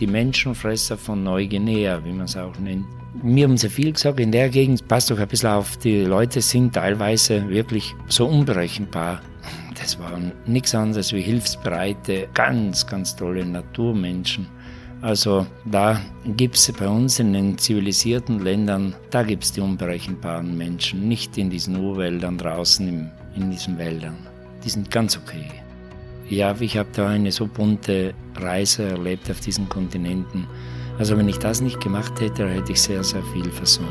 die Menschenfresser von Neuguinea, wie man es auch nennt. Mir haben sie viel gesagt, in der Gegend passt doch ein bisschen auf, die Leute sind teilweise wirklich so unberechenbar. Das waren nichts anderes wie hilfsbereite, ganz, ganz tolle Naturmenschen. Also da gibt es bei uns in den zivilisierten Ländern, da gibt es die unberechenbaren Menschen, nicht in diesen Urwäldern draußen im, in diesen Wäldern. Die sind ganz okay. Ja, ich habe da eine so bunte Reise erlebt auf diesen Kontinenten. Also wenn ich das nicht gemacht hätte, hätte ich sehr, sehr viel versäumt.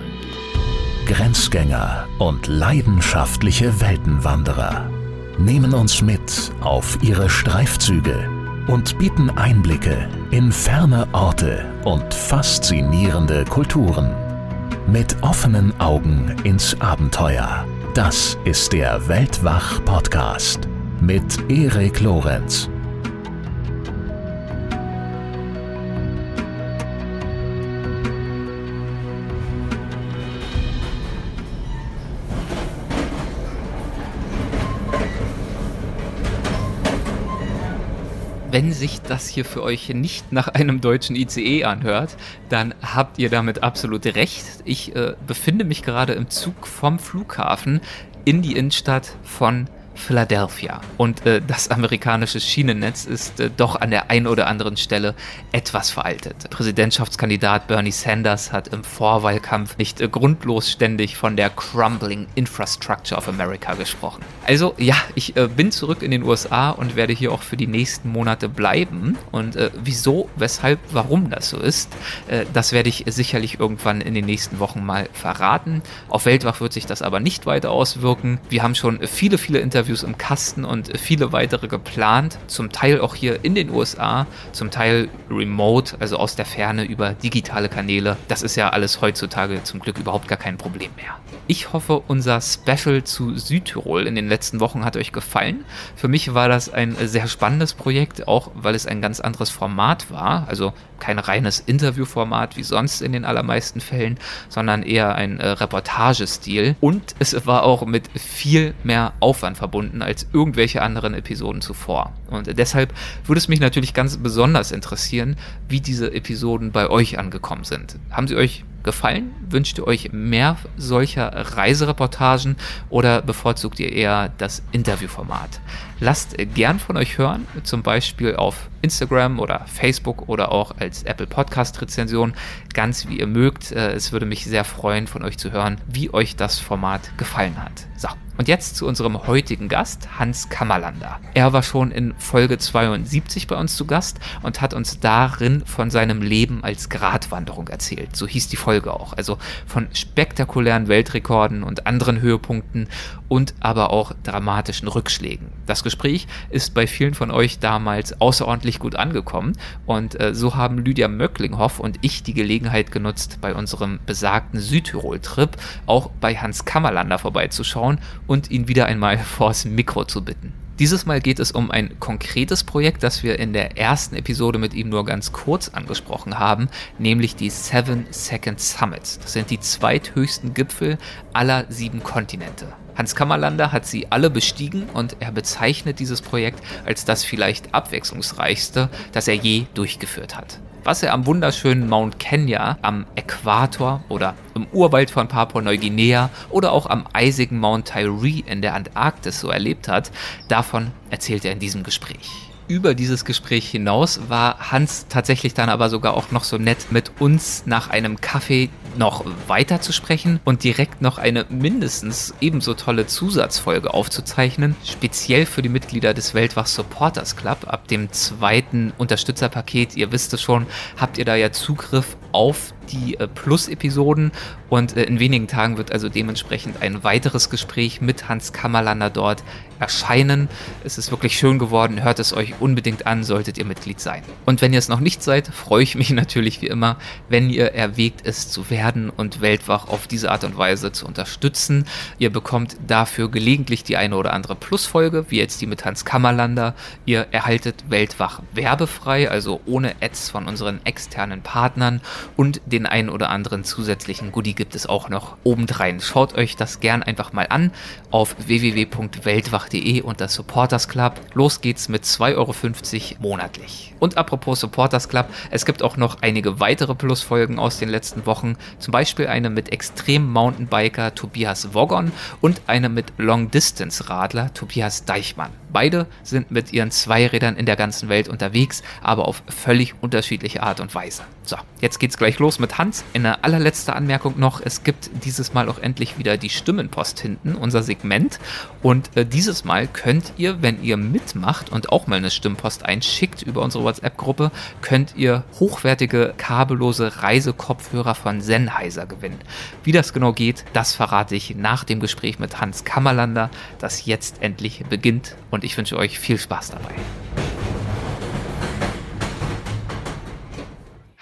Grenzgänger und leidenschaftliche Weltenwanderer nehmen uns mit auf ihre Streifzüge und bieten Einblicke in ferne Orte und faszinierende Kulturen. Mit offenen Augen ins Abenteuer. Das ist der Weltwach-Podcast mit Erik Lorenz. wenn sich das hier für euch nicht nach einem deutschen ICE anhört, dann habt ihr damit absolut recht. Ich äh, befinde mich gerade im Zug vom Flughafen in die Innenstadt von Philadelphia. Und äh, das amerikanische Schienennetz ist äh, doch an der einen oder anderen Stelle etwas veraltet. Präsidentschaftskandidat Bernie Sanders hat im Vorwahlkampf nicht äh, grundlos ständig von der Crumbling Infrastructure of America gesprochen. Also ja, ich äh, bin zurück in den USA und werde hier auch für die nächsten Monate bleiben. Und äh, wieso, weshalb, warum das so ist, äh, das werde ich sicherlich irgendwann in den nächsten Wochen mal verraten. Auf Weltwach wird sich das aber nicht weiter auswirken. Wir haben schon viele, viele Interviews Interviews im Kasten und viele weitere geplant, zum Teil auch hier in den USA, zum Teil remote, also aus der Ferne über digitale Kanäle. Das ist ja alles heutzutage zum Glück überhaupt gar kein Problem mehr. Ich hoffe, unser Special zu Südtirol in den letzten Wochen hat euch gefallen. Für mich war das ein sehr spannendes Projekt, auch weil es ein ganz anderes Format war. Also kein reines Interviewformat wie sonst in den allermeisten Fällen, sondern eher ein äh, Reportagestil. Und es war auch mit viel mehr Aufwand verbunden als irgendwelche anderen Episoden zuvor. Und deshalb würde es mich natürlich ganz besonders interessieren, wie diese Episoden bei euch angekommen sind. Haben sie euch gefallen? Wünscht ihr euch mehr solcher Reisereportagen oder bevorzugt ihr eher das Interviewformat? Lasst gern von euch hören, zum Beispiel auf Instagram oder Facebook oder auch als Apple Podcast Rezension, ganz wie ihr mögt. Äh, es würde mich sehr freuen, von euch zu hören, wie euch das Format gefallen hat. So, und jetzt zu unserem heutigen Gast, Hans Kammerlander. Er war schon in Folge 72 bei uns zu Gast und hat uns darin von seinem Leben als Gratwanderung erzählt. So hieß die Folge auch. Also von spektakulären Weltrekorden und anderen Höhepunkten und aber auch dramatischen Rückschlägen. Das Gespräch ist bei vielen von euch damals außerordentlich gut angekommen und äh, so haben Lydia Möcklinghoff und ich die Gelegenheit genutzt, bei unserem besagten Südtirol-Trip auch bei Hans Kammerlander vorbeizuschauen und ihn wieder einmal vors Mikro zu bitten. Dieses Mal geht es um ein konkretes Projekt, das wir in der ersten Episode mit ihm nur ganz kurz angesprochen haben, nämlich die Seven Second Summits. Das sind die zweithöchsten Gipfel aller sieben Kontinente. Hans Kammerlander hat sie alle bestiegen und er bezeichnet dieses Projekt als das vielleicht abwechslungsreichste, das er je durchgeführt hat was er am wunderschönen Mount Kenya, am Äquator oder im Urwald von Papua-Neuguinea oder auch am eisigen Mount Tyree in der Antarktis so erlebt hat, davon erzählt er in diesem Gespräch über dieses Gespräch hinaus war Hans tatsächlich dann aber sogar auch noch so nett, mit uns nach einem Kaffee noch weiter zu sprechen und direkt noch eine mindestens ebenso tolle Zusatzfolge aufzuzeichnen, speziell für die Mitglieder des Weltwach Supporters Club. Ab dem zweiten Unterstützerpaket, ihr wisst es schon, habt ihr da ja Zugriff auf die äh, Plus-Episoden und äh, in wenigen Tagen wird also dementsprechend ein weiteres Gespräch mit Hans Kammerlander dort erscheinen. Es ist wirklich schön geworden, hört es euch unbedingt an, solltet ihr Mitglied sein. Und wenn ihr es noch nicht seid, freue ich mich natürlich wie immer, wenn ihr erwägt es zu werden und Weltwach auf diese Art und Weise zu unterstützen. Ihr bekommt dafür gelegentlich die eine oder andere Plusfolge, wie jetzt die mit Hans Kammerlander. Ihr erhaltet Weltwach werbefrei, also ohne Ads von unseren externen Partnern und den einen oder anderen zusätzlichen Goodie gibt es auch noch obendrein. Schaut euch das gern einfach mal an auf www.weltwach.de und das Supporters Club. Los geht's mit 2,50 Euro monatlich. Und apropos Supporters Club, es gibt auch noch einige weitere Plusfolgen aus den letzten Wochen. Zum Beispiel eine mit Extrem Mountainbiker Tobias Woggon und eine mit Long Distance Radler Tobias Deichmann. Beide sind mit ihren Zweirädern in der ganzen Welt unterwegs, aber auf völlig unterschiedliche Art und Weise. So, jetzt geht's gleich los mit Hans. Eine allerletzte Anmerkung noch, es gibt dieses Mal auch endlich wieder die Stimmenpost hinten, unser Segment. Und äh, dieses Mal könnt ihr, wenn ihr mitmacht und auch mal eine Stimmpost einschickt über unsere WhatsApp-Gruppe, könnt ihr hochwertige kabellose Reisekopfhörer von Sennheiser gewinnen. Wie das genau geht, das verrate ich nach dem Gespräch mit Hans Kammerlander, das jetzt endlich beginnt und ich wünsche euch viel Spaß dabei.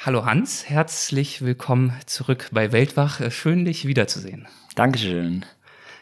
Hallo Hans, herzlich willkommen zurück bei Weltwach. Schön, dich wiederzusehen. Dankeschön.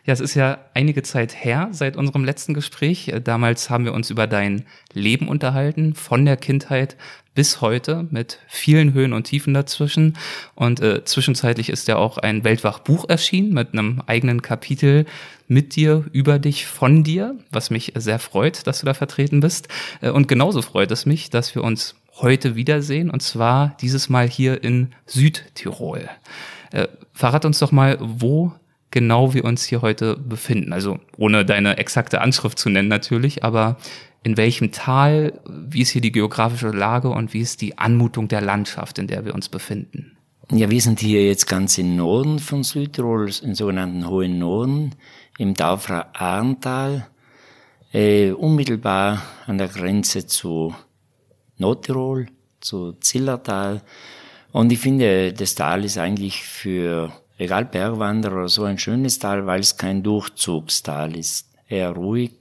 Ja, es ist ja einige Zeit her seit unserem letzten Gespräch. Damals haben wir uns über dein Leben unterhalten, von der Kindheit bis heute mit vielen Höhen und Tiefen dazwischen. Und äh, zwischenzeitlich ist ja auch ein Weltwach-Buch erschienen mit einem eigenen Kapitel mit dir, über dich, von dir, was mich sehr freut, dass du da vertreten bist. Äh, und genauso freut es mich, dass wir uns heute wiedersehen und zwar dieses Mal hier in Südtirol. Äh, verrat uns doch mal, wo genau wir uns hier heute befinden. Also ohne deine exakte Anschrift zu nennen natürlich, aber in welchem Tal, wie ist hier die geografische Lage und wie ist die Anmutung der Landschaft, in der wir uns befinden? Ja, wir sind hier jetzt ganz im Norden von Südtirol, im sogenannten Hohen Norden, im Daufra Arntal, äh, unmittelbar an der Grenze zu Nordtirol, zu Zillertal. Und ich finde, das Tal ist eigentlich für, egal Bergwanderer, so ein schönes Tal, weil es kein Durchzugstal ist, eher ruhig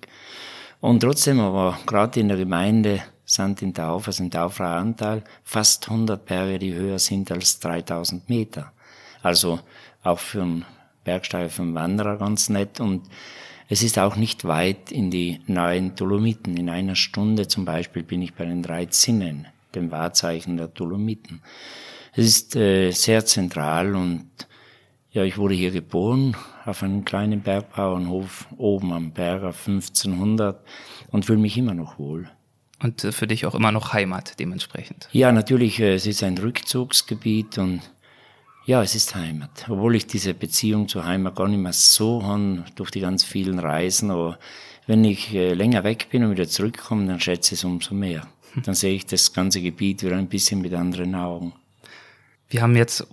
und trotzdem aber gerade in der Gemeinde St. in also im Taufer Anteil, fast 100 Berge, die höher sind als 3000 Meter. Also auch für einen Bergsteiger, für einen Wanderer ganz nett und es ist auch nicht weit in die neuen Dolomiten. In einer Stunde zum Beispiel bin ich bei den drei Zinnen, dem Wahrzeichen der Dolomiten. Es ist äh, sehr zentral und ja, ich wurde hier geboren, auf einem kleinen Bergbauernhof oben am Berg auf 1500 und fühle mich immer noch wohl. Und äh, für dich auch immer noch Heimat dementsprechend? Ja, natürlich, äh, es ist ein Rückzugsgebiet und ja, es ist Heimat. Obwohl ich diese Beziehung zur Heimat gar nicht mehr so habe durch die ganz vielen Reisen, aber wenn ich äh, länger weg bin und wieder zurückkomme, dann schätze ich es umso mehr. Hm. Dann sehe ich das ganze Gebiet wieder ein bisschen mit anderen Augen. Wir haben jetzt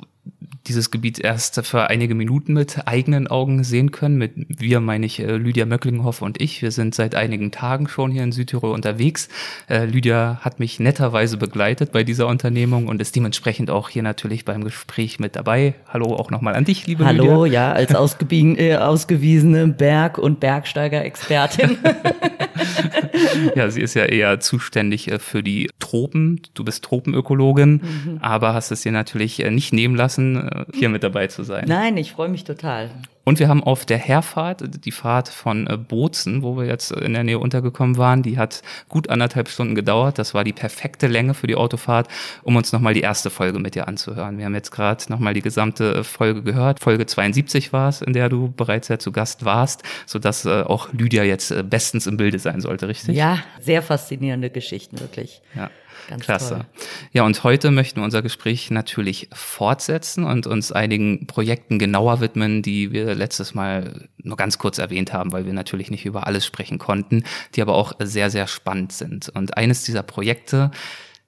dieses Gebiet erst für einige Minuten mit eigenen Augen sehen können. Mit wir meine ich äh, Lydia Möcklinghoff und ich. Wir sind seit einigen Tagen schon hier in Südtirol unterwegs. Äh, Lydia hat mich netterweise begleitet bei dieser Unternehmung und ist dementsprechend auch hier natürlich beim Gespräch mit dabei. Hallo auch nochmal an dich, liebe Hallo, Lydia. Hallo, ja, als äh, ausgewiesene Berg- und Bergsteiger-Expertin. ja, sie ist ja eher zuständig äh, für die Tropen. Du bist Tropenökologin, mhm. aber hast es dir natürlich äh, nicht nehmen lassen, äh, hier mit dabei zu sein. Nein, ich freue mich total. Und wir haben auf der Herfahrt, die Fahrt von Bozen, wo wir jetzt in der Nähe untergekommen waren, die hat gut anderthalb Stunden gedauert. Das war die perfekte Länge für die Autofahrt, um uns nochmal die erste Folge mit dir anzuhören. Wir haben jetzt gerade nochmal die gesamte Folge gehört. Folge 72 war es, in der du bereits ja zu Gast warst, sodass auch Lydia jetzt bestens im Bilde sein sollte, richtig? Ja, sehr faszinierende Geschichten, wirklich. Ja. Ganz Klasse. Toll. Ja, und heute möchten wir unser Gespräch natürlich fortsetzen und uns einigen Projekten genauer widmen, die wir letztes Mal nur ganz kurz erwähnt haben, weil wir natürlich nicht über alles sprechen konnten, die aber auch sehr, sehr spannend sind. Und eines dieser Projekte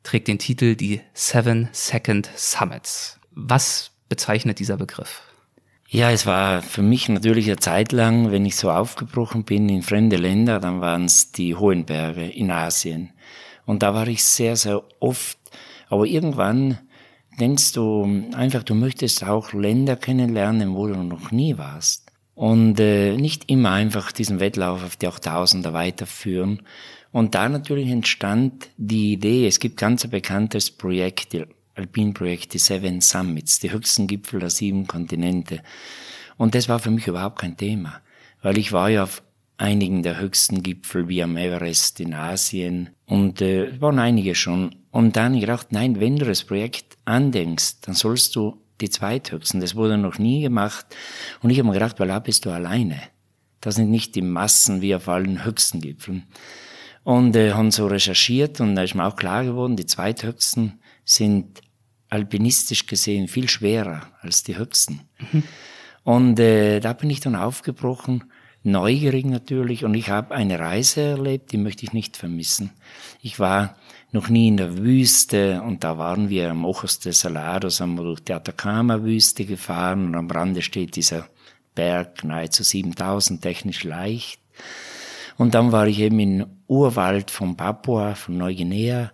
trägt den Titel die Seven Second Summits. Was bezeichnet dieser Begriff? Ja, es war für mich natürlich eine Zeit lang, wenn ich so aufgebrochen bin in fremde Länder, dann waren es die hohen Berge in Asien. Und da war ich sehr, sehr oft. Aber irgendwann denkst du einfach, du möchtest auch Länder kennenlernen, wo du noch nie warst. Und äh, nicht immer einfach diesen Wettlauf auf die 8000er weiterführen. Und da natürlich entstand die Idee, es gibt ganz ein bekanntes Projekt, Alpinprojekt, die Seven Summits, die höchsten Gipfel der sieben Kontinente. Und das war für mich überhaupt kein Thema, weil ich war ja auf einigen der höchsten Gipfel wie am Everest in Asien und äh, waren einige schon. Und dann ich gedacht, nein, wenn du das Projekt andenkst, dann sollst du die zweithöchsten. Das wurde noch nie gemacht. Und ich habe mir gedacht, weil da bist du alleine. Das sind nicht die Massen wie auf allen höchsten Gipfeln. Und äh, haben so recherchiert und da ist mir auch klar geworden, die zweithöchsten sind alpinistisch gesehen viel schwerer als die höchsten. Mhm. Und äh, da bin ich dann aufgebrochen, neugierig natürlich, und ich habe eine Reise erlebt, die möchte ich nicht vermissen. Ich war noch nie in der Wüste und da waren wir am Ojos de Salados, haben wir durch die Atacama-Wüste gefahren und am Rande steht dieser Berg, nahezu 7000, technisch leicht. Und dann war ich eben im Urwald von Papua, von Neuguinea.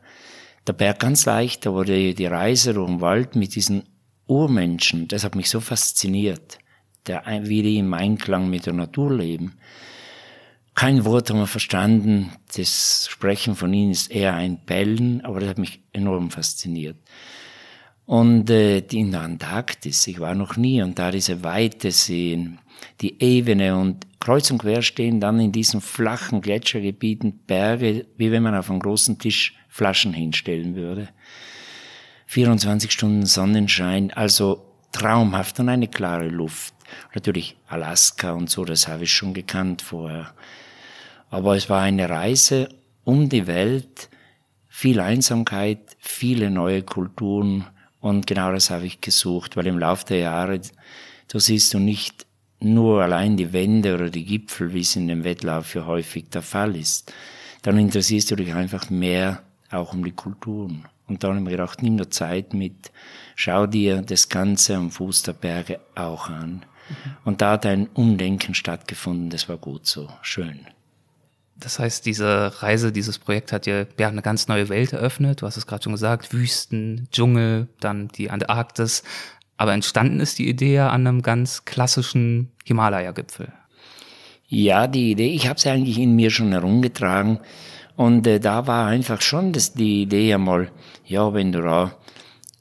Der Berg ganz leicht, da wurde die Reise durch den Wald mit diesen Urmenschen, das hat mich so fasziniert, der, wie die im Einklang mit der Natur leben. Kein Wort haben wir verstanden. Das Sprechen von ihnen ist eher ein Bellen, aber das hat mich enorm fasziniert. Und äh, in der Antarktis, ich war noch nie, und da diese Weite sehen, die Ebene und kreuz und quer stehen dann in diesen flachen Gletschergebieten Berge, wie wenn man auf einem großen Tisch Flaschen hinstellen würde. 24 Stunden Sonnenschein, also traumhaft und eine klare Luft. Natürlich Alaska und so, das habe ich schon gekannt vorher. Aber es war eine Reise um die Welt, viel Einsamkeit, viele neue Kulturen und genau das habe ich gesucht, weil im Laufe der Jahre, da siehst du nicht nur allein die Wände oder die Gipfel, wie es in dem Wettlauf ja häufig der Fall ist. Dann interessierst du dich einfach mehr auch um die Kulturen. Und dann habe ich mir gedacht, nimm dir Zeit mit, schau dir das Ganze am Fuß der Berge auch an. Und da hat ein Umdenken stattgefunden, das war gut so, schön. Das heißt, diese Reise, dieses Projekt hat dir ja eine ganz neue Welt eröffnet. Du hast es gerade schon gesagt, Wüsten, Dschungel, dann die Antarktis. Aber entstanden ist die Idee ja an einem ganz klassischen Himalaya-Gipfel. Ja, die Idee, ich habe sie eigentlich in mir schon herumgetragen. Und äh, da war einfach schon das, die Idee einmal, ja, wenn du da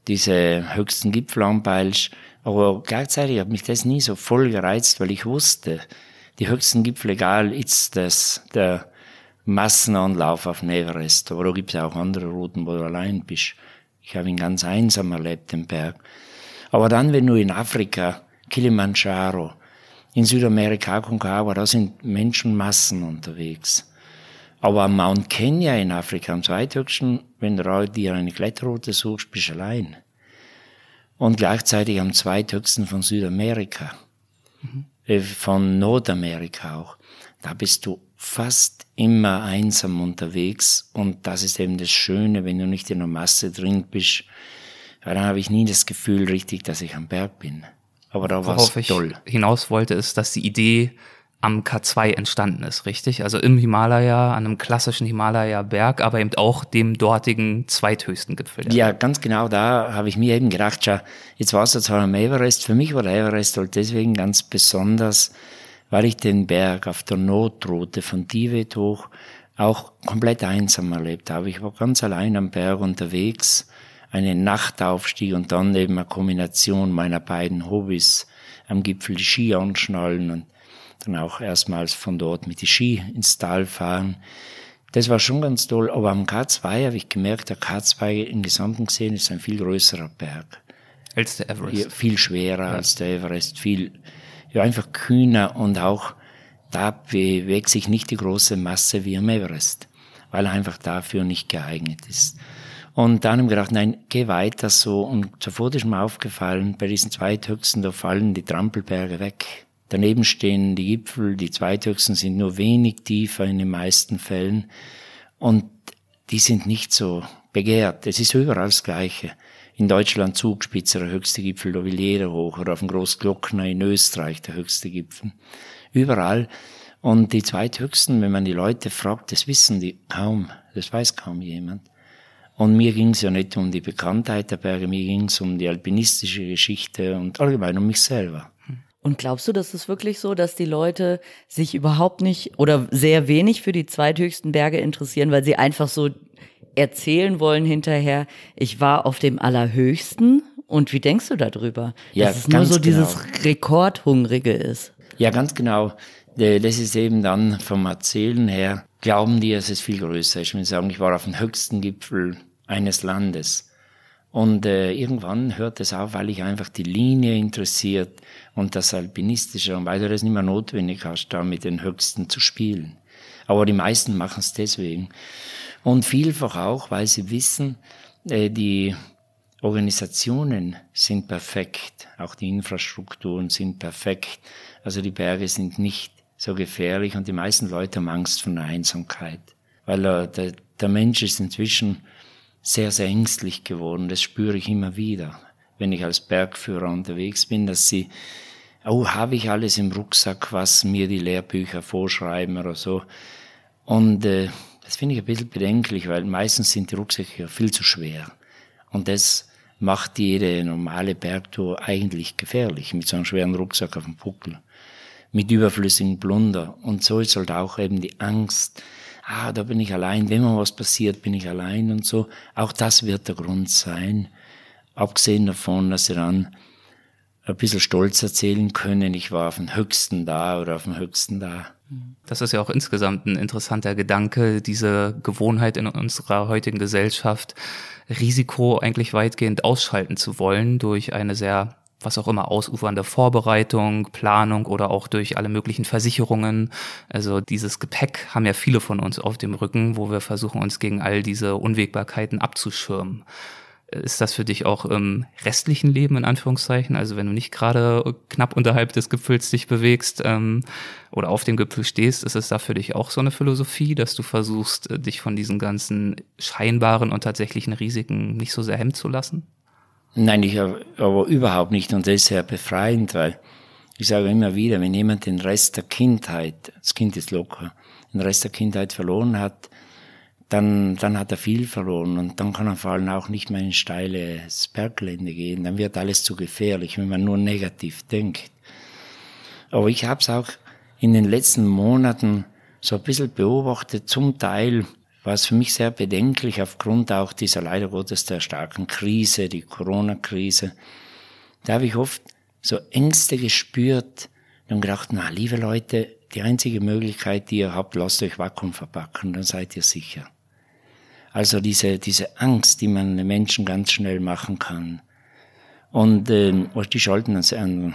diese höchsten Gipfel anpeilst, aber gleichzeitig hat mich das nie so voll gereizt, weil ich wusste, die höchsten Gipfel, egal, ist das der Massenanlauf auf Everest, aber da gibt es auch andere Routen, wo du allein bist. Ich habe ihn ganz einsam erlebt, den Berg. Aber dann, wenn du in Afrika, Kilimanjaro, in Südamerika, Concagua, da sind Menschenmassen unterwegs. Aber am Mount Kenya in Afrika, am zweithöchsten, wenn du dir eine Kletterroute suchst, bist du allein. Und gleichzeitig am zweithöchsten von Südamerika. Mhm. Von Nordamerika auch. Da bist du fast immer einsam unterwegs und das ist eben das Schöne, wenn du nicht in der Masse drin bist, weil dann habe ich nie das Gefühl richtig, dass ich am Berg bin. Aber da war es toll. hinaus wollte, ist, dass die Idee am K2 entstanden ist, richtig? Also im Himalaya, an einem klassischen Himalaya-Berg, aber eben auch dem dortigen zweithöchsten Gipfel. Ja, ganz genau, da habe ich mir eben gedacht, schau, jetzt war es zwar am Everest, für mich war der Everest halt deswegen ganz besonders, weil ich den Berg auf der Notroute von Tibet hoch auch komplett einsam erlebt habe. Ich war ganz allein am Berg unterwegs, einen Nachtaufstieg und dann eben eine Kombination meiner beiden Hobbys am Gipfel Ski anschnallen und dann auch erstmals von dort mit die Ski ins Tal fahren. Das war schon ganz toll, aber am K2 habe ich gemerkt, der K2 im Gesamten gesehen ist ein viel größerer Berg. Als der Everest. Viel schwerer ja. als der Everest, viel, ja, einfach kühner und auch da bewegt sich nicht die große Masse wie am Everest, weil er einfach dafür nicht geeignet ist. Und dann haben wir gedacht, nein, geh weiter so. Und sofort ist mir aufgefallen, bei diesen zweithöchsten, da fallen die Trampelberge weg. Daneben stehen die Gipfel, die zweithöchsten sind nur wenig tiefer in den meisten Fällen und die sind nicht so begehrt. Es ist überall das Gleiche. In Deutschland Zugspitze der höchste Gipfel, da will jeder hoch, oder auf dem Großglockner in Österreich der höchste Gipfel. Überall. Und die zweithöchsten, wenn man die Leute fragt, das wissen die kaum, das weiß kaum jemand. Und mir ging es ja nicht um die Bekanntheit der Berge, mir ging es um die alpinistische Geschichte und allgemein um mich selber. Und glaubst du, das ist wirklich so, dass die Leute sich überhaupt nicht oder sehr wenig für die zweithöchsten Berge interessieren, weil sie einfach so erzählen wollen hinterher, ich war auf dem Allerhöchsten. Und wie denkst du darüber? Ja, dass es nur so genau. dieses Rekordhungrige ist. Ja, ganz genau. Äh, Das ist eben dann vom Erzählen her, glauben die, es viel größer ist. Wenn sie sagen, ich war auf dem höchsten Gipfel eines Landes. Und äh, irgendwann hört es auf, weil ich einfach die Linie interessiert und das Alpinistische und weil du das nicht mehr notwendig hast, da mit den Höchsten zu spielen. Aber die meisten machen es deswegen. Und vielfach auch, weil sie wissen, äh, die Organisationen sind perfekt, auch die Infrastrukturen sind perfekt. Also die Berge sind nicht so gefährlich und die meisten Leute haben Angst vor der Einsamkeit, weil äh, der, der Mensch ist inzwischen sehr, sehr ängstlich geworden. Das spüre ich immer wieder, wenn ich als Bergführer unterwegs bin, dass sie, oh, habe ich alles im Rucksack, was mir die Lehrbücher vorschreiben oder so. Und äh, das finde ich ein bisschen bedenklich, weil meistens sind die Rucksäcke viel zu schwer. Und das macht jede normale Bergtour eigentlich gefährlich, mit so einem schweren Rucksack auf dem Buckel, mit überflüssigem Plunder. Und so ist halt auch eben die Angst, ah, da bin ich allein, wenn mir was passiert, bin ich allein und so. Auch das wird der Grund sein. Abgesehen davon, dass sie dann ein bisschen stolz erzählen können, ich war auf dem Höchsten da oder auf dem Höchsten da. Das ist ja auch insgesamt ein interessanter Gedanke, diese Gewohnheit in unserer heutigen Gesellschaft, Risiko eigentlich weitgehend ausschalten zu wollen durch eine sehr was auch immer ausufernde Vorbereitung, Planung oder auch durch alle möglichen Versicherungen. Also dieses Gepäck haben ja viele von uns auf dem Rücken, wo wir versuchen, uns gegen all diese Unwägbarkeiten abzuschirmen. Ist das für dich auch im restlichen Leben in Anführungszeichen? Also wenn du nicht gerade knapp unterhalb des Gipfels dich bewegst ähm, oder auf dem Gipfel stehst, ist es da für dich auch so eine Philosophie, dass du versuchst, äh, dich von diesen ganzen scheinbaren und tatsächlichen Risiken nicht so sehr hemmen zu lassen? Nein, ich aber überhaupt nicht und das ist sehr befreiend, weil ich sage immer wieder, wenn jemand den Rest der Kindheit, das Kind ist locker, den Rest der Kindheit verloren hat, dann, dann hat er viel verloren und dann kann er vor allem auch nicht mehr in steiles Berggelände gehen. Dann wird alles zu gefährlich, wenn man nur negativ denkt. Aber ich habe es auch in den letzten Monaten so ein bisschen beobachtet. Zum Teil war es für mich sehr bedenklich aufgrund auch dieser leider Gottes der starken Krise, die Corona-Krise. Da habe ich oft so Ängste gespürt und gedacht, na, liebe Leute, die einzige Möglichkeit, die ihr habt, lasst euch Vakuum verpacken, dann seid ihr sicher. Also diese, diese Angst, die man den Menschen ganz schnell machen kann. Und äh, die schalten an,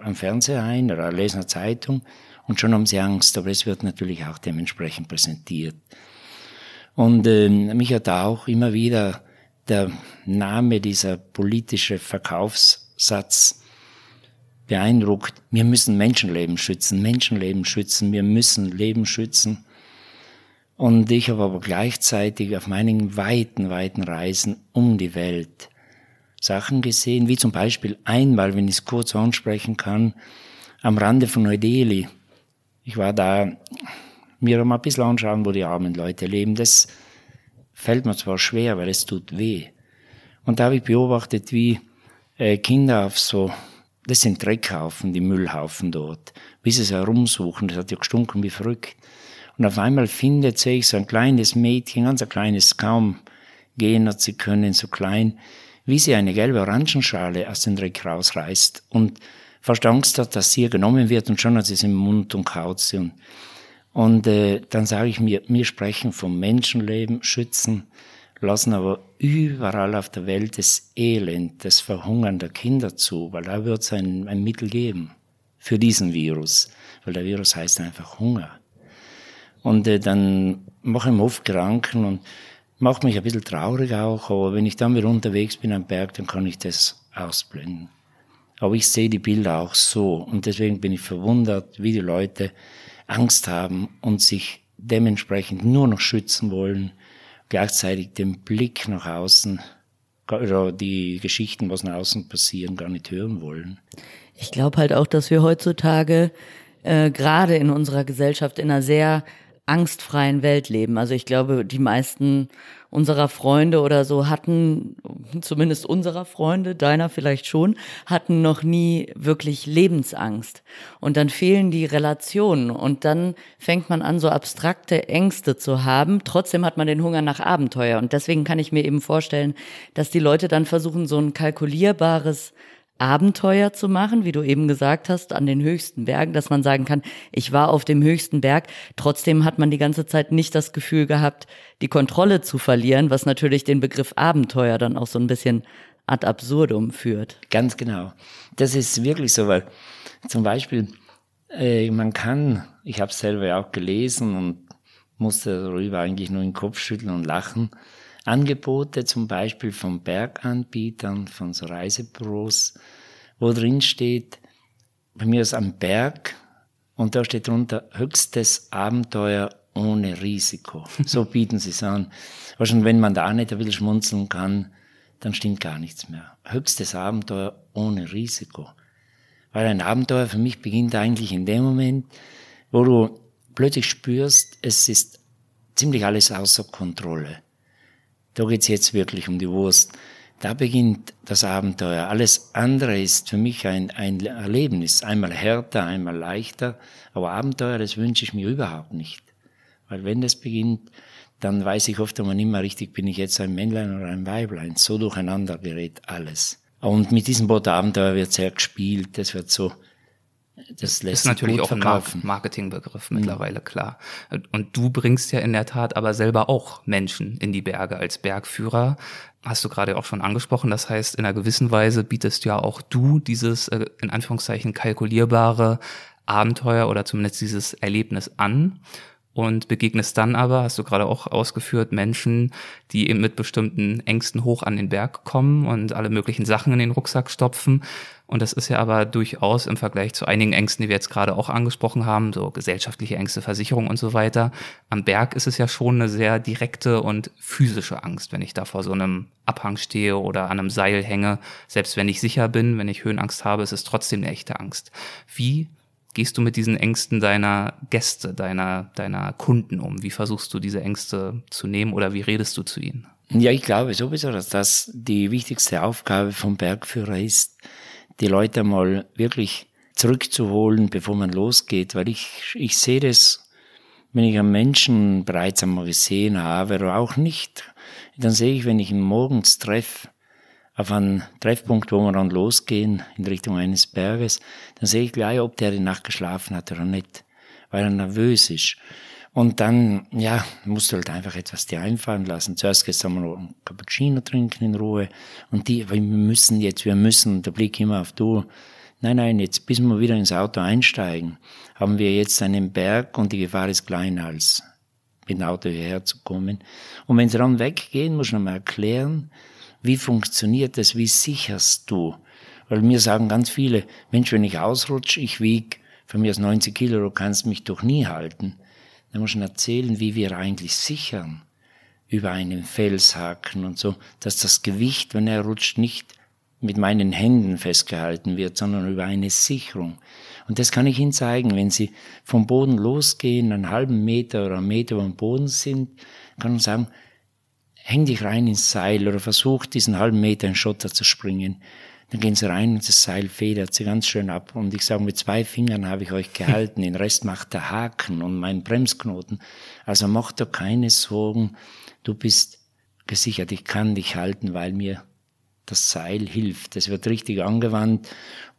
am Fernseher ein oder lesen eine Zeitung und schon haben sie Angst, aber es wird natürlich auch dementsprechend präsentiert. Und äh, mich hat auch immer wieder der Name dieser politische Verkaufssatz beeindruckt. Wir müssen Menschenleben schützen, Menschenleben schützen, wir müssen Leben schützen. Und ich habe aber gleichzeitig auf meinen weiten, weiten Reisen um die Welt Sachen gesehen, wie zum Beispiel einmal, wenn ich es kurz ansprechen kann, am Rande von Neu-Delhi. Ich war da, mir mal ein bisschen anschauen, wo die armen Leute leben. Das fällt mir zwar schwer, weil es tut weh. Und da habe ich beobachtet, wie äh, Kinder auf so, das sind Dreckhaufen, die Müllhaufen dort, wie sie es herumsuchen, das hat ja gestunken wie verrückt. Und auf einmal findet sich so ein kleines Mädchen, ganz ein kleines, kaum gehen hat sie können, so klein, wie sie eine gelbe Orangenschale aus dem Dreck rausreißt und fast Angst hat, dass sie ihr genommen wird und schon hat sie es im Mund und kaut sie. Und, und äh, dann sage ich mir, wir sprechen vom Menschenleben, schützen, lassen aber überall auf der Welt das Elend, das Verhungern der Kinder zu, weil da wird es ein, ein Mittel geben für diesen Virus, weil der Virus heißt einfach Hunger. Und äh, dann mache ich mich oft Gedanken und macht mich ein bisschen traurig auch, aber wenn ich dann wieder unterwegs bin am Berg, dann kann ich das ausblenden. Aber ich sehe die Bilder auch so und deswegen bin ich verwundert, wie die Leute Angst haben und sich dementsprechend nur noch schützen wollen, gleichzeitig den Blick nach außen oder die Geschichten, was nach außen passieren, gar nicht hören wollen. Ich glaube halt auch, dass wir heutzutage äh, gerade in unserer Gesellschaft in einer sehr angstfreien Welt leben. Also ich glaube, die meisten unserer Freunde oder so hatten zumindest unserer Freunde, deiner vielleicht schon, hatten noch nie wirklich Lebensangst. Und dann fehlen die Relationen und dann fängt man an, so abstrakte Ängste zu haben. Trotzdem hat man den Hunger nach Abenteuer. Und deswegen kann ich mir eben vorstellen, dass die Leute dann versuchen, so ein kalkulierbares Abenteuer zu machen, wie du eben gesagt hast, an den höchsten Bergen, dass man sagen kann, ich war auf dem höchsten Berg. Trotzdem hat man die ganze Zeit nicht das Gefühl gehabt, die Kontrolle zu verlieren, was natürlich den Begriff Abenteuer dann auch so ein bisschen ad absurdum führt. Ganz genau. Das ist wirklich so, weil zum Beispiel, äh, man kann, ich habe selber auch gelesen und musste darüber eigentlich nur den Kopf schütteln und lachen, Angebote zum Beispiel von Berganbietern, von so Reisebüros, wo drin steht, bei mir ist am Berg und da steht drunter höchstes Abenteuer ohne Risiko. So bieten sie es an. Aber schon wenn man da nicht ein bisschen schmunzeln kann, dann stimmt gar nichts mehr. Höchstes Abenteuer ohne Risiko. Weil ein Abenteuer für mich beginnt eigentlich in dem Moment, wo du plötzlich spürst, es ist ziemlich alles außer Kontrolle. Da geht's jetzt wirklich um die Wurst. Da beginnt das Abenteuer. Alles andere ist für mich ein, ein Erlebnis. Einmal härter, einmal leichter. Aber Abenteuer, das wünsche ich mir überhaupt nicht. Weil wenn das beginnt, dann weiß ich oft einmal nicht mehr richtig, bin ich jetzt ein Männlein oder ein Weiblein. So durcheinander gerät alles. Und mit diesem Wort Abenteuer wird sehr gespielt. Das wird so das lässt ist natürlich auch verkaufen. ein Marketingbegriff mhm. mittlerweile, klar. Und du bringst ja in der Tat aber selber auch Menschen in die Berge als Bergführer. Hast du gerade auch schon angesprochen. Das heißt, in einer gewissen Weise bietest ja auch du dieses, äh, in Anführungszeichen, kalkulierbare Abenteuer oder zumindest dieses Erlebnis an und begegnest dann aber, hast du gerade auch ausgeführt, Menschen, die eben mit bestimmten Ängsten hoch an den Berg kommen und alle möglichen Sachen in den Rucksack stopfen. Und das ist ja aber durchaus im Vergleich zu einigen Ängsten, die wir jetzt gerade auch angesprochen haben, so gesellschaftliche Ängste, Versicherung und so weiter. Am Berg ist es ja schon eine sehr direkte und physische Angst, wenn ich da vor so einem Abhang stehe oder an einem Seil hänge. Selbst wenn ich sicher bin, wenn ich Höhenangst habe, ist es trotzdem eine echte Angst. Wie gehst du mit diesen Ängsten deiner Gäste, deiner, deiner Kunden um? Wie versuchst du diese Ängste zu nehmen oder wie redest du zu ihnen? Ja, ich glaube sowieso, dass das die wichtigste Aufgabe vom Bergführer ist, die Leute mal wirklich zurückzuholen, bevor man losgeht, weil ich, ich sehe das, wenn ich einen Menschen bereits einmal gesehen habe oder auch nicht, dann sehe ich, wenn ich ihn morgens treffe, auf einen Treffpunkt, wo wir dann losgehen in Richtung eines Berges, dann sehe ich gleich, ob der die Nacht geschlafen hat oder nicht, weil er nervös ist. Und dann, ja, musst du halt einfach etwas dir einfallen lassen. Zuerst du mal einen Cappuccino trinken in Ruhe. Und die, wir müssen jetzt, wir müssen, der Blick immer auf du. Nein, nein, jetzt bis wir wieder ins Auto einsteigen, haben wir jetzt einen Berg und die Gefahr ist kleiner als mit dem Auto hierher zu kommen. Und wenn sie dann weggehen, muss man mal erklären, wie funktioniert das? Wie sicherst du? Weil mir sagen ganz viele, Mensch, wenn ich ausrutsche, ich wieg von mir aus 90 Kilo, du kannst mich doch nie halten. Dann muss man erzählen, wie wir eigentlich sichern über einen Felshaken und so, dass das Gewicht, wenn er rutscht, nicht mit meinen Händen festgehalten wird, sondern über eine Sicherung. Und das kann ich Ihnen zeigen, wenn Sie vom Boden losgehen, einen halben Meter oder einen Meter über dem Boden sind, kann man sagen, häng dich rein ins Seil oder versuch diesen halben Meter in Schotter zu springen. Dann gehen sie rein und das Seil federt sie ganz schön ab. Und ich sage, mit zwei Fingern habe ich euch gehalten, den Rest macht der Haken und mein Bremsknoten. Also mach dir keine Sorgen, du bist gesichert, ich kann dich halten, weil mir das Seil hilft. Das wird richtig angewandt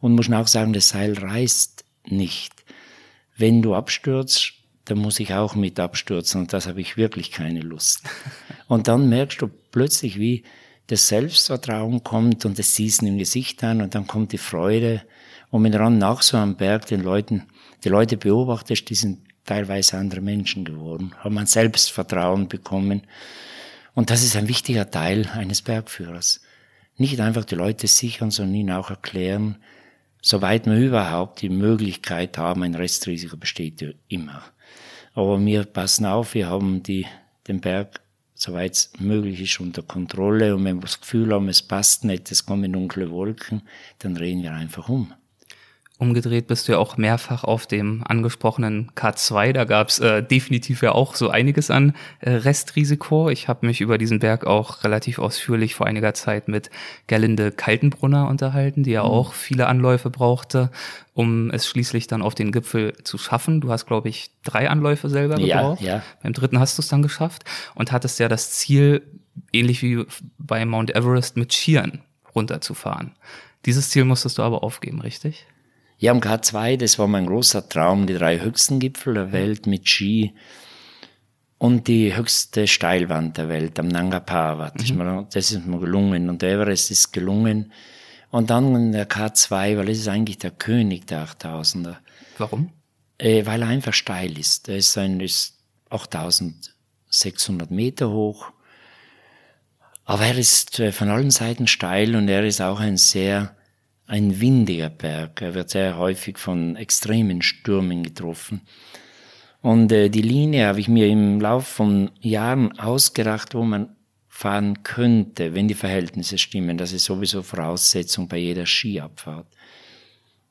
und muss auch sagen, das Seil reißt nicht. Wenn du abstürzt, dann muss ich auch mit abstürzen und das habe ich wirklich keine Lust. Und dann merkst du plötzlich, wie das Selbstvertrauen kommt und das Siehst im Gesicht an und dann kommt die Freude. Und wenn du dann nach so einem Berg den Leuten, die Leute beobachtest, die sind teilweise andere Menschen geworden, haben ein Selbstvertrauen bekommen. Und das ist ein wichtiger Teil eines Bergführers. Nicht einfach die Leute sichern, sondern ihnen auch erklären, soweit wir überhaupt die Möglichkeit haben, ein Restrisiko besteht immer. Aber wir passen auf, wir haben die, den Berg, soweit es möglich ist, unter Kontrolle. Und wenn wir das Gefühl haben, es passt nicht, es kommen dunkle Wolken, dann drehen wir einfach um. Umgedreht bist du ja auch mehrfach auf dem angesprochenen K2. Da gab es äh, definitiv ja auch so einiges an äh, Restrisiko. Ich habe mich über diesen Berg auch relativ ausführlich vor einiger Zeit mit Gerlinde Kaltenbrunner unterhalten, die ja mhm. auch viele Anläufe brauchte, um es schließlich dann auf den Gipfel zu schaffen. Du hast, glaube ich, drei Anläufe selber gebraucht. Ja, ja. Beim dritten hast du es dann geschafft und hattest ja das Ziel, ähnlich wie bei Mount Everest, mit Skiern runterzufahren. Dieses Ziel musstest du aber aufgeben, richtig? Ja, am K2, das war mein großer Traum, die drei höchsten Gipfel der Welt mit Ski und die höchste Steilwand der Welt am Nanga Parbat. Mhm. Das ist mir gelungen und der Everest ist gelungen. Und dann der K2, weil es ist eigentlich der König der 8000er. Warum? Äh, weil er einfach steil ist. Er ist, ein, ist 8600 Meter hoch. Aber er ist äh, von allen Seiten steil und er ist auch ein sehr ein windiger Berg. Er wird sehr häufig von extremen Stürmen getroffen. Und äh, die Linie habe ich mir im Laufe von Jahren ausgedacht, wo man fahren könnte, wenn die Verhältnisse stimmen. Das ist sowieso Voraussetzung bei jeder Skiabfahrt.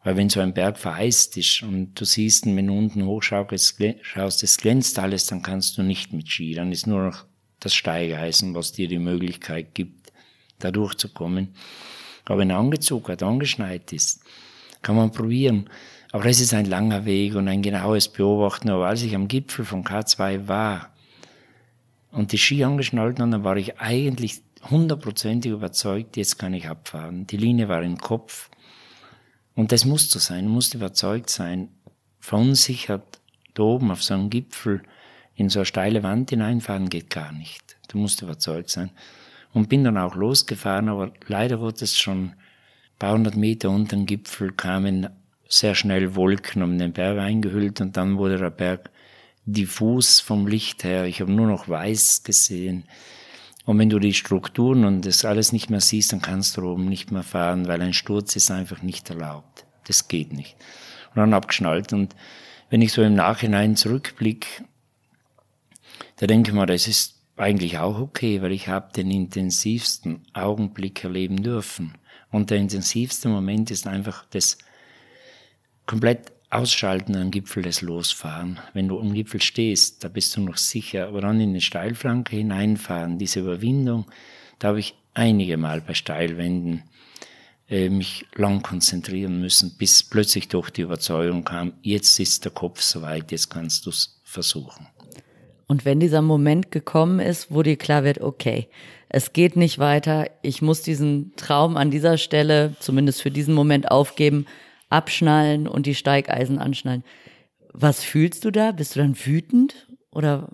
Weil wenn so ein Berg vereist ist und du siehst, wenn du unten hochschaust, es glänzt alles, dann kannst du nicht mit Ski. Dann ist nur noch das Steigeisen, was dir die Möglichkeit gibt, da durchzukommen. Aber wenn er angezogen hat, angeschneit ist, kann man probieren. Aber das ist ein langer Weg und ein genaues Beobachten. Aber als ich am Gipfel von K2 war und die Ski angeschnallt haben, dann war ich eigentlich hundertprozentig überzeugt, jetzt kann ich abfahren. Die Linie war im Kopf. Und das muss so sein, musste überzeugt sein. Verunsichert da oben auf so einem Gipfel in so eine steile Wand hineinfahren geht gar nicht. Du musst überzeugt sein und bin dann auch losgefahren, aber leider wurde es schon ein paar hundert Meter unter dem Gipfel kamen sehr schnell Wolken um den Berg eingehüllt und dann wurde der Berg diffus vom Licht her. Ich habe nur noch weiß gesehen. Und wenn du die Strukturen und das alles nicht mehr siehst, dann kannst du oben nicht mehr fahren, weil ein Sturz ist einfach nicht erlaubt. Das geht nicht. Und dann abgeschnallt. Und wenn ich so im Nachhinein zurückblicke, da denke ich mal, das ist eigentlich auch okay, weil ich habe den intensivsten Augenblick erleben dürfen. Und der intensivste Moment ist einfach das komplett Ausschalten am Gipfel, das Losfahren. Wenn du am Gipfel stehst, da bist du noch sicher, aber dann in eine Steilflanke hineinfahren, diese Überwindung, da habe ich einige Mal bei Steilwänden äh, mich lang konzentrieren müssen, bis plötzlich doch die Überzeugung kam, jetzt ist der Kopf soweit, jetzt kannst du es versuchen. Und wenn dieser Moment gekommen ist, wo dir klar wird, okay, es geht nicht weiter, ich muss diesen Traum an dieser Stelle, zumindest für diesen Moment aufgeben, abschnallen und die Steigeisen anschnallen. Was fühlst du da? Bist du dann wütend oder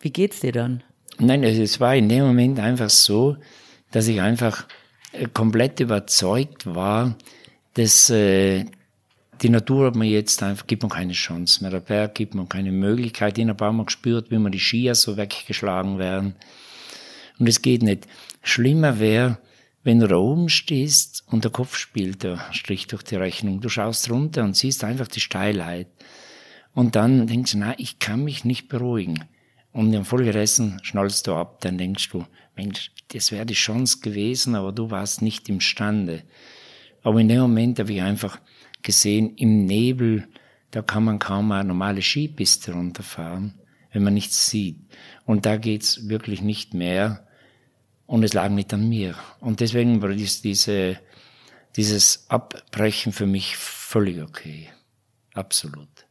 wie geht's dir dann? Nein, es war in dem Moment einfach so, dass ich einfach äh, komplett überzeugt war, dass äh, die Natur hat mir jetzt einfach, gibt mir keine Chance mehr. Der Berg gibt mir keine Möglichkeit. Ich habe auch mal gespürt, wie mir die Skier so weggeschlagen werden. Und es geht nicht. Schlimmer wäre, wenn du da oben stehst und der Kopf spielt der Strich durch die Rechnung. Du schaust runter und siehst einfach die Steilheit. Und dann denkst du, na, ich kann mich nicht beruhigen. Und infolgedessen schnallst du ab, dann denkst du, Mensch, das wäre die Chance gewesen, aber du warst nicht imstande. Aber in dem Moment habe ich einfach gesehen, im Nebel, da kann man kaum eine normale Skipiste runterfahren, wenn man nichts sieht. Und da geht's wirklich nicht mehr. Und es lag nicht an mir. Und deswegen war dies, diese, dieses Abbrechen für mich völlig okay. Absolut.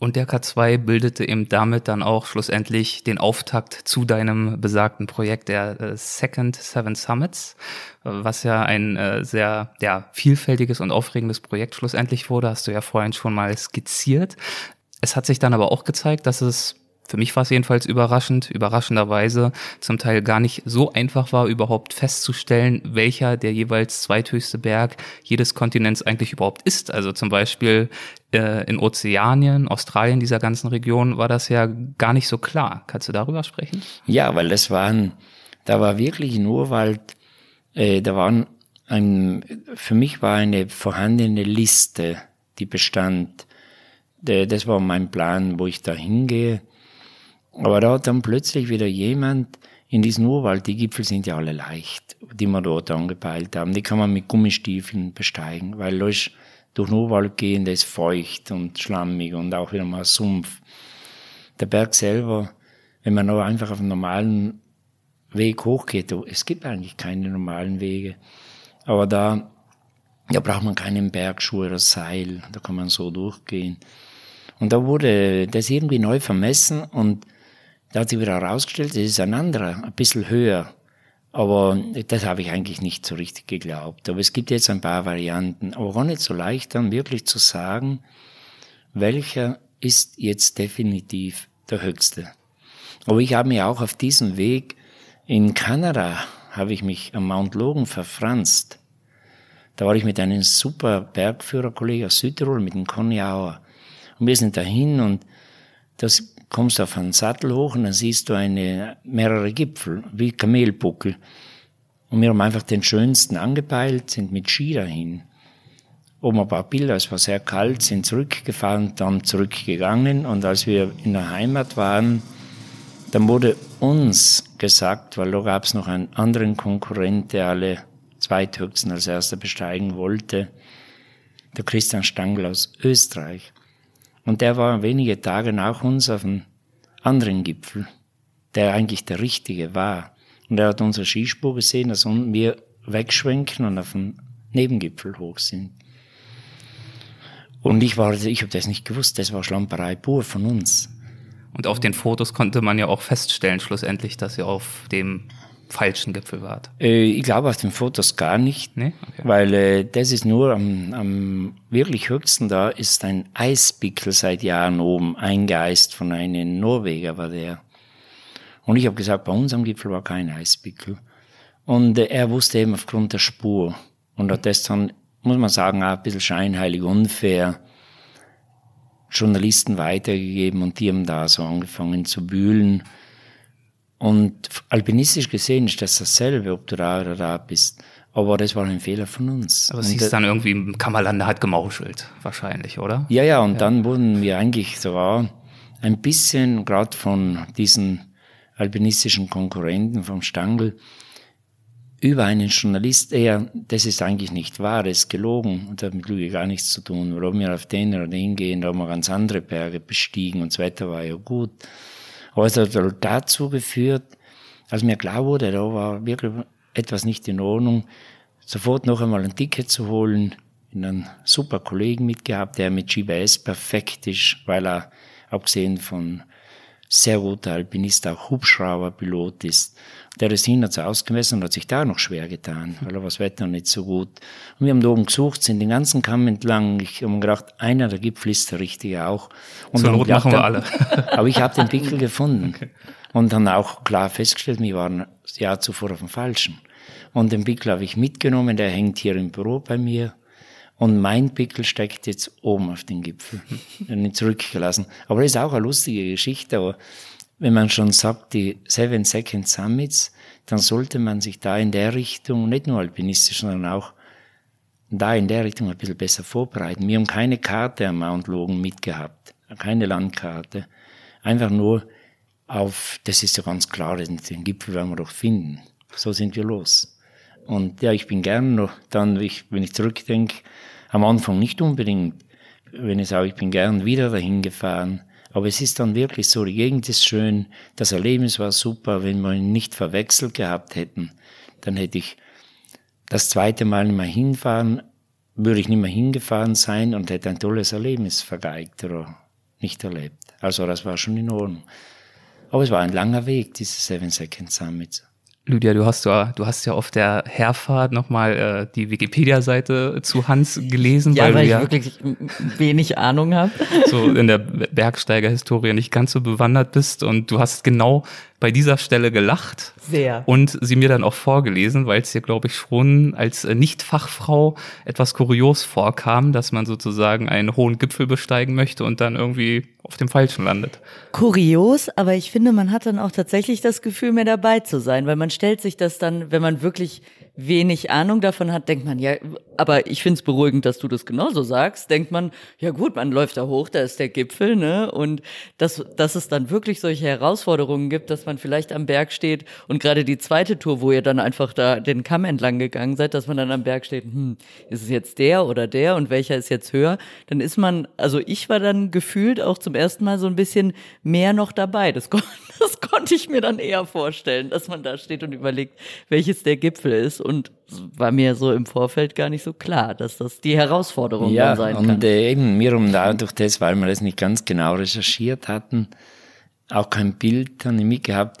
Und der K2 bildete eben damit dann auch schlussendlich den Auftakt zu deinem besagten Projekt der äh, Second Seven Summits, was ja ein äh, sehr ja, vielfältiges und aufregendes Projekt schlussendlich wurde, hast du ja vorhin schon mal skizziert. Es hat sich dann aber auch gezeigt, dass es für mich war es jedenfalls überraschend, überraschenderweise zum Teil gar nicht so einfach war, überhaupt festzustellen, welcher der jeweils zweithöchste Berg jedes Kontinents eigentlich überhaupt ist. Also zum Beispiel äh, in Ozeanien, Australien, dieser ganzen Region war das ja gar nicht so klar. Kannst du darüber sprechen? Ja, weil das waren, da war wirklich ein Urwald, äh, da waren ein, für mich war eine vorhandene Liste, die bestand. Das war mein Plan, wo ich da hingehe. Aber da hat dann plötzlich wieder jemand in diesem Urwald, die Gipfel sind ja alle leicht, die wir dort angepeilt haben, die kann man mit Gummistiefeln besteigen, weil da durch den Urwald gehen, der ist feucht und schlammig und auch wieder mal Sumpf. Der Berg selber, wenn man nur einfach auf dem normalen Weg hochgeht, es gibt eigentlich keine normalen Wege, aber da, da braucht man keinen Bergschuh oder Seil, da kann man so durchgehen. Und da wurde das irgendwie neu vermessen und da hat sich wieder herausgestellt, das ist ein anderer, ein bisschen höher. Aber das habe ich eigentlich nicht so richtig geglaubt. Aber es gibt jetzt ein paar Varianten. Aber gar nicht so leicht dann wirklich zu sagen, welcher ist jetzt definitiv der höchste. Aber ich habe mich auch auf diesem Weg in Kanada, habe ich mich am Mount Logan verfranst. Da war ich mit einem super Bergführerkollegen aus Südtirol, mit dem Conny Auer. Und wir sind dahin und das kommst auf einen Sattel hoch und dann siehst du eine, mehrere Gipfel, wie Kamelbuckel. Und wir haben einfach den schönsten angepeilt, sind mit Ski dahin. Oben ein paar Bilder, es war sehr kalt, sind zurückgefahren, dann zurückgegangen und als wir in der Heimat waren, dann wurde uns gesagt, weil da gab es noch einen anderen Konkurrent, der alle zweithöchsten als erster besteigen wollte, der Christian Stangl aus Österreich. Und der war wenige Tage nach uns auf einem anderen Gipfel, der eigentlich der richtige war. Und er hat unsere Skispur gesehen, dass wir wegschwenken und auf den Nebengipfel hoch sind. Und ich war, ich habe das nicht gewusst, das war Schlamperei pur von uns. Und auf den Fotos konnte man ja auch feststellen, schlussendlich, dass ihr auf dem falschen Gipfel wart? Äh, ich glaube auf den Fotos gar nicht, nee? okay. weil äh, das ist nur am, am wirklich höchsten da ist ein Eispickel seit Jahren oben eingeeist von einem Norweger war der. Und ich habe gesagt, bei uns am Gipfel war kein Eispickel. Und äh, er wusste eben aufgrund der Spur und hat das dann, muss man sagen, auch ein bisschen scheinheilig unfair Journalisten weitergegeben und die haben da so angefangen zu bühlen und alpinistisch gesehen ist das dasselbe, ob du da oder da bist. Aber das war ein Fehler von uns. Aber es hieß dann irgendwie, Kammerlander hat gemauschelt, wahrscheinlich, oder? Ja, ja, und ja. dann wurden wir eigentlich sogar ein bisschen, gerade von diesen alpinistischen Konkurrenten vom Stangl, über einen Journalist eher, das ist eigentlich nicht wahr, das ist gelogen und hat mit Lüge gar nichts zu tun. Warum wir auf den oder den gehen, da haben wir ganz andere Berge bestiegen und das Wetter war ja gut. Aber es hat dazu geführt, als mir klar wurde, da war wirklich etwas nicht in Ordnung, sofort noch einmal ein Ticket zu holen, in einen super Kollegen mitgehabt, der mit GPS perfekt ist, weil er, abgesehen von sehr guter Alpinist, auch Hubschrauberpilot ist. Der ist hin, hat sich ausgemessen und hat sich da noch schwer getan, weil er war das Wetter nicht so gut. Und wir haben da oben gesucht, sind den ganzen Kamm entlang. Ich habe mir gedacht, einer der Gipfel ist der richtige auch. Und Zur Not machen wir alle. aber ich habe den Pickel gefunden. Okay. Und dann auch klar festgestellt, wir waren das Jahr zuvor auf dem Falschen. Und den Pickel habe ich mitgenommen, der hängt hier im Büro bei mir. Und mein Pickel steckt jetzt oben auf den Gipfel. und ihn zurückgelassen. Aber das ist auch eine lustige Geschichte. Aber wenn man schon sagt, die Seven Second Summits, dann sollte man sich da in der Richtung, nicht nur alpinistisch, sondern auch da in der Richtung ein bisschen besser vorbereiten. Wir haben keine Karte am Mount Logan mitgehabt. Keine Landkarte. Einfach nur auf, das ist ja ganz klar, den Gipfel werden wir doch finden. So sind wir los. Und ja, ich bin gern noch dann, wenn ich zurückdenke, am Anfang nicht unbedingt, wenn ich sage, ich bin gern wieder dahin gefahren. Aber es ist dann wirklich so, die Gegend ist schön, das Erlebnis war super. Wenn wir ihn nicht verwechselt gehabt hätten, dann hätte ich das zweite Mal nicht mehr hinfahren, würde ich nicht mehr hingefahren sein und hätte ein tolles Erlebnis vergeigt oder nicht erlebt. Also das war schon in Ordnung. Aber es war ein langer Weg, diese Seven Second Summits. Lydia, du hast ja, du hast ja auf der Herfahrt nochmal äh, die Wikipedia-Seite zu Hans gelesen. Ja, weil, weil ich ja wirklich wenig Ahnung habe. So in der Bergsteiger-Historie nicht ganz so bewandert bist und du hast genau bei dieser Stelle gelacht. Sehr. Und sie mir dann auch vorgelesen, weil es dir, glaube ich, schon als äh, Nicht-Fachfrau etwas kurios vorkam, dass man sozusagen einen hohen Gipfel besteigen möchte und dann irgendwie auf dem Falschen landet. Kurios, aber ich finde, man hat dann auch tatsächlich das Gefühl, mehr dabei zu sein, weil man stellt sich das dann, wenn man wirklich wenig Ahnung davon hat, denkt man, ja, aber ich finde es beruhigend, dass du das genauso sagst, denkt man, ja gut, man läuft da hoch, da ist der Gipfel, ne? Und dass, dass es dann wirklich solche Herausforderungen gibt, dass man vielleicht am Berg steht und gerade die zweite Tour, wo ihr dann einfach da den Kamm entlang gegangen seid, dass man dann am Berg steht, hm, ist es jetzt der oder der und welcher ist jetzt höher, dann ist man, also ich war dann gefühlt auch zum ersten Mal so ein bisschen mehr noch dabei. Das, das konnte ich mir dann eher vorstellen, dass man da steht und überlegt, welches der Gipfel ist und war mir so im Vorfeld gar nicht so klar, dass das die Herausforderung ja, sein und kann. Und äh, eben mir um da durch das, weil wir das nicht ganz genau recherchiert hatten, auch kein Bild dann mitgehabt.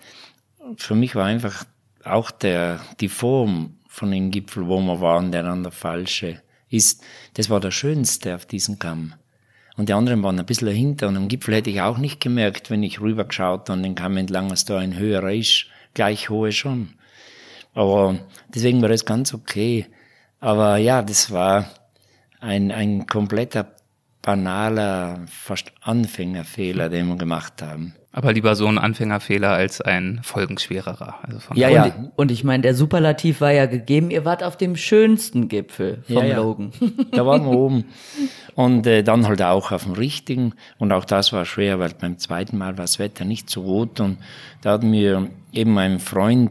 Für mich war einfach auch der, die Form von dem Gipfel, wo wir waren, der an der falsche ist, das war der schönste auf diesem Kamm. Und die anderen waren ein bisschen dahinter. Und am Gipfel hätte ich auch nicht gemerkt, wenn ich rübergeschaut und den Kamm entlang, dass da ein höherer ist, gleich hohe schon. Aber deswegen war das ganz okay. Aber ja, das war ein, ein kompletter banaler, fast Anfängerfehler, den wir gemacht haben. Aber lieber so ein Anfängerfehler als ein folgenschwererer. Also von ja, ja. Und, und, ich meine, der Superlativ war ja gegeben, ihr wart auf dem schönsten Gipfel vom ja, ja. Logan. Da waren wir oben. Und äh, dann halt auch auf dem richtigen. Und auch das war schwer, weil beim zweiten Mal war das Wetter nicht so gut. Und da hat mir eben mein Freund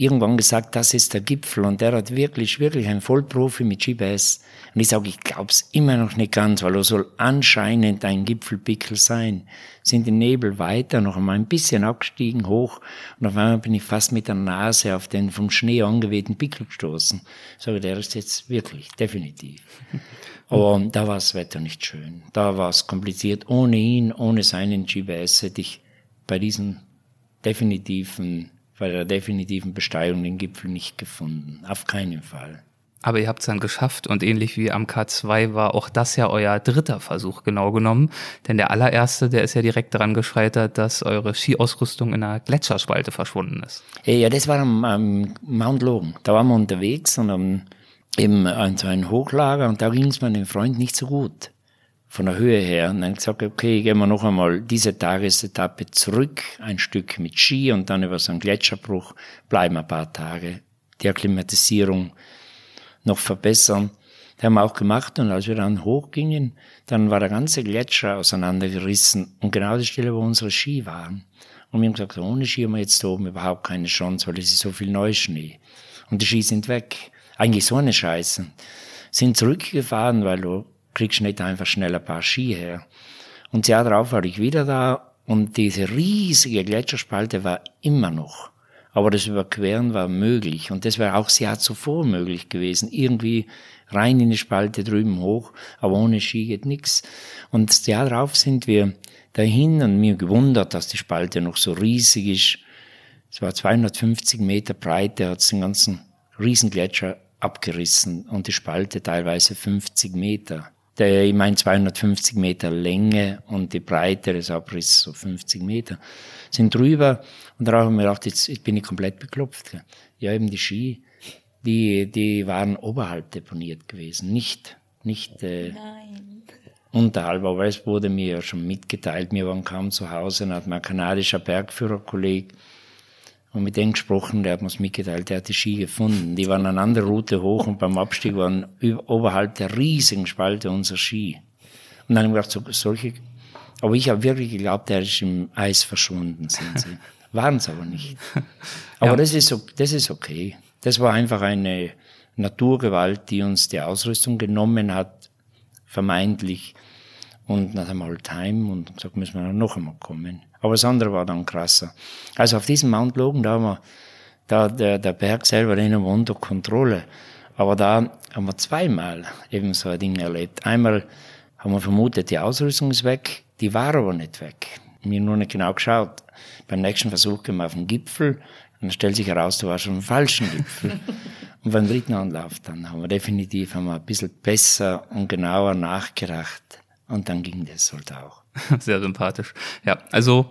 irgendwann gesagt, das ist der Gipfel. Und der hat wirklich, wirklich ein Vollprofi mit GPS. Und ich sage, ich glaub's immer noch nicht ganz, weil er soll anscheinend ein Gipfelpickel sein. Sind die Nebel weiter, noch einmal ein bisschen abgestiegen, hoch. Und auf einmal bin ich fast mit der Nase auf den vom Schnee angewehten Pickel gestoßen. Ich sage, der ist jetzt wirklich, definitiv. Aber da war das Wetter nicht schön. Da war es kompliziert. Ohne ihn, ohne seinen GPS hätte ich bei diesem definitiven bei der definitiven Besteigung den Gipfel nicht gefunden. Auf keinen Fall. Aber ihr habt es dann geschafft und ähnlich wie am K2 war auch das ja euer dritter Versuch genau genommen. Denn der allererste, der ist ja direkt daran gescheitert, dass eure Skiausrüstung in einer Gletscherspalte verschwunden ist. Ja, das war am, am Mount Logan. Da waren wir unterwegs und am, eben an so einem Hochlager und da ging es meinem Freund nicht so gut von der Höhe her. Und dann gesagt, okay, gehen wir noch einmal diese Tagesetappe zurück, ein Stück mit Ski und dann über so einen Gletscherbruch bleiben ein paar Tage. Die Akklimatisierung noch verbessern. Das haben wir auch gemacht und als wir dann hochgingen, dann war der ganze Gletscher auseinandergerissen und genau die Stelle, wo unsere Ski waren. Und wir haben gesagt, ohne Ski haben wir jetzt da oben überhaupt keine Chance, weil es ist so viel Neuschnee. Und die Ski sind weg. Eigentlich so eine Scheiße. Sind zurückgefahren, weil du kriegst nicht einfach schnell ein paar Ski her. Und das Jahr darauf war ich wieder da und diese riesige Gletscherspalte war immer noch. Aber das Überqueren war möglich und das wäre auch das Jahr zuvor möglich gewesen. Irgendwie rein in die Spalte drüben hoch, aber ohne Ski geht nix. Und das Jahr darauf sind wir dahin und mir gewundert, dass die Spalte noch so riesig ist. Es war 250 Meter Breite, hat es den ganzen Riesengletscher abgerissen und die Spalte teilweise 50 Meter der, ich meine 250 Meter Länge und die Breite des Abrisses so 50 Meter, sind drüber. Und darauf haben wir gedacht, jetzt, jetzt bin ich komplett beklopft. Ja, eben die Ski, die, die waren oberhalb deponiert gewesen, nicht, nicht äh, unterhalb, aber es wurde mir ja schon mitgeteilt, wir waren kaum zu Hause, dann hat mein kanadischer Bergführerkolleg und mit dem gesprochen, der hat mir's mitgeteilt, der hat die Ski gefunden. Die waren an anderer Route hoch und beim Abstieg waren oberhalb der riesigen Spalte unser Ski. Und dann habe ich gedacht, so, solche, aber ich habe wirklich geglaubt, der ist im Eis verschwunden, sind sie. Waren es aber nicht. Aber ja. das, ist, das ist okay. Das war einfach eine Naturgewalt, die uns die Ausrüstung genommen hat, vermeintlich. Und wir halt Time und gesagt, müssen wir noch einmal kommen. Aber das andere war dann krasser. Also auf diesem Mount Logan, da haben wir, da, der, der Berg selber, den haben wir unter Kontrolle. Aber da haben wir zweimal eben so ein Ding erlebt. Einmal haben wir vermutet, die Ausrüstung ist weg, die war aber nicht weg. Mir nur nicht genau geschaut. Beim nächsten Versuch gehen wir auf den Gipfel und dann stellt sich heraus, du warst schon am falschen Gipfel. und beim dritten Anlauf dann haben wir definitiv haben wir ein bisschen besser und genauer nachgedacht. Und dann ging das halt auch. Sehr sympathisch. Ja, also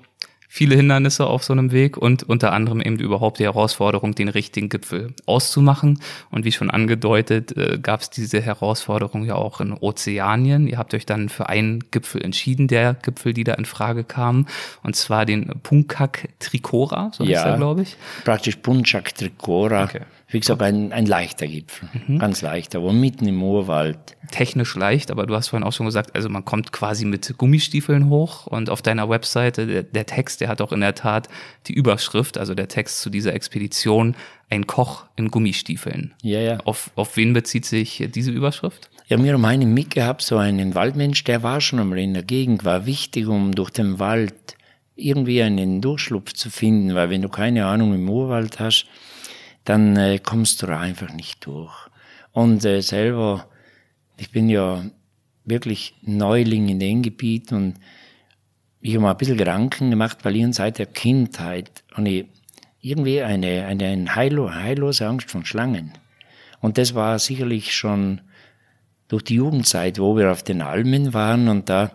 viele Hindernisse auf so einem Weg und unter anderem eben überhaupt die Herausforderung, den richtigen Gipfel auszumachen. Und wie schon angedeutet, äh, gab es diese Herausforderung ja auch in Ozeanien. Ihr habt euch dann für einen Gipfel entschieden, der Gipfel, die da in Frage kam, und zwar den Punkak Trikora, so ja, heißt er, glaube ich. Praktisch Punchak Trikora. Okay. Wie gesagt, ein, ein leichter Gipfel, mhm. ganz leicht, aber mitten im Urwald. Technisch leicht, aber du hast vorhin auch schon gesagt, also man kommt quasi mit Gummistiefeln hoch und auf deiner Webseite, der, der Text, der hat auch in der Tat die Überschrift, also der Text zu dieser Expedition, ein Koch in Gummistiefeln. Ja, ja. Auf, auf wen bezieht sich diese Überschrift? Ja, wir haben einen mitgehabt, so einen Waldmensch, der war schon einmal in der Gegend, war wichtig, um durch den Wald irgendwie einen Durchschlupf zu finden, weil wenn du keine Ahnung im Urwald hast, dann äh, kommst du da einfach nicht durch. Und äh, selber, ich bin ja wirklich Neuling in dem Gebiet und ich habe mir ein bisschen Gedanken gemacht, weil ich seit der Kindheit und ich irgendwie eine, eine, eine heillose Angst von Schlangen. Und das war sicherlich schon durch die Jugendzeit, wo wir auf den Almen waren und da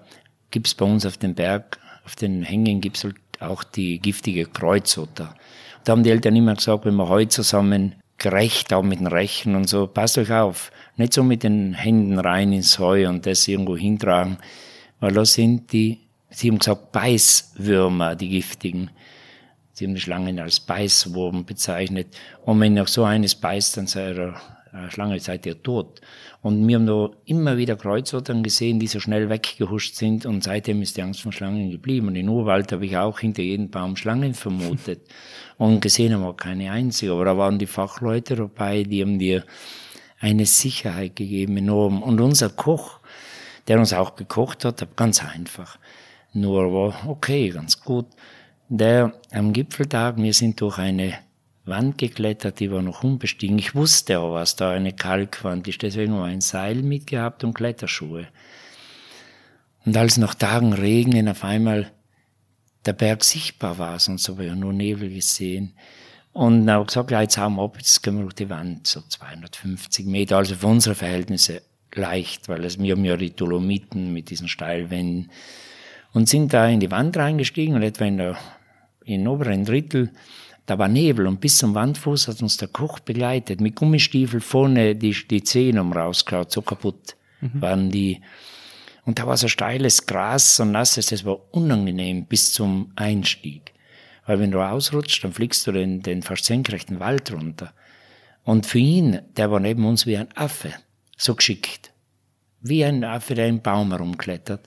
gibt's bei uns auf dem Berg, auf den Hängen gibt's halt auch die giftige Kreuzotter. Da haben die Eltern immer gesagt, wenn wir heute zusammen gerecht, auch mit den Rechen und so, passt euch auf. Nicht so mit den Händen rein ins Heu und das irgendwo hintragen, weil da sind die, sie haben gesagt, Beißwürmer, die giftigen. Sie haben die Schlangen als Beißwurm bezeichnet. Und wenn noch so eines beißt, dann seid ihr, äh, Schlange seid ihr tot. Und wir haben da immer wieder Kreuzottern gesehen, die so schnell weggehuscht sind und seitdem ist die Angst vor Schlangen geblieben. Und in Urwald habe ich auch hinter jedem Baum Schlangen vermutet und gesehen haben wir keine einzige. Aber da waren die Fachleute dabei, die haben dir eine Sicherheit gegeben enorm. Und unser Koch, der uns auch gekocht hat, ganz einfach. Nur war okay, ganz gut. Der am Gipfeltag, wir sind durch eine Wand geklettert, die war noch unbestiegen. Ich wusste aber, was da eine Kalkwand ist, deswegen war ein Seil mitgehabt und Kletterschuhe. Und als nach Tagen Regen auf einmal der Berg sichtbar war, sonst habe ich ja nur Nebel gesehen. Und dann habe ich gesagt, ja, jetzt haben wir ab, jetzt gehen wir durch die Wand, so 250 Meter, also für unsere Verhältnisse leicht, weil es, wir haben ja die Dolomiten mit diesen Steilwänden und sind da in die Wand reingestiegen und etwa in der, in den oberen Drittel da war Nebel und bis zum Wandfuß hat uns der Koch begleitet. Mit Gummistiefel vorne die, die Zehen um rausgehauen, so kaputt mhm. waren die. Und da war so steiles Gras, so nasses, das war unangenehm bis zum Einstieg. Weil wenn du ausrutscht, dann fliegst du den, den fast senkrechten Wald runter. Und für ihn, der war neben uns wie ein Affe, so geschickt. Wie ein Affe, der im Baum herumklettert.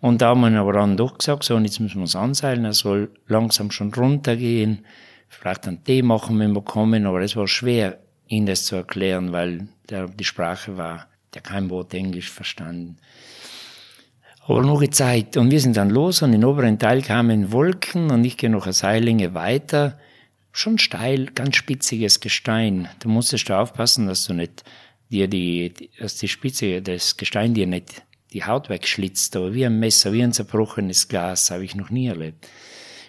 Und da haben wir aber dann doch gesagt, so, und jetzt müssen wir uns anseilen, er soll langsam schon runtergehen vielleicht einen Tee machen, wenn wir kommen, aber es war schwer, ihm das zu erklären, weil der, die Sprache war, der kein Wort Englisch verstanden. Aber noch Zeit. Und wir sind dann los und im oberen Teil kamen Wolken und ich gehe noch eine Seillänge weiter. Schon steil, ganz spitziges Gestein. Da musstest du aufpassen, dass du nicht dir die, dass die Spitze, das Gestein dir nicht die Haut wegschlitzt, aber wie ein Messer, wie ein zerbrochenes Glas, habe ich noch nie erlebt.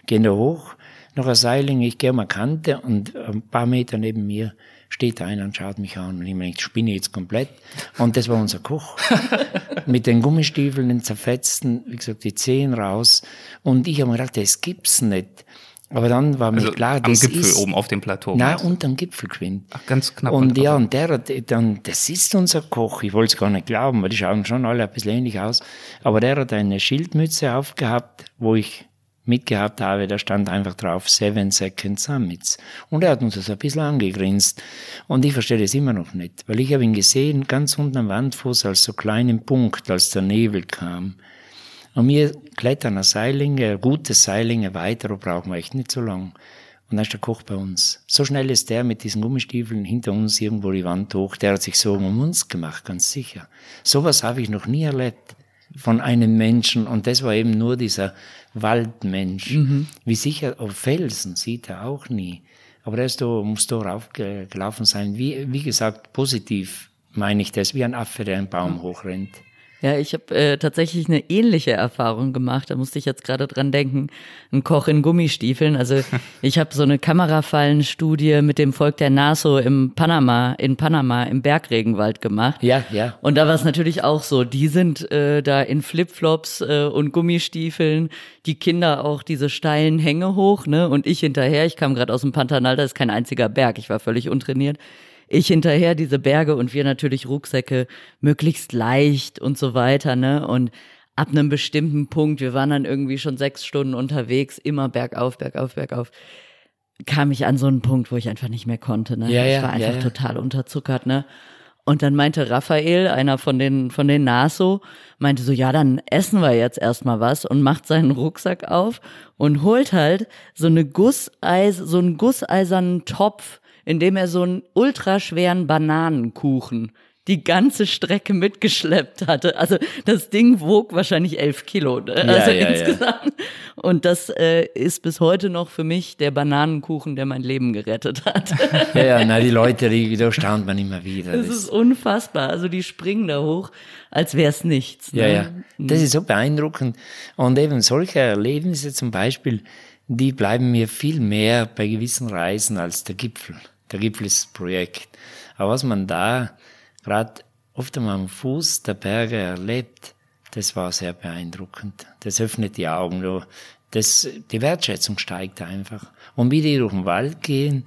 Gehen da hoch noch ein Seiling, ich gehe um eine Kante und ein paar Meter neben mir steht einer und schaut mich an und ich meine, ich spinne jetzt komplett. Und das war unser Koch. Mit den Gummistiefeln, den zerfetzten, wie gesagt, die Zehen raus. Und ich habe mir gedacht, das gibt's nicht. Aber dann war also mir klar, am das Gipfel ist, oben auf dem Plateau. Nein, unter dem Gipfel geschwind. Ach, ganz knapp. Und ja, und der hat dann, das ist unser Koch. Ich wollte es gar nicht glauben, weil die schauen schon alle ein bisschen ähnlich aus. Aber der hat eine Schildmütze aufgehabt, wo ich mitgehabt habe, da stand einfach drauf Seven Second Summits. Und er hat uns das ein bisschen angegrinst. Und ich verstehe das immer noch nicht, weil ich habe ihn gesehen, ganz unten am Wandfuß, als so kleinen Punkt, als der Nebel kam. Und wir klettern eine Seilinge, gute Seilinge weiter, brauchen wir echt nicht so lang. Und dann ist der Koch bei uns. So schnell ist der mit diesen Gummistiefeln hinter uns irgendwo die Wand hoch. Der hat sich Sorgen um uns gemacht, ganz sicher. Sowas habe ich noch nie erlebt von einem Menschen. Und das war eben nur dieser Waldmensch. Mhm. Wie sicher, auf Felsen sieht er auch nie. Aber er ist da, muss da raufgelaufen sein. Wie, wie gesagt, positiv meine ich das, wie ein Affe, der einen Baum hochrennt. Ja, ich habe äh, tatsächlich eine ähnliche Erfahrung gemacht. Da musste ich jetzt gerade dran denken. Ein Koch in Gummistiefeln. Also ich habe so eine Kamerafallenstudie mit dem Volk der Naso im Panama, in Panama im Bergregenwald gemacht. Ja, ja. Und da war es natürlich auch so. Die sind äh, da in Flipflops äh, und Gummistiefeln. Die Kinder auch diese steilen Hänge hoch, ne? Und ich hinterher. Ich kam gerade aus dem Pantanal. Da ist kein einziger Berg. Ich war völlig untrainiert ich hinterher diese Berge und wir natürlich Rucksäcke möglichst leicht und so weiter, ne? Und ab einem bestimmten Punkt, wir waren dann irgendwie schon sechs Stunden unterwegs, immer bergauf, bergauf, bergauf. kam ich an so einen Punkt, wo ich einfach nicht mehr konnte. Ne? Ja, ja, ich war einfach ja, ja. total unterzuckert. Ne? Und dann meinte Raphael, einer von den, von den NASO, meinte so, ja, dann essen wir jetzt erstmal was und macht seinen Rucksack auf und holt halt so eine Gusseis, so einen gusseisernen Topf, in dem er so einen ultraschweren Bananenkuchen die ganze Strecke mitgeschleppt hatte. Also das Ding wog wahrscheinlich elf Kilo, ne? Ja, also ja, ja. insgesamt. Und das äh, ist bis heute noch für mich der Bananenkuchen, der mein Leben gerettet hat. Ja, ja, na, die Leute, die, da staunt man immer wieder. Das ist unfassbar. Also die springen da hoch, als wäre es nichts. Ja, ne? ja. Das ist so beeindruckend. Und eben solche Erlebnisse zum Beispiel, die bleiben mir viel mehr bei gewissen Reisen als der Gipfel. Das Projekt. Aber was man da gerade oft am Fuß der Berge erlebt, das war sehr beeindruckend. Das öffnet die Augen. Das, die Wertschätzung steigt einfach. Und wie die durch den Wald gehen,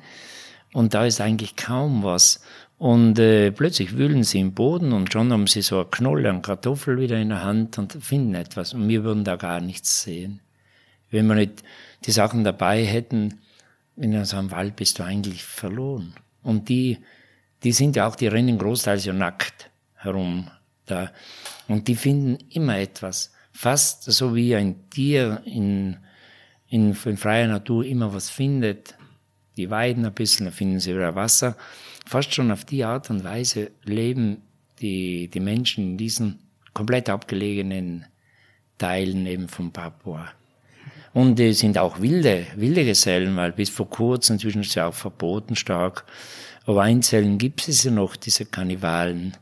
und da ist eigentlich kaum was. Und äh, plötzlich wühlen sie im Boden und schon haben sie so eine Knolle an Kartoffel wieder in der Hand und finden etwas. Und wir würden da gar nichts sehen. Wenn wir nicht die Sachen dabei hätten, in so einem Wald bist du eigentlich verloren. Und die, die sind ja auch, die rennen großteils ja nackt herum da. Und die finden immer etwas. Fast so wie ein Tier in, in, in freier Natur immer was findet. Die weiden ein bisschen, dann finden sie wieder Wasser. Fast schon auf die Art und Weise leben die, die Menschen in diesen komplett abgelegenen Teilen eben von Papua. Und die sind auch wilde, wilde Gesellen, weil bis vor kurzem, inzwischen ist es ja auch verboten stark, aber einzeln gibt es ja noch, diese Kannibalen.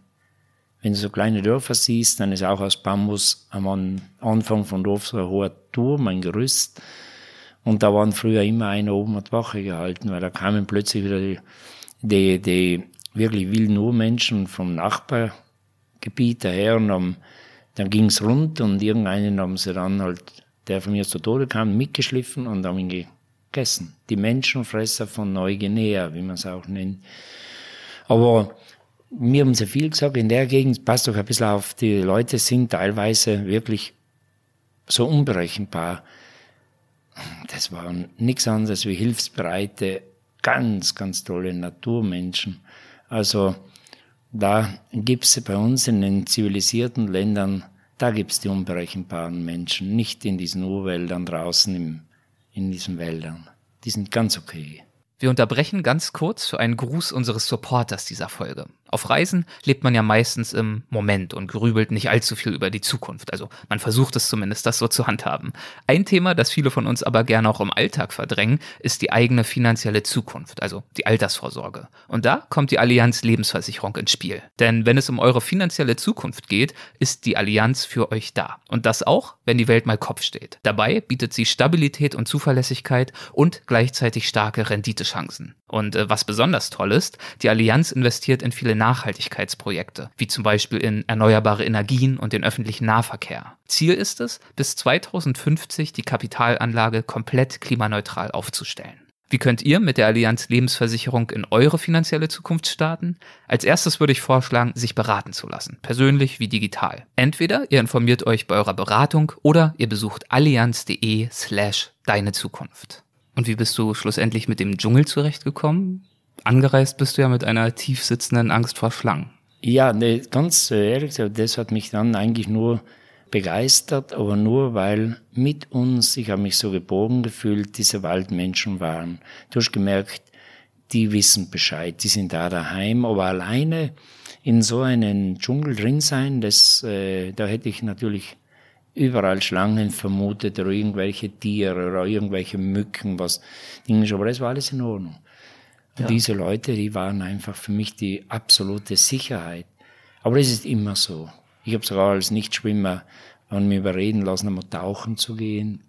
Wenn du so kleine Dörfer siehst, dann ist auch aus Bambus am An- Anfang von Dorf so ein hoher Turm, ein Gerüst. Und da waren früher immer einer oben hat Wache gehalten, weil da kamen plötzlich wieder die, die, die wirklich wilden Urmenschen vom Nachbargebiet daher und haben, dann ging's rund und irgendeinen haben sie dann halt, der von mir zu Tode kam, mitgeschliffen und haben ihn gegessen. Die Menschenfresser von Neuguinea, wie man es auch nennt. Aber mir haben sie viel gesagt, in der Gegend, passt doch ein bisschen auf, die Leute sind teilweise wirklich so unberechenbar. Das waren nichts anderes wie hilfsbereite, ganz, ganz tolle Naturmenschen. Also da gibt's bei uns in den zivilisierten Ländern, da gibt's die unberechenbaren Menschen, nicht in diesen Urwäldern draußen im, in diesen Wäldern. Die sind ganz okay. Wir unterbrechen ganz kurz für einen Gruß unseres Supporters dieser Folge. Auf Reisen lebt man ja meistens im Moment und grübelt nicht allzu viel über die Zukunft. Also man versucht es zumindest, das so zu handhaben. Ein Thema, das viele von uns aber gerne auch im Alltag verdrängen, ist die eigene finanzielle Zukunft, also die Altersvorsorge. Und da kommt die Allianz Lebensversicherung ins Spiel. Denn wenn es um eure finanzielle Zukunft geht, ist die Allianz für euch da. Und das auch, wenn die Welt mal Kopf steht. Dabei bietet sie Stabilität und Zuverlässigkeit und gleichzeitig starke Renditechancen. Und äh, was besonders toll ist, die Allianz investiert in viele Nachhaltigkeitsprojekte, wie zum Beispiel in erneuerbare Energien und den öffentlichen Nahverkehr. Ziel ist es, bis 2050 die Kapitalanlage komplett klimaneutral aufzustellen. Wie könnt ihr mit der Allianz Lebensversicherung in eure finanzielle Zukunft starten? Als erstes würde ich vorschlagen, sich beraten zu lassen, persönlich wie digital. Entweder ihr informiert euch bei eurer Beratung oder ihr besucht allianz.de slash deine Zukunft. Und wie bist du schlussendlich mit dem Dschungel zurechtgekommen? Angereist bist du ja mit einer tief sitzenden Angst vor Schlangen. Ja, nee, ganz ehrlich das hat mich dann eigentlich nur begeistert, aber nur weil mit uns, ich habe mich so geborgen gefühlt, diese Waldmenschen waren. Du hast gemerkt, die wissen Bescheid, die sind da daheim, aber alleine in so einen Dschungel drin sein, das, äh, da hätte ich natürlich überall Schlangen vermutet oder irgendwelche Tiere oder irgendwelche Mücken, was Dinge, aber das war alles in Ordnung. Und diese Leute, die waren einfach für mich die absolute Sicherheit. Aber das ist immer so. Ich habe sogar als Nichtschwimmer an mir überreden lassen, einmal tauchen zu gehen.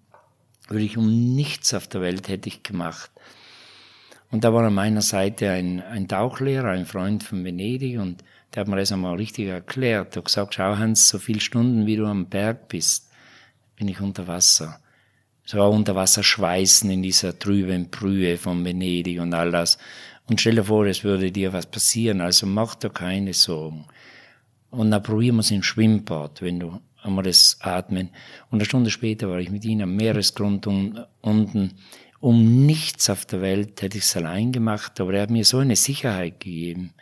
Würde ich um nichts auf der Welt hätte ich gemacht. Und da war an meiner Seite ein, ein Tauchlehrer, ein Freund von Venedig, und der hat mir das einmal richtig erklärt. Er hat gesagt, schau Hans, so viele Stunden, wie du am Berg bist, bin ich unter Wasser. So auch unter Wasser schweißen in dieser trüben Brühe von Venedig und all das. Und stell dir vor, es würde dir was passieren, also mach dir keine Sorgen. Und dann probieren wir es im Schwimmbad, wenn du einmal das atmen. Und eine Stunde später war ich mit ihm am Meeresgrund un, unten Um nichts auf der Welt hätte ich es allein gemacht, aber er hat mir so eine Sicherheit gegeben.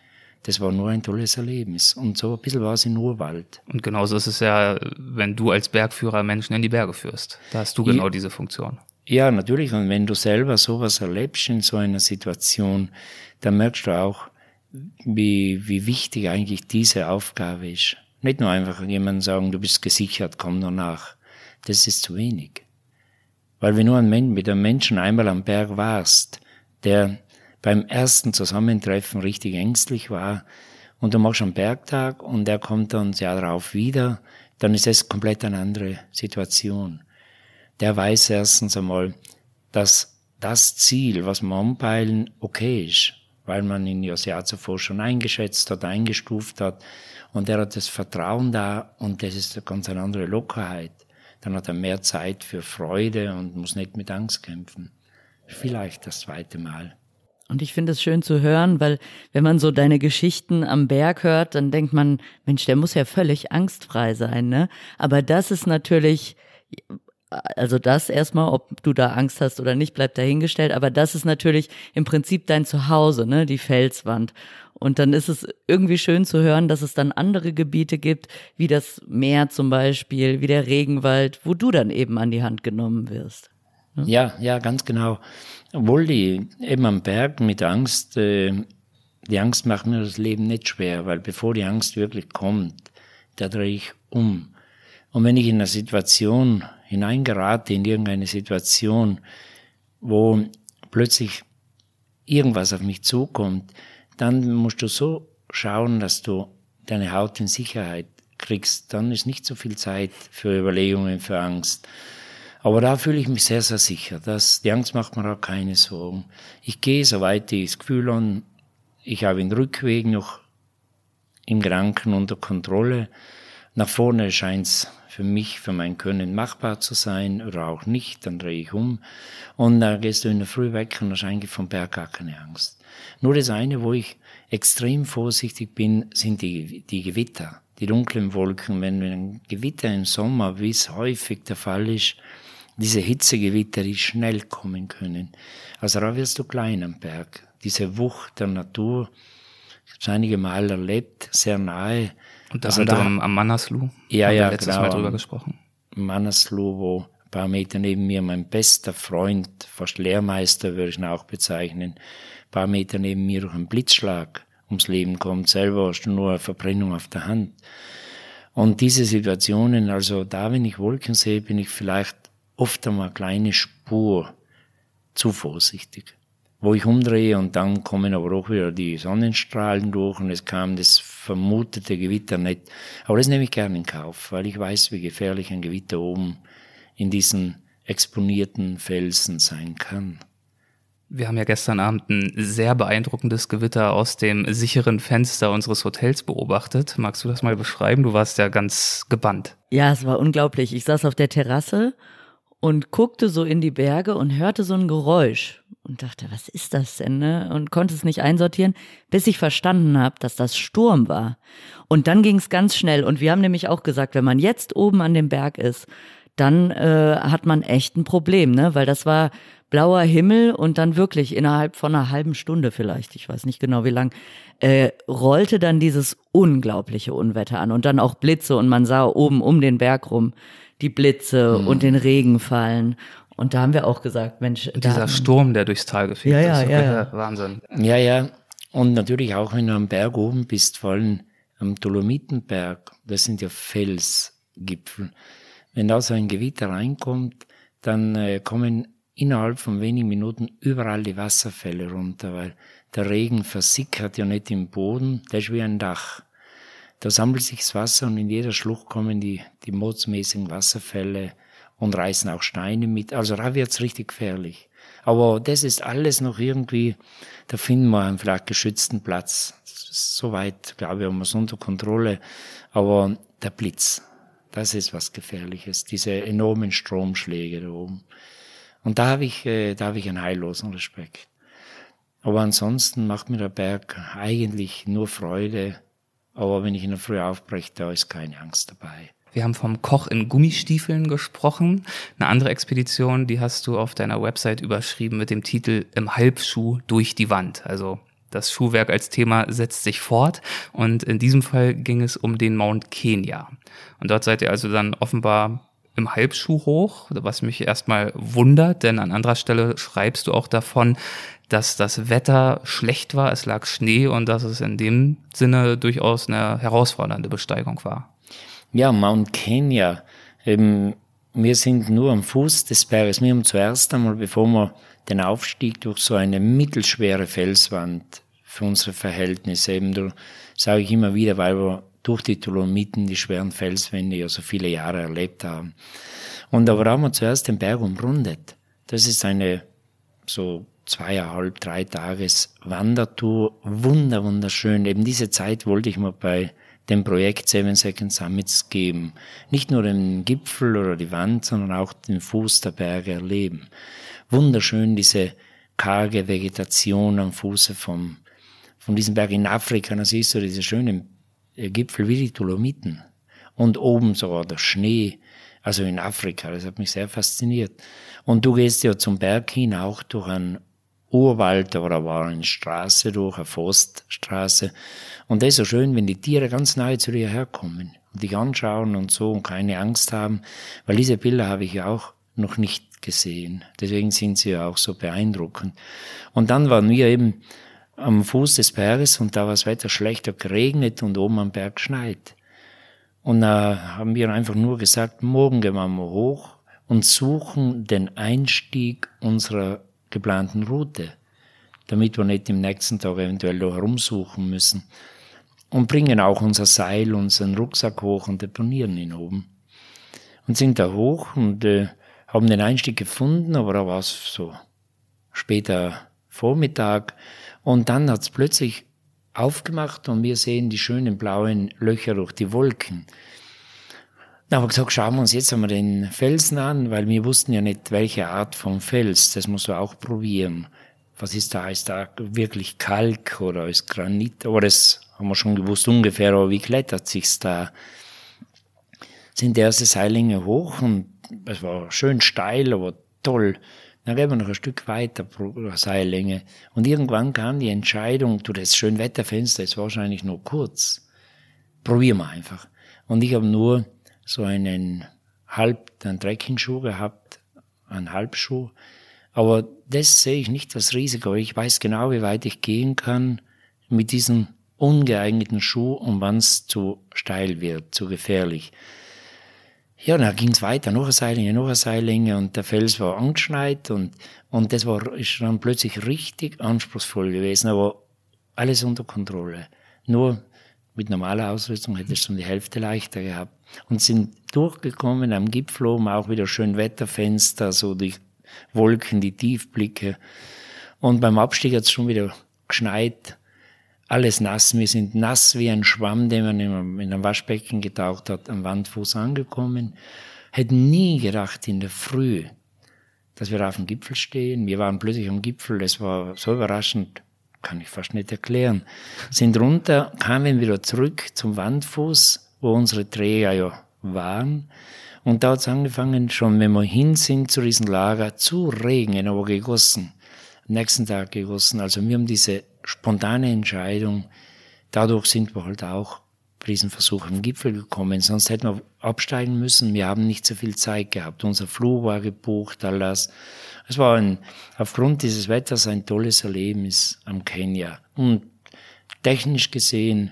Das war nur ein tolles Erlebnis. Und so ein bisschen war es in Urwald. Und genauso ist es ja, wenn du als Bergführer Menschen in die Berge führst. Da hast du genau ja, diese Funktion. Ja, natürlich. Und wenn du selber sowas erlebst in so einer Situation, dann merkst du auch, wie, wie wichtig eigentlich diese Aufgabe ist. Nicht nur einfach jemandem sagen, du bist gesichert, komm danach. Das ist zu wenig. Weil wenn du mit einem Menschen einmal am Berg warst, der beim ersten Zusammentreffen richtig ängstlich war, und du machst einen Bergtag und er kommt dann Jahr darauf wieder, dann ist es komplett eine andere Situation. Der weiß erstens einmal, dass das Ziel, was wir anpeilen, okay ist weil man ihn das Jahr zuvor schon eingeschätzt hat, eingestuft hat. Und er hat das Vertrauen da und das ist eine ganz andere Lockerheit. Dann hat er mehr Zeit für Freude und muss nicht mit Angst kämpfen. Vielleicht das zweite Mal. Und ich finde es schön zu hören, weil wenn man so deine Geschichten am Berg hört, dann denkt man, Mensch, der muss ja völlig angstfrei sein, ne? Aber das ist natürlich also das erstmal, ob du da Angst hast oder nicht, bleibt dahingestellt. Aber das ist natürlich im Prinzip dein Zuhause, ne, die Felswand. Und dann ist es irgendwie schön zu hören, dass es dann andere Gebiete gibt, wie das Meer zum Beispiel, wie der Regenwald, wo du dann eben an die Hand genommen wirst. Ja, ja, ganz genau. Obwohl die eben am Berg mit Angst, äh, die Angst macht mir das Leben nicht schwer, weil bevor die Angst wirklich kommt, da drehe ich um. Und wenn ich in einer Situation hineingerate in irgendeine Situation, wo plötzlich irgendwas auf mich zukommt, dann musst du so schauen, dass du deine Haut in Sicherheit kriegst. Dann ist nicht so viel Zeit für Überlegungen, für Angst. Aber da fühle ich mich sehr, sehr sicher. Dass, die Angst macht mir auch keine Sorgen. Ich gehe, soweit ich das Gefühl an, ich habe den Rückweg noch im Gedanken unter Kontrolle. Nach vorne scheint es für mich, für mein Können machbar zu sein oder auch nicht, dann drehe ich um und dann gehst du in der Früh weg und eigentlich vom Berg gar keine Angst. Nur das eine, wo ich extrem vorsichtig bin, sind die, die Gewitter, die dunklen Wolken. Wenn ein Gewitter im Sommer, wie es häufig der Fall ist, diese Hitzegewitter, die schnell kommen können. Also da wirst du klein am Berg. Diese Wucht der Natur, ich habe es einige Mal erlebt, sehr nahe, unter also anderem da, am Manaslu. Ja, ja, letztes genau, Mal drüber gesprochen. Manaslu, wo ein paar Meter neben mir mein bester Freund, fast Lehrmeister würde ich ihn auch bezeichnen, ein paar Meter neben mir durch einen Blitzschlag ums Leben kommt. Selber hast du nur eine Verbrennung auf der Hand. Und diese Situationen, also da, wenn ich Wolken sehe, bin ich vielleicht oft einmal eine kleine Spur zu vorsichtig wo ich umdrehe und dann kommen aber auch wieder die Sonnenstrahlen durch und es kam das vermutete Gewitter nicht. Aber das nehme ich gerne in Kauf, weil ich weiß, wie gefährlich ein Gewitter oben in diesen exponierten Felsen sein kann. Wir haben ja gestern Abend ein sehr beeindruckendes Gewitter aus dem sicheren Fenster unseres Hotels beobachtet. Magst du das mal beschreiben? Du warst ja ganz gebannt. Ja, es war unglaublich. Ich saß auf der Terrasse und guckte so in die Berge und hörte so ein Geräusch und dachte, was ist das denn? Ne? Und konnte es nicht einsortieren, bis ich verstanden habe, dass das Sturm war. Und dann ging es ganz schnell. Und wir haben nämlich auch gesagt, wenn man jetzt oben an dem Berg ist, dann äh, hat man echt ein Problem, ne? Weil das war blauer Himmel und dann wirklich innerhalb von einer halben Stunde vielleicht, ich weiß nicht genau wie lang, äh, rollte dann dieses unglaubliche Unwetter an und dann auch Blitze und man sah oben um den Berg rum die Blitze mhm. und den Regen fallen und da haben wir auch gesagt, Mensch. Dieser Sturm, der durchs Tal gefegt ja, ja, ist. Ja, ja. Wahnsinn. Ja, ja. Und natürlich auch, wenn du am Berg oben bist, vor allem am Dolomitenberg, das sind ja Felsgipfel. Wenn da so ein Gewitter reinkommt, dann äh, kommen innerhalb von wenigen Minuten überall die Wasserfälle runter, weil der Regen versickert ja nicht im Boden, der ist wie ein Dach. Da sammelt sich das Wasser und in jeder Schlucht kommen die, die modsmäßigen Wasserfälle und reißen auch Steine mit. Also da wird's richtig gefährlich. Aber das ist alles noch irgendwie, da finden wir einen vielleicht geschützten Platz. Soweit, glaube ich, haben wir es unter Kontrolle. Aber der Blitz, das ist was Gefährliches. Diese enormen Stromschläge da oben. Und da habe ich, äh, da habe ich einen heillosen Respekt. Aber ansonsten macht mir der Berg eigentlich nur Freude. Aber wenn ich in der Früh aufbreche, da ist keine Angst dabei. Wir haben vom Koch in Gummistiefeln gesprochen. Eine andere Expedition, die hast du auf deiner Website überschrieben mit dem Titel Im Halbschuh durch die Wand. Also das Schuhwerk als Thema setzt sich fort und in diesem Fall ging es um den Mount Kenya. Und dort seid ihr also dann offenbar im Halbschuh hoch, was mich erstmal wundert, denn an anderer Stelle schreibst du auch davon, dass das Wetter schlecht war, es lag Schnee und dass es in dem Sinne durchaus eine herausfordernde Besteigung war. Ja, Mount Kenya. Eben, wir sind nur am Fuß des Berges. Wir haben zuerst einmal, bevor wir den Aufstieg durch so eine mittelschwere Felswand für unsere Verhältnisse, eben, sage ich immer wieder, weil wir durch die Dolomiten, die schweren Felswände ja so viele Jahre erlebt haben. Und aber haben wir zuerst den Berg umrundet. Das ist eine so zweieinhalb, drei Tages Wandertour. Wunder, wunderschön. Eben diese Zeit wollte ich mir bei dem Projekt Seven Second Summits geben. Nicht nur den Gipfel oder die Wand, sondern auch den Fuß der Berge erleben. Wunderschön diese karge Vegetation am Fuße vom, von diesem Berg in Afrika. Da siehst du diese schönen Gipfel wie die Dolomiten. Und oben sogar der Schnee, also in Afrika. Das hat mich sehr fasziniert. Und du gehst ja zum Berg hin auch durch einen Urwald oder war eine Straße durch, eine Forststraße. Und das ist so schön, wenn die Tiere ganz nahe zu dir herkommen und dich anschauen und so und keine Angst haben, weil diese Bilder habe ich ja auch noch nicht gesehen. Deswegen sind sie ja auch so beeindruckend. Und dann waren wir eben am Fuß des Berges und da war das Wetter schlechter geregnet und oben am Berg schneit. Und da haben wir einfach nur gesagt, morgen gehen wir mal hoch und suchen den Einstieg unserer geplanten Route, damit wir nicht im nächsten Tag eventuell da herumsuchen müssen. Und bringen auch unser Seil, unseren Rucksack hoch und deponieren ihn oben. Und sind da hoch und äh, haben den Einstieg gefunden, aber da war es so später Vormittag. Und dann hat's plötzlich aufgemacht und wir sehen die schönen blauen Löcher durch die Wolken. Dann haben wir gesagt, schauen wir uns jetzt einmal den Felsen an, weil wir wussten ja nicht, welche Art von Fels. Das muss man auch probieren. Was ist da? Ist da wirklich Kalk oder ist Granit? Aber das haben wir schon gewusst ungefähr, aber wie klettert sich's da? Sind erste Seillänge hoch und es war schön steil, aber toll. Dann gehen wir noch ein Stück weiter pro Seillänge. Und irgendwann kam die Entscheidung, du, das Schönwetterfenster ist wahrscheinlich nur kurz. Probieren wir einfach. Und ich habe nur so einen halb, einen Trekkingschuh gehabt, einen Halbschuh. Aber das sehe ich nicht als Risiko. Ich weiß genau, wie weit ich gehen kann mit diesem ungeeigneten Schuh und wann es zu steil wird, zu gefährlich. Ja, dann ging es weiter, noch eine Seillänge, noch eine Seillänge und der Fels war angeschneit und, und das war, ist dann plötzlich richtig anspruchsvoll gewesen, aber alles unter Kontrolle. Nur mit normaler Ausrüstung hätte ich es um die Hälfte leichter gehabt. Und sind durchgekommen am Gipfel oben, auch wieder schön Wetterfenster, so die Wolken, die Tiefblicke. Und beim Abstieg hat es schon wieder geschneit, alles nass. Wir sind nass wie ein Schwamm, den man in einem Waschbecken getaucht hat, am Wandfuß angekommen. Hätten nie gedacht in der Früh, dass wir auf dem Gipfel stehen. Wir waren plötzlich am Gipfel, das war so überraschend kann ich fast nicht erklären, sind runter, kamen wieder zurück zum Wandfuß, wo unsere Träger ja waren. Und da hat es angefangen, schon wenn wir hin sind zu diesem Lager, zu regnen, aber gegossen. Am nächsten Tag gegossen. Also wir haben diese spontane Entscheidung. Dadurch sind wir halt auch bei diesem Versuch am Gipfel gekommen. Sonst hätten wir absteigen müssen. Wir haben nicht so viel Zeit gehabt. Unser Flug war gebucht, all das. Es war ein, aufgrund dieses Wetters ein tolles Erlebnis am Kenia. Und technisch gesehen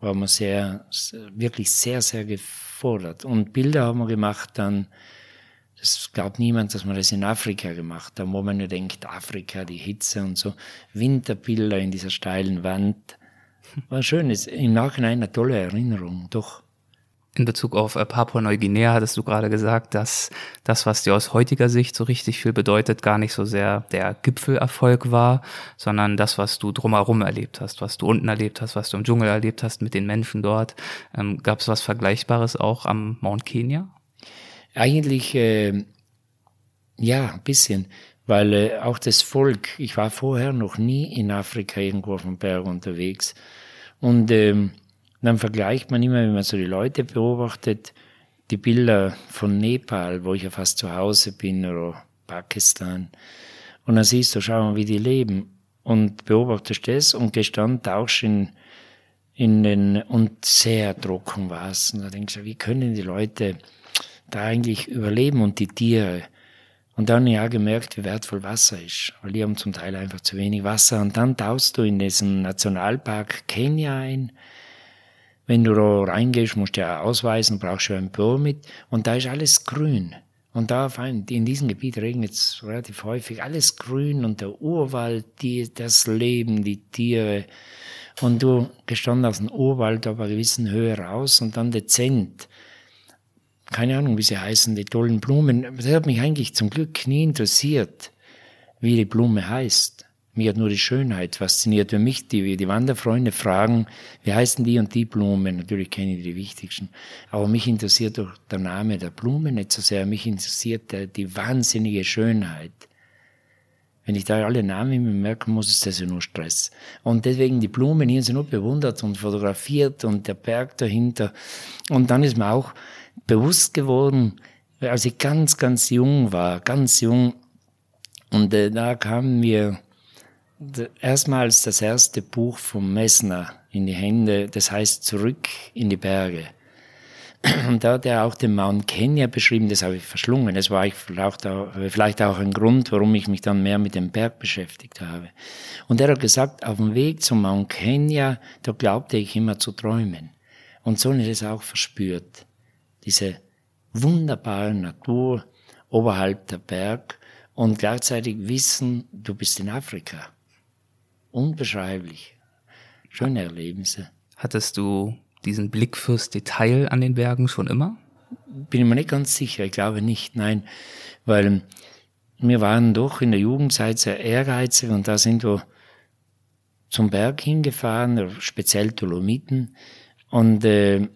war man sehr, wirklich sehr, sehr gefordert. Und Bilder haben wir gemacht dann, es gab niemand, dass man das in Afrika gemacht hat, wo man nur denkt, Afrika, die Hitze und so. Winterbilder in dieser steilen Wand. War schön, ist im Nachhinein eine tolle Erinnerung, doch in Bezug auf äh, Papua-Neuguinea hattest du gerade gesagt, dass das, was dir aus heutiger Sicht so richtig viel bedeutet, gar nicht so sehr der Gipfelerfolg war, sondern das, was du drumherum erlebt hast, was du unten erlebt hast, was du im Dschungel erlebt hast mit den Menschen dort. Ähm, Gab es was Vergleichbares auch am Mount Kenya? Eigentlich äh, ja, ein bisschen, weil äh, auch das Volk, ich war vorher noch nie in Afrika irgendwo auf dem Berg unterwegs und ähm, und dann vergleicht man immer, wenn man so die Leute beobachtet, die Bilder von Nepal, wo ich ja fast zu Hause bin, oder Pakistan. Und dann siehst du, schau mal, wie die leben und beobachtest das und gestern tauchst in, in den, und sehr trocken war es. Und da denkst du, wie können die Leute da eigentlich überleben und die Tiere? Und dann ja gemerkt, wie wertvoll Wasser ist, weil die haben zum Teil einfach zu wenig Wasser. Und dann tauchst du in diesen Nationalpark Kenia ein. Wenn du da reingehst, musst du ja ausweisen, brauchst du ein Permit. Und da ist alles grün. Und da in diesem Gebiet regnet es relativ häufig. Alles grün und der Urwald, die, das Leben, die Tiere. Und du gestanden aus dem Urwald auf einer gewissen Höhe raus und dann dezent. Keine Ahnung, wie sie heißen, die tollen Blumen. Das hat mich eigentlich zum Glück nie interessiert, wie die Blume heißt. Mich hat nur die Schönheit fasziniert. Wenn mich die, die Wanderfreunde fragen, wie heißen die und die Blumen, natürlich kenne ich die wichtigsten, aber mich interessiert doch der Name der Blume nicht so sehr, mich interessiert die wahnsinnige Schönheit. Wenn ich da alle Namen immer merken muss, ist das ja nur Stress. Und deswegen die Blumen hier sind nur bewundert und fotografiert und der Berg dahinter. Und dann ist mir auch bewusst geworden, als ich ganz, ganz jung war, ganz jung, und äh, da kamen mir erstmals das erste Buch vom Messner in die Hände, das heißt Zurück in die Berge. Und da hat er auch den Mount Kenya beschrieben, das habe ich verschlungen. Das war vielleicht auch ein Grund, warum ich mich dann mehr mit dem Berg beschäftigt habe. Und er hat gesagt, auf dem Weg zum Mount Kenya, da glaubte ich immer zu träumen. Und so habe ich es auch verspürt. Diese wunderbare Natur oberhalb der Berg und gleichzeitig wissen, du bist in Afrika unbeschreiblich. Schöne Erlebnisse. Hattest du diesen Blick fürs Detail an den Bergen schon immer? Bin ich mir nicht ganz sicher. Ich glaube nicht. Nein, weil wir waren doch in der Jugendzeit sehr ehrgeizig und da sind wir zum Berg hingefahren, speziell Dolomiten. Und äh,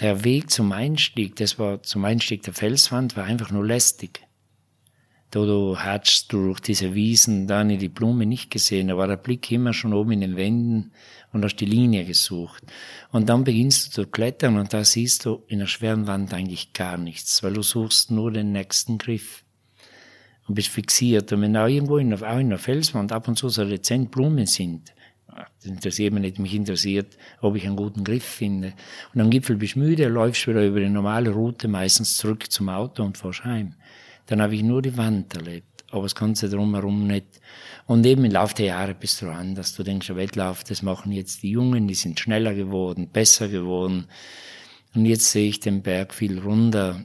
der Weg zum Einstieg, das war zum Einstieg der Felswand, war einfach nur lästig. Da du hatschst durch diese Wiesen, da habe die Blume nicht gesehen, da war der Blick immer schon oben in den Wänden und hast die Linie gesucht. Und dann beginnst du zu klettern und da siehst du in der schweren Wand eigentlich gar nichts, weil du suchst nur den nächsten Griff und bist fixiert. Und wenn da irgendwo in der, auch in der Felswand ab und zu so dezent Blumen sind, interessiert mich nicht, mich interessiert, ob ich einen guten Griff finde. Und am Gipfel bist du müde, läufst wieder über die normale Route meistens zurück zum Auto und fährst heim. Dann habe ich nur die Wand erlebt, aber das Ganze drumherum nicht. Und eben im Laufe der Jahre bist du anders. Du denkst, Wettlauf, das machen jetzt die Jungen, die sind schneller geworden, besser geworden. Und jetzt sehe ich den Berg viel runder,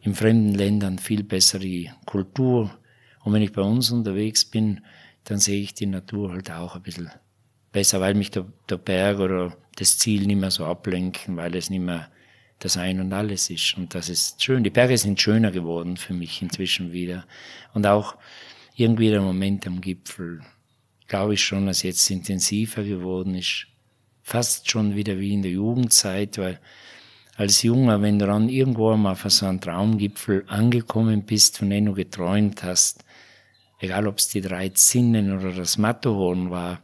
in fremden Ländern viel bessere Kultur. Und wenn ich bei uns unterwegs bin, dann sehe ich die Natur halt auch ein bisschen besser, weil mich der, der Berg oder das Ziel nicht mehr so ablenken, weil es nicht mehr das Ein und Alles ist. Und das ist schön. Die Berge sind schöner geworden für mich inzwischen wieder. Und auch irgendwie der Moment am Gipfel, glaube ich schon, dass jetzt intensiver geworden ist. Fast schon wieder wie in der Jugendzeit, weil als Junger, wenn du dann irgendwo mal auf so einem Traumgipfel angekommen bist, von dem du geträumt hast, egal ob es die drei Zinnen oder das Matterhorn war,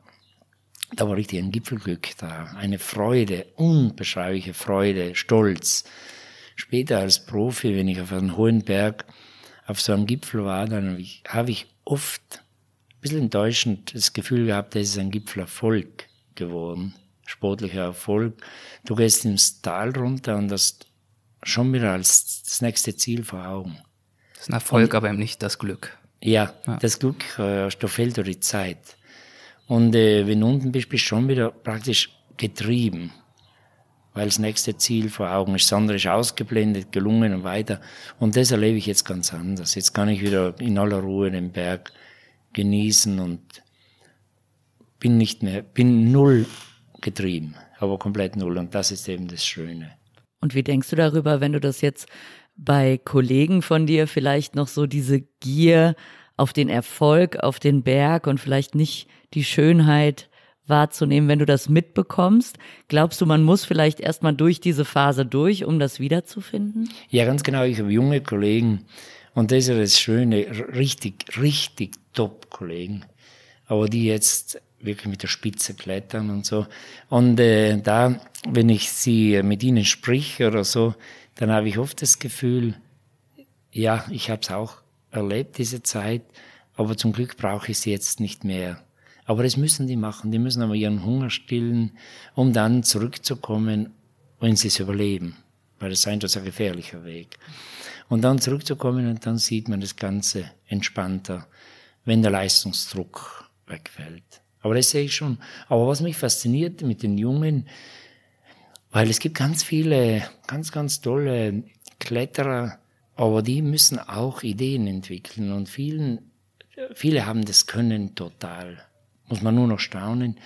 da war richtig ein Gipfelglück da, eine Freude, unbeschreibliche Freude, Stolz. Später als Profi, wenn ich auf einem hohen Berg auf so einem Gipfel war, dann habe ich, hab ich oft ein bisschen enttäuschend das Gefühl gehabt, das ist ein Gipfelerfolg geworden, sportlicher Erfolg. Du gehst ins Tal runter und das schon wieder als das nächste Ziel vor Augen. Das ist ein Erfolg, und, aber eben nicht das Glück. Ja, ja. das Glück, äh, da fehlt dir die Zeit. Und äh, wenn unten bist, bist du schon wieder praktisch getrieben, weil das nächste Ziel vor Augen ist. Das andere ist ausgeblendet, gelungen und weiter. Und das erlebe ich jetzt ganz anders. Jetzt kann ich wieder in aller Ruhe den Berg genießen und bin nicht mehr, bin null getrieben, aber komplett null. Und das ist eben das Schöne. Und wie denkst du darüber, wenn du das jetzt bei Kollegen von dir vielleicht noch so diese Gier auf den Erfolg, auf den Berg und vielleicht nicht die Schönheit wahrzunehmen, wenn du das mitbekommst? Glaubst du, man muss vielleicht erstmal durch diese Phase durch, um das wiederzufinden? Ja, ganz genau. Ich habe junge Kollegen und das ist ja das Schöne, richtig, richtig Top-Kollegen, aber die jetzt wirklich mit der Spitze klettern und so. Und äh, da, wenn ich sie mit ihnen sprich oder so, dann habe ich oft das Gefühl, ja, ich habe es auch erlebt, diese Zeit, aber zum Glück brauche ich sie jetzt nicht mehr. Aber das müssen die machen, die müssen aber ihren Hunger stillen, um dann zurückzukommen, wenn sie es überleben. Weil das ist ein gefährlicher Weg. Und dann zurückzukommen und dann sieht man das Ganze entspannter, wenn der Leistungsdruck wegfällt. Aber das sehe ich schon. Aber was mich fasziniert mit den Jungen, weil es gibt ganz viele, ganz, ganz tolle Kletterer, aber die müssen auch Ideen entwickeln und vielen, viele haben das Können total. Muss man nur noch staunen.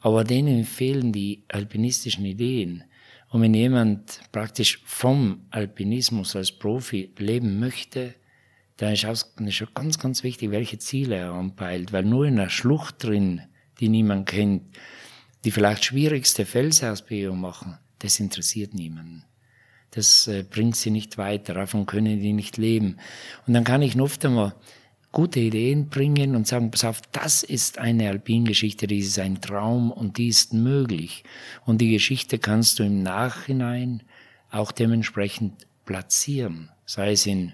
Aber denen fehlen die alpinistischen Ideen. Und wenn jemand praktisch vom Alpinismus als Profi leben möchte, dann ist es schon ganz, ganz wichtig, welche Ziele er anpeilt. Weil nur in einer Schlucht drin, die niemand kennt, die vielleicht schwierigste Felsausbildung machen, das interessiert niemanden. Das äh, bringt sie nicht weiter, davon können die nicht leben. Und dann kann ich oft einmal gute Ideen bringen und sagen, pass auf, das ist eine Alpingeschichte, die ist ein Traum und die ist möglich. Und die Geschichte kannst du im Nachhinein auch dementsprechend platzieren, sei es in,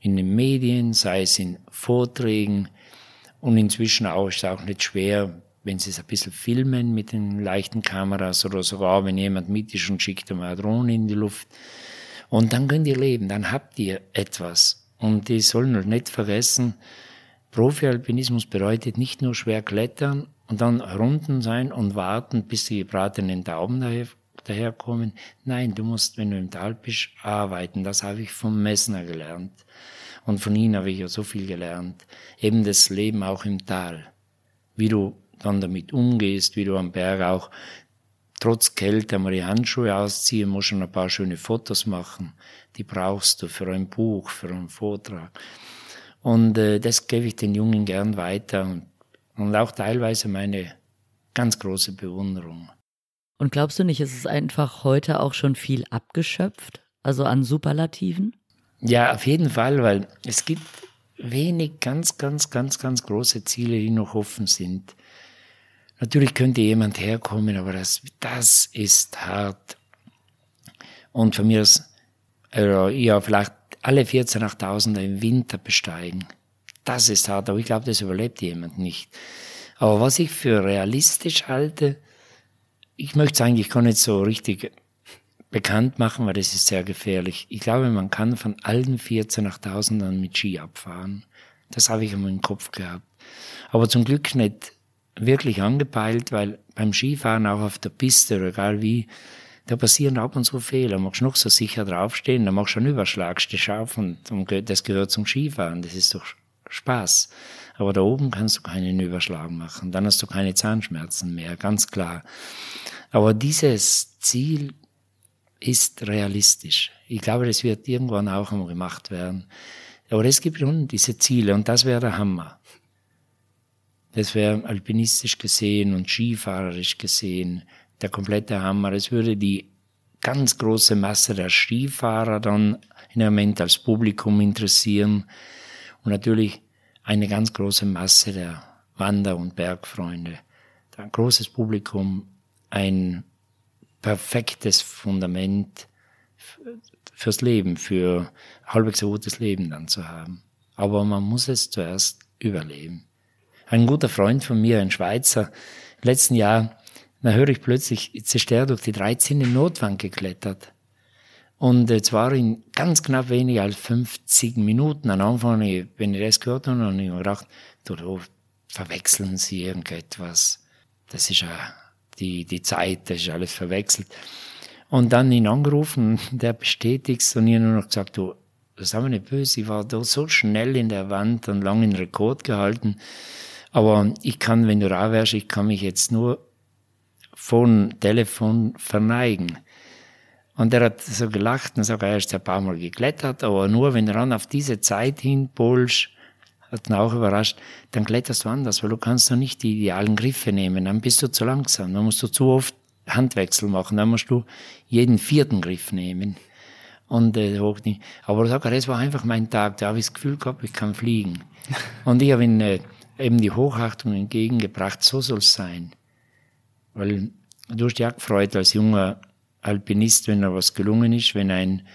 in den Medien, sei es in Vorträgen und inzwischen auch, ist auch nicht schwer, wenn sie es ein bisschen filmen mit den leichten Kameras oder sogar, wenn jemand mit ist und schickt eine Drohne in die Luft. Und dann könnt ihr leben, dann habt ihr etwas. Und die sollen nicht vergessen, Profi-Alpinismus bedeutet nicht nur schwer klettern und dann runden sein und warten, bis die gebratenen Tauben daher, daherkommen. Nein, du musst, wenn du im Tal bist, arbeiten. Das habe ich vom Messner gelernt. Und von ihnen habe ich ja so viel gelernt. Eben das Leben auch im Tal. Wie du dann damit umgehst, wie du am Berg auch trotz Kälte einmal die Handschuhe ausziehen musst und ein paar schöne Fotos machen. Die brauchst du für ein Buch, für einen Vortrag. Und äh, das gebe ich den Jungen gern weiter und, und auch teilweise meine ganz große Bewunderung. Und glaubst du nicht, ist es einfach heute auch schon viel abgeschöpft, also an Superlativen? Ja, auf jeden Fall, weil es gibt wenig ganz, ganz, ganz, ganz große Ziele, die noch offen sind. Natürlich könnte jemand herkommen, aber das, das ist hart. Und von mir aus, also, ja, vielleicht alle 14 8000 im Winter besteigen. Das ist hart, aber ich glaube, das überlebt jemand nicht. Aber was ich für realistisch halte, ich möchte es eigentlich gar nicht so richtig bekannt machen, weil das ist sehr gefährlich. Ich glaube, man kann von allen 14 8000ern mit Ski abfahren. Das habe ich immer im Kopf gehabt. Aber zum Glück nicht wirklich angepeilt, weil beim Skifahren auch auf der Piste egal wie, da passieren ab und zu Fehler. Machst noch so sicher draufstehen, dann machst du einen Überschlag, stehst auf und, und das gehört zum Skifahren. Das ist doch Spaß. Aber da oben kannst du keinen Überschlag machen. Dann hast du keine Zahnschmerzen mehr, ganz klar. Aber dieses Ziel ist realistisch. Ich glaube, das wird irgendwann auch einmal gemacht werden. Aber es gibt schon diese Ziele und das wäre der Hammer. Das wäre alpinistisch gesehen und skifahrerisch gesehen der komplette Hammer. Es würde die ganz große Masse der Skifahrer dann in einem Moment als Publikum interessieren und natürlich eine ganz große Masse der Wander- und Bergfreunde. Ein großes Publikum, ein perfektes Fundament fürs Leben, für halbwegs gutes Leben dann zu haben. Aber man muss es zuerst überleben. Ein guter Freund von mir, ein Schweizer, im letzten Jahr, da höre ich plötzlich, jetzt ist der durch die 13 Notwand geklettert. Und jetzt war in ganz knapp weniger als 50 Minuten. Am Anfang, wenn ich das gehört habe, habe ich mir gedacht, du, du verwechseln Sie irgendetwas. Das ist ja die, die Zeit, das ist alles verwechselt. Und dann ihn angerufen, der bestätigt und habe nur noch gesagt, du, das haben wir nicht böse, ich war da so schnell in der Wand und lange in Rekord gehalten. Aber ich kann, wenn du da wärst, ich kann mich jetzt nur von Telefon verneigen. Und er hat so gelacht und sagt, er ist ein paar Mal geklettert, aber nur wenn du dann auf diese Zeit hinpolst, hat ihn auch überrascht, dann kletterst du anders, weil du kannst doch nicht die idealen Griffe nehmen, dann bist du zu langsam, dann musst du zu oft Handwechsel machen, dann musst du jeden vierten Griff nehmen. Und äh, aber er sagt, das war einfach mein Tag, da habe ich das Gefühl gehabt, ich kann fliegen. und ich habe ihn äh, eben die Hochachtung entgegengebracht, so soll es sein. Weil du dich auch gefreut als junger Alpinist, wenn er was gelungen ist, wenn ein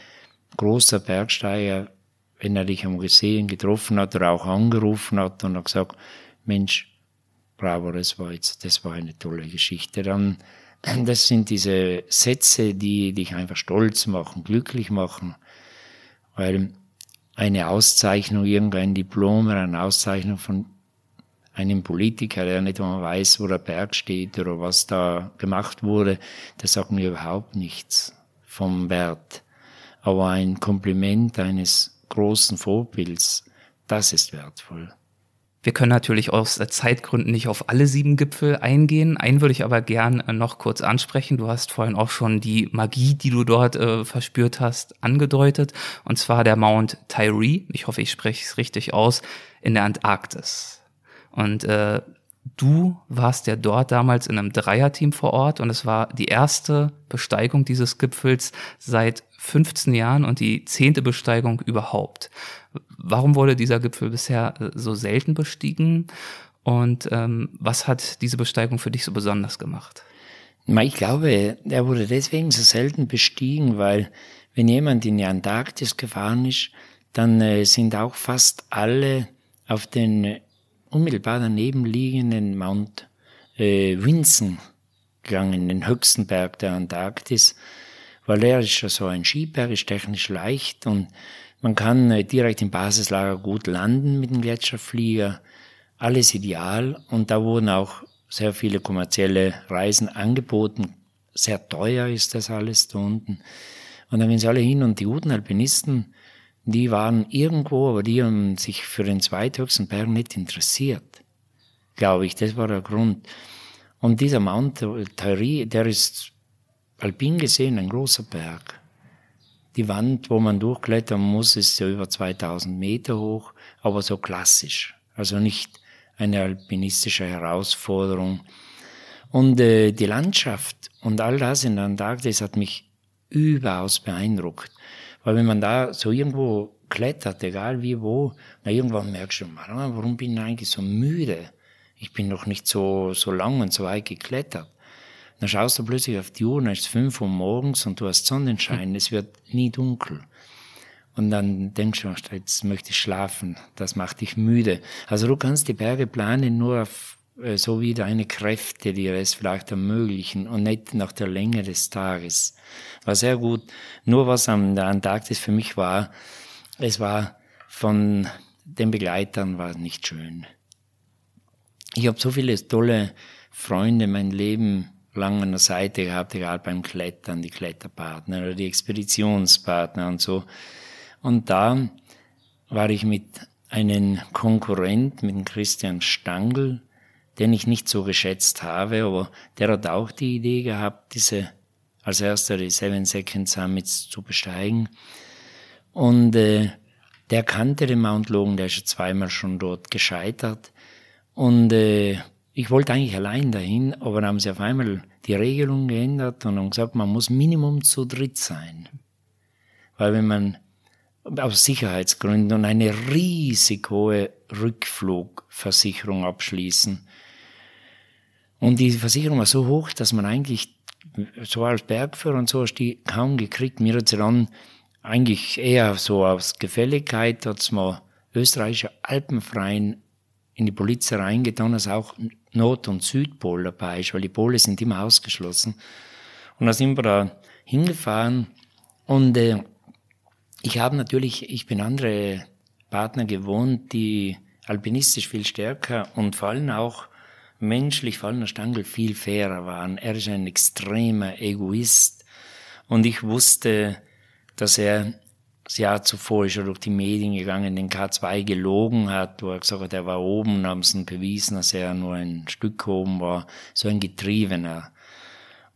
großer Bergsteiger, wenn er dich am gesehen, getroffen hat oder auch angerufen hat und hat gesagt, Mensch, bravo, das war jetzt, das war eine tolle Geschichte. Dann, das sind diese Sätze, die dich einfach stolz machen, glücklich machen, weil eine Auszeichnung, irgendein Diplom eine Auszeichnung von einem Politiker, der nicht mal weiß, wo der Berg steht oder was da gemacht wurde, das sagt mir überhaupt nichts vom Wert. Aber ein Kompliment eines großen Vorbilds, das ist wertvoll. Wir können natürlich aus Zeitgründen nicht auf alle sieben Gipfel eingehen. Einen würde ich aber gern äh, noch kurz ansprechen. Du hast vorhin auch schon die Magie, die du dort äh, verspürt hast, angedeutet. Und zwar der Mount Tyree, ich hoffe, ich spreche es richtig aus, in der Antarktis. Und äh, du warst ja dort damals in einem Dreierteam vor Ort und es war die erste Besteigung dieses Gipfels seit 15 Jahren und die zehnte Besteigung überhaupt. Warum wurde dieser Gipfel bisher äh, so selten bestiegen und ähm, was hat diese Besteigung für dich so besonders gemacht? Ich glaube, er wurde deswegen so selten bestiegen, weil wenn jemand in die Antarktis gefahren ist, dann äh, sind auch fast alle auf den unmittelbar daneben liegenden Mount äh, Vinson gegangen, den höchsten Berg der Antarktis, weil ist ja so ein Skiberg, ist technisch leicht und man kann äh, direkt im Basislager gut landen mit dem Gletscherflieger. Alles ideal und da wurden auch sehr viele kommerzielle Reisen angeboten. Sehr teuer ist das alles da unten. Und dann gehen sie alle hin und die guten Alpinisten, die waren irgendwo, aber die haben sich für den zweithöchsten Berg nicht interessiert. Glaube ich, das war der Grund. Und dieser Mount Tyree, der ist alpin gesehen ein großer Berg. Die Wand, wo man durchklettern muss, ist ja über 2000 Meter hoch, aber so klassisch. Also nicht eine alpinistische Herausforderung. Und äh, die Landschaft und all das in der Antarktis hat mich überaus beeindruckt. Weil wenn man da so irgendwo klettert, egal wie wo, na irgendwann merkst du, warum bin ich eigentlich so müde? Ich bin noch nicht so, so lang und so weit geklettert. Dann schaust du plötzlich auf die Uhr, dann ist es fünf Uhr morgens und du hast Sonnenschein, es wird nie dunkel. Und dann denkst du, jetzt möchte ich schlafen, das macht dich müde. Also du kannst die Berge planen nur auf so wie deine Kräfte dir es vielleicht ermöglichen und nicht nach der Länge des Tages. War sehr gut. Nur was am der Antarktis für mich war, es war von den Begleitern war nicht schön. Ich habe so viele tolle Freunde mein Leben lang an der Seite gehabt, egal beim Klettern, die Kletterpartner oder die Expeditionspartner und so. Und da war ich mit einem Konkurrent, mit dem Christian Stangl, den ich nicht so geschätzt habe, aber der hat auch die Idee gehabt, diese als erster die Seven Second Summits zu besteigen. Und äh, der kannte den Mount Logan, der ist schon zweimal schon dort gescheitert. Und äh, ich wollte eigentlich allein dahin, aber dann haben sie auf einmal die Regelung geändert und haben gesagt, man muss Minimum zu dritt sein. Weil wenn man aus Sicherheitsgründen und eine riesig hohe Rückflugversicherung abschließen, und die Versicherung war so hoch, dass man eigentlich so als Bergführer und so hast die kaum gekriegt. Mir hat sie dann eigentlich eher so aus Gefälligkeit, hat's mal österreichische Alpenfreien in die Polizei reingetan, dass auch Nord- und Südpol dabei ist, weil die Pole sind immer ausgeschlossen. Und da sind wir da hingefahren und äh, ich habe natürlich, ich bin andere Partner gewohnt, die alpinistisch viel stärker und vor allem auch menschlich vor allem der Stangl viel fairer waren. Er ist ein extremer Egoist und ich wusste, dass er das Jahr zuvor er durch die Medien gegangen, den K2 gelogen hat, wo er gesagt hat, er war oben haben es bewiesen, dass er nur ein Stück oben war. So ein Getriebener.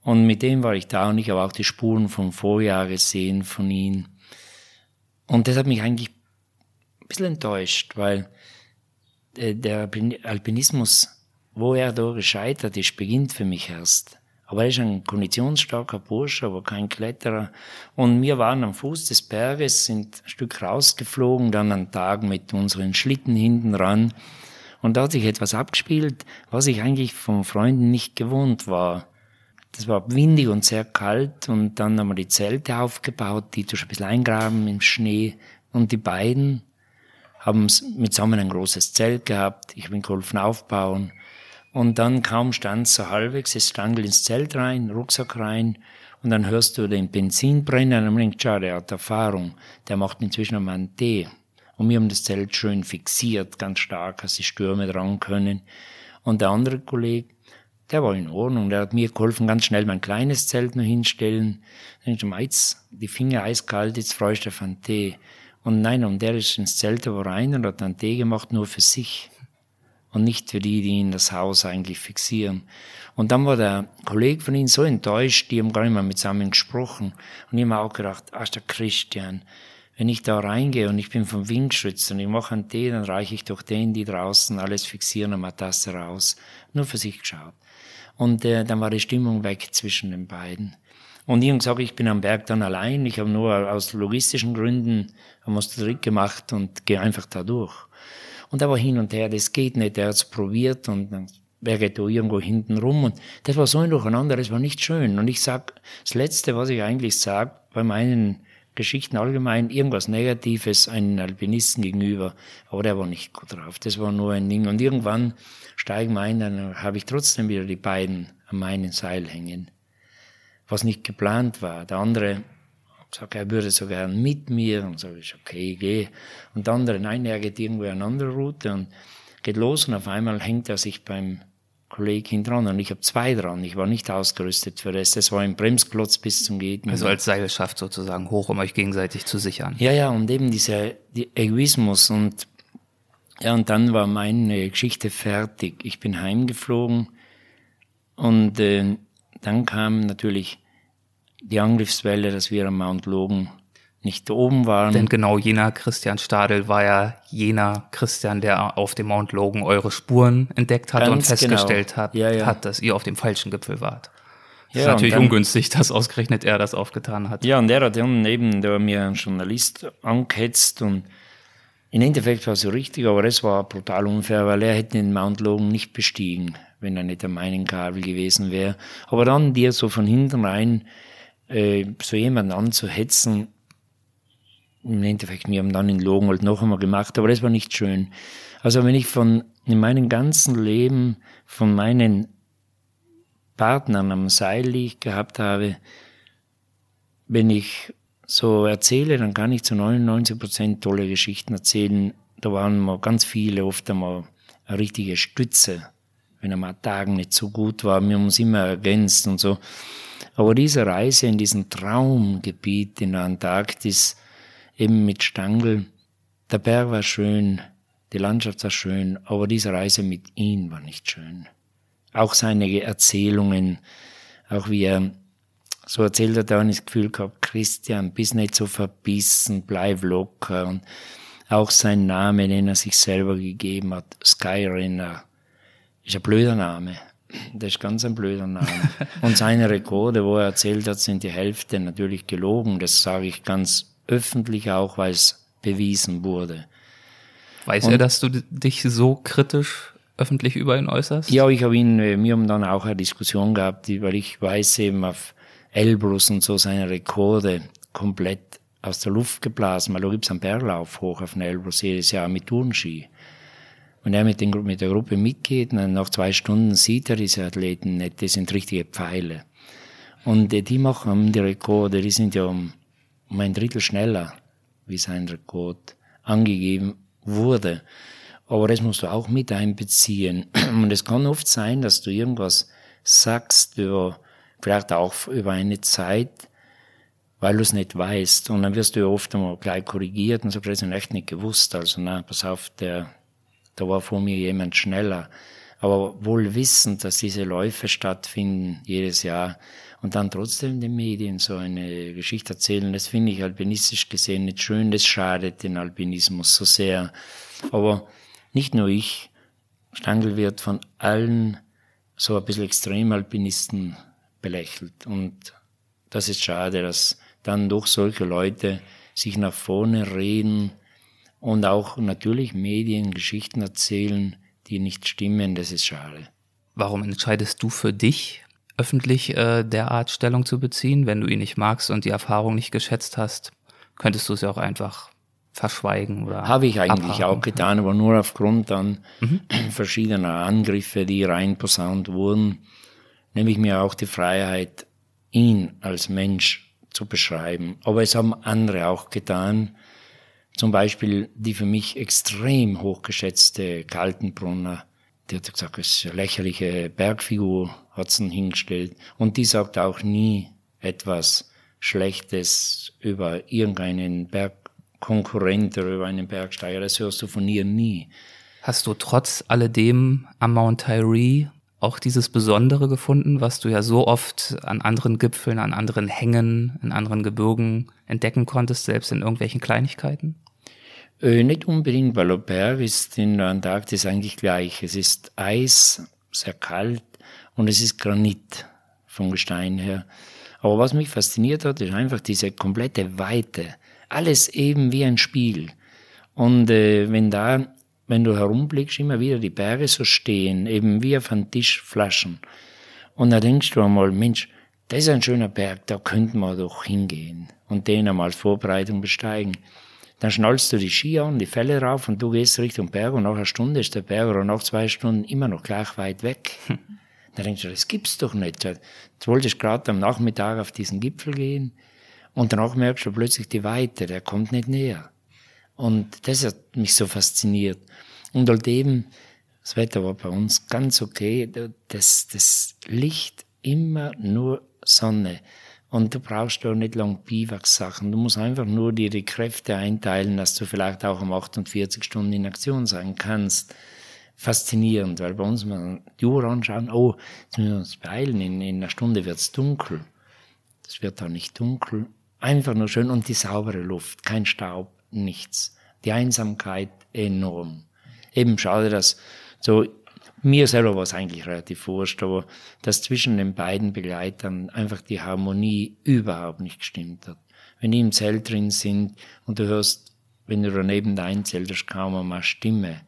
Und mit dem war ich da und ich habe auch die Spuren vom Vorjahr gesehen von ihm. Und das hat mich eigentlich ein bisschen enttäuscht, weil äh, der Alpinismus wo er da gescheitert ist, beginnt für mich erst. Aber er ist ein konditionsstarker Bursche, aber kein Kletterer. Und wir waren am Fuß des Berges, sind ein Stück rausgeflogen, dann an Tag mit unseren Schlitten hinten ran. Und da hat sich etwas abgespielt, was ich eigentlich von Freunden nicht gewohnt war. Das war windig und sehr kalt und dann haben wir die Zelte aufgebaut, die durch ein bisschen eingraben im Schnee und die beiden haben mitsammen ein großes Zelt gehabt. Ich bin geholfen aufbauen. Und dann kaum stand so halbwegs, es Stangel ins Zelt rein, Rucksack rein und dann hörst du den Benzin brennen und denkst, schau, der hat Erfahrung, der macht inzwischen einmal einen Tee. Und wir haben das Zelt schön fixiert, ganz stark, dass die Stürme dran können. Und der andere Kollege, der war in Ordnung, der hat mir geholfen, ganz schnell mein kleines Zelt noch hinstellen. Dann du, jetzt, die Finger eiskalt, jetzt freust du auf einen Tee. Und nein, und der ist ins Zelt rein und hat einen Tee gemacht, nur für sich und nicht für die, die ihn das Haus eigentlich fixieren. Und dann war der Kollege von ihm so enttäuscht, die haben gar nicht mehr mit zusammen gesprochen. Und ich habe auch gedacht, ach, der Christian, wenn ich da reingehe und ich bin vom Windschütz und ich mache einen Tee, dann reiche ich doch denen, die draußen alles fixieren, eine Tasse raus. Nur für sich geschaut. Und äh, dann war die Stimmung weg zwischen den beiden. Und ich habe gesagt, ich bin am Berg dann allein. Ich habe nur aus logistischen Gründen es zurück gemacht und gehe einfach da durch. Und er war hin und her, das geht nicht, er hat es probiert und dann geht da irgendwo hinten rum und das war so ein Durcheinander, das war nicht schön. Und ich sag, das Letzte, was ich eigentlich sag, bei meinen Geschichten allgemein, irgendwas Negatives einem Alpinisten gegenüber, aber der war nicht gut drauf. Das war nur ein Ding. Und irgendwann steigen wir ein, dann habe ich trotzdem wieder die beiden an meinen Seil hängen. Was nicht geplant war. Der andere Sag, er würde so gern mit mir. Und sage ich, okay, geh. Und der andere, nein, er geht irgendwo eine andere Route und geht los und auf einmal hängt er sich beim Kollegen hinten dran und ich habe zwei dran. Ich war nicht ausgerüstet für das. Das war ein Bremsklotz bis zum Geht. Also als Seilschaft sozusagen hoch, um euch gegenseitig zu sichern. Ja, ja, und eben dieser die Egoismus und ja, und dann war meine Geschichte fertig. Ich bin heimgeflogen und äh, dann kam natürlich die Angriffswelle, dass wir am Mount Logan nicht oben waren. Denn genau jener Christian Stadel war ja jener Christian, der auf dem Mount Logan eure Spuren entdeckt hat Ganz und festgestellt genau. hat, ja, ja. hat, dass ihr auf dem falschen Gipfel wart. Ja, ist natürlich dann, ungünstig, dass ausgerechnet er das aufgetan hat. Ja, und er hat dann eben, da mir ein Journalist angehetzt und im Endeffekt war es so richtig, aber es war brutal unfair, weil er hätte den Mount Logan nicht bestiegen, wenn er nicht am meinen Kabel gewesen wäre. Aber dann dir so von hinten rein äh, so jemanden anzuhetzen, im Endeffekt, wir haben dann in Logen halt noch einmal gemacht, aber das war nicht schön. Also wenn ich von, in meinem ganzen Leben von meinen Partnern am Seil, die ich gehabt habe, wenn ich so erzähle, dann kann ich zu 99 Prozent tolle Geschichten erzählen. Da waren mal ganz viele, oft einmal eine richtige Stütze, wenn einmal Tagen nicht so gut war. Wir haben uns immer ergänzt und so. Aber diese Reise in diesem Traumgebiet in der Antarktis, eben mit Stangl, der Berg war schön, die Landschaft war schön, aber diese Reise mit ihm war nicht schön. Auch seine Erzählungen, auch wie er so erzählt hat, da habe ich das Gefühl gehabt, Christian, bist nicht so verbissen, bleib locker. Und auch sein Name, den er sich selber gegeben hat, Skyrenner, ist ein blöder Name. Das ist ganz ein blöder Name. Und seine Rekorde, wo er erzählt hat, sind die Hälfte natürlich gelogen. Das sage ich ganz öffentlich auch, weil es bewiesen wurde. Weiß Und, er, dass du dich so kritisch öffentlich über ihn äußerst? Ja, ich habe ihn, äh, wir haben dann auch eine Diskussion gehabt, weil ich weiß eben auf Elbrus und so seine Rekorde komplett aus der Luft geblasen, weil da gibt's einen Berglauf hoch auf den Elbrus jedes Jahr mit Turnski. Wenn er mit, den, mit der Gruppe mitgeht, dann nach zwei Stunden sieht er diese Athleten nicht, das sind richtige Pfeile. Und die machen die Rekorde, die sind ja um, um ein Drittel schneller, wie sein Rekord angegeben wurde. Aber das musst du auch mit einbeziehen. Und es kann oft sein, dass du irgendwas sagst über, vielleicht auch über eine Zeit, weil du es nicht weißt. Und dann wirst du ja oft einmal gleich korrigiert und sagst, das ist echt nicht gewusst. Also, na, pass auf, der, da war vor mir jemand schneller. Aber wohl wissend, dass diese Läufe stattfinden jedes Jahr und dann trotzdem den Medien so eine Geschichte erzählen, das finde ich alpinistisch gesehen nicht schön, das schadet den Alpinismus so sehr. Aber nicht nur ich, Stangl wird von allen so ein bisschen Extremalpinisten belächelt. Und das ist schade, dass dann doch solche Leute sich nach vorne reden, und auch natürlich Medien Geschichten erzählen, die nicht stimmen, das ist schade. Warum entscheidest du für dich, öffentlich äh, derart Stellung zu beziehen, wenn du ihn nicht magst und die Erfahrung nicht geschätzt hast? Könntest du es ja auch einfach verschweigen oder Habe ich eigentlich abhaken? auch getan, aber nur aufgrund dann mhm. verschiedener Angriffe, die reinposaunt wurden, nehme ich mir auch die Freiheit, ihn als Mensch zu beschreiben. Aber es haben andere auch getan, zum Beispiel die für mich extrem hochgeschätzte Kaltenbrunner, die hat gesagt, es ist eine lächerliche Bergfigur, hat sie hingestellt. Und die sagt auch nie etwas Schlechtes über irgendeinen Bergkonkurrent oder über einen Bergsteiger. Das hörst du von ihr nie. Hast du trotz alledem am Mount Tyree auch dieses Besondere gefunden, was du ja so oft an anderen Gipfeln, an anderen Hängen, in anderen Gebirgen entdecken konntest, selbst in irgendwelchen Kleinigkeiten? Äh, nicht unbedingt, weil der Berg ist in der Antarktis eigentlich gleich. Es ist Eis, sehr kalt und es ist Granit vom Gestein her. Aber was mich fasziniert hat, ist einfach diese komplette Weite. Alles eben wie ein Spiel. Und äh, wenn da, wenn du herumblickst, immer wieder die Berge so stehen, eben wie auf einem Tisch Flaschen. Und da denkst du einmal, Mensch, das ist ein schöner Berg, da könnten wir doch hingehen und den einmal als Vorbereitung besteigen. Dann schnallst du die Ski an, die Fälle rauf und du gehst Richtung Berg und nach einer Stunde ist der Berg oder nach zwei Stunden immer noch gleich weit weg. Hm. Da denkst du, das gibt's doch nicht. Jetzt wolltest du gerade am Nachmittag auf diesen Gipfel gehen und danach merkst du plötzlich die Weite, der kommt nicht näher. Und das hat mich so fasziniert. Und halt eben, das Wetter war bei uns ganz okay, das, das Licht immer nur Sonne. Und du brauchst auch nicht lang Biwaksachen. Du musst einfach nur dir die Kräfte einteilen, dass du vielleicht auch um 48 Stunden in Aktion sein kannst. Faszinierend, weil bei uns mal die Uhr anschauen, oh, jetzt müssen wir uns beeilen, in, in einer Stunde wird's dunkel. Es wird auch nicht dunkel. Einfach nur schön und die saubere Luft, kein Staub, nichts. Die Einsamkeit enorm. Eben schade, dass so mir selber war es eigentlich relativ wurscht, aber dass zwischen den beiden Begleitern einfach die Harmonie überhaupt nicht gestimmt hat. Wenn die im Zelt drin sind und du hörst, wenn du daneben dein Zelt hast, kaum einmal Stimme,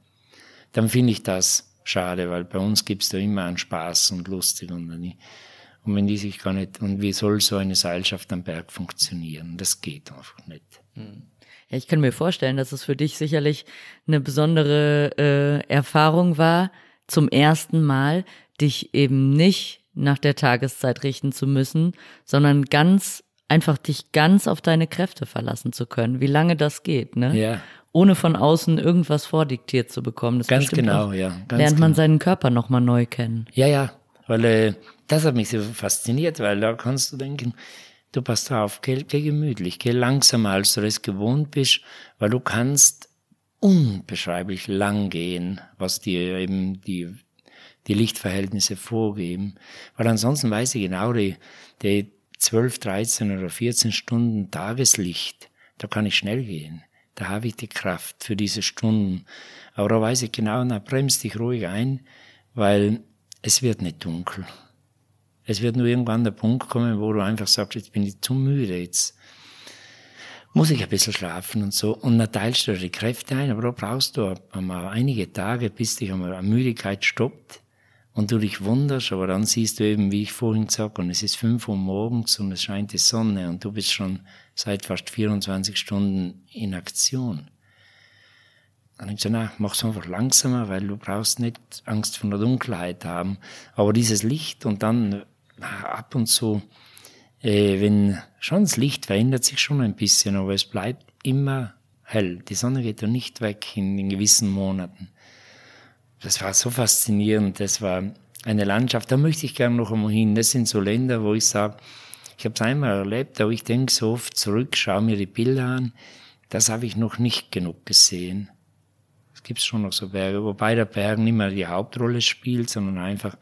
dann finde ich das schade, weil bei uns gibt's da immer einen Spaß und lustig und, und wenn die sich gar nicht, und wie soll so eine Seilschaft am Berg funktionieren? Das geht einfach nicht. Ja, ich kann mir vorstellen, dass es für dich sicherlich eine besondere äh, Erfahrung war, zum ersten Mal dich eben nicht nach der Tageszeit richten zu müssen, sondern ganz einfach dich ganz auf deine Kräfte verlassen zu können, wie lange das geht, ne? Ja. Ohne von außen irgendwas vordiktiert zu bekommen. Das ganz genau, auch, ja. Ganz lernt man genau. seinen Körper nochmal neu kennen. Ja, ja, weil äh, das hat mich so fasziniert, weil da kannst du denken, du passt auf, geh, geh gemütlich, geh langsamer, als du es gewohnt bist, weil du kannst unbeschreiblich lang gehen, was dir eben die, die Lichtverhältnisse vorgeben. Weil ansonsten weiß ich genau, die, die 12, 13 oder 14 Stunden Tageslicht, da kann ich schnell gehen. Da habe ich die Kraft für diese Stunden. Aber da weiß ich genau, na, bremst dich ruhig ein, weil es wird nicht dunkel. Es wird nur irgendwann der Punkt kommen, wo du einfach sagst, jetzt bin ich zu müde, jetzt muss ich ein bisschen schlafen und so. Und dann teilst du die Kräfte ein, aber da brauchst du einmal einige Tage, bis dich einmal eine Müdigkeit stoppt und du dich wunderst, aber dann siehst du eben, wie ich vorhin gesagt und es ist fünf Uhr morgens und es scheint die Sonne und du bist schon seit fast 24 Stunden in Aktion. Dann ich na, mach's einfach langsamer, weil du brauchst nicht Angst vor der Dunkelheit haben. Aber dieses Licht und dann ab und zu äh, wenn schon das Licht verändert sich schon ein bisschen, aber es bleibt immer hell. Die Sonne geht ja nicht weg in, in gewissen Monaten. Das war so faszinierend. Das war eine Landschaft, da möchte ich gerne noch einmal hin. Das sind so Länder, wo ich sage, ich habe es einmal erlebt, aber ich denke so oft zurück, schaue mir die Bilder an, das habe ich noch nicht genug gesehen. Es gibt schon noch so Berge, wobei der Berg nicht mehr die Hauptrolle spielt, sondern einfach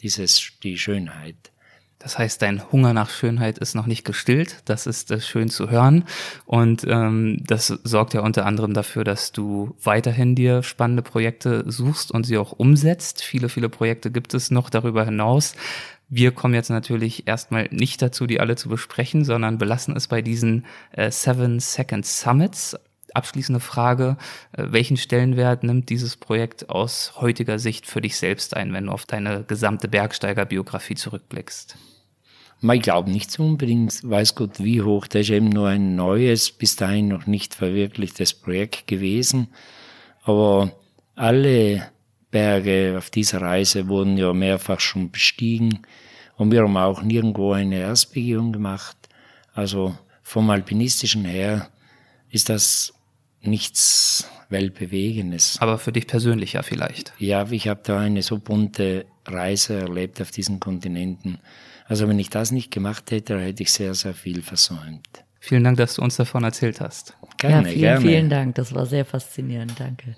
dieses, die Schönheit. Das heißt, dein Hunger nach Schönheit ist noch nicht gestillt. Das ist äh, schön zu hören. Und ähm, das sorgt ja unter anderem dafür, dass du weiterhin dir spannende Projekte suchst und sie auch umsetzt. Viele, viele Projekte gibt es noch darüber hinaus. Wir kommen jetzt natürlich erstmal nicht dazu, die alle zu besprechen, sondern belassen es bei diesen äh, Seven Second Summits. Abschließende Frage, äh, welchen Stellenwert nimmt dieses Projekt aus heutiger Sicht für dich selbst ein, wenn du auf deine gesamte Bergsteigerbiografie zurückblickst? Ich glaube nicht unbedingt, weiß Gott wie hoch. Das ist eben nur ein neues, bis dahin noch nicht verwirklichtes Projekt gewesen. Aber alle Berge auf dieser Reise wurden ja mehrfach schon bestiegen und wir haben auch nirgendwo eine Erstbegehung gemacht. Also vom Alpinistischen her ist das nichts Weltbewegendes. Aber für dich persönlich ja vielleicht. Ja, ich habe da eine so bunte Reise erlebt auf diesen Kontinenten. Also wenn ich das nicht gemacht hätte, hätte ich sehr, sehr viel versäumt. Vielen Dank, dass du uns davon erzählt hast. Gerne, ja, vielen, gerne. vielen Dank. Das war sehr faszinierend. Danke.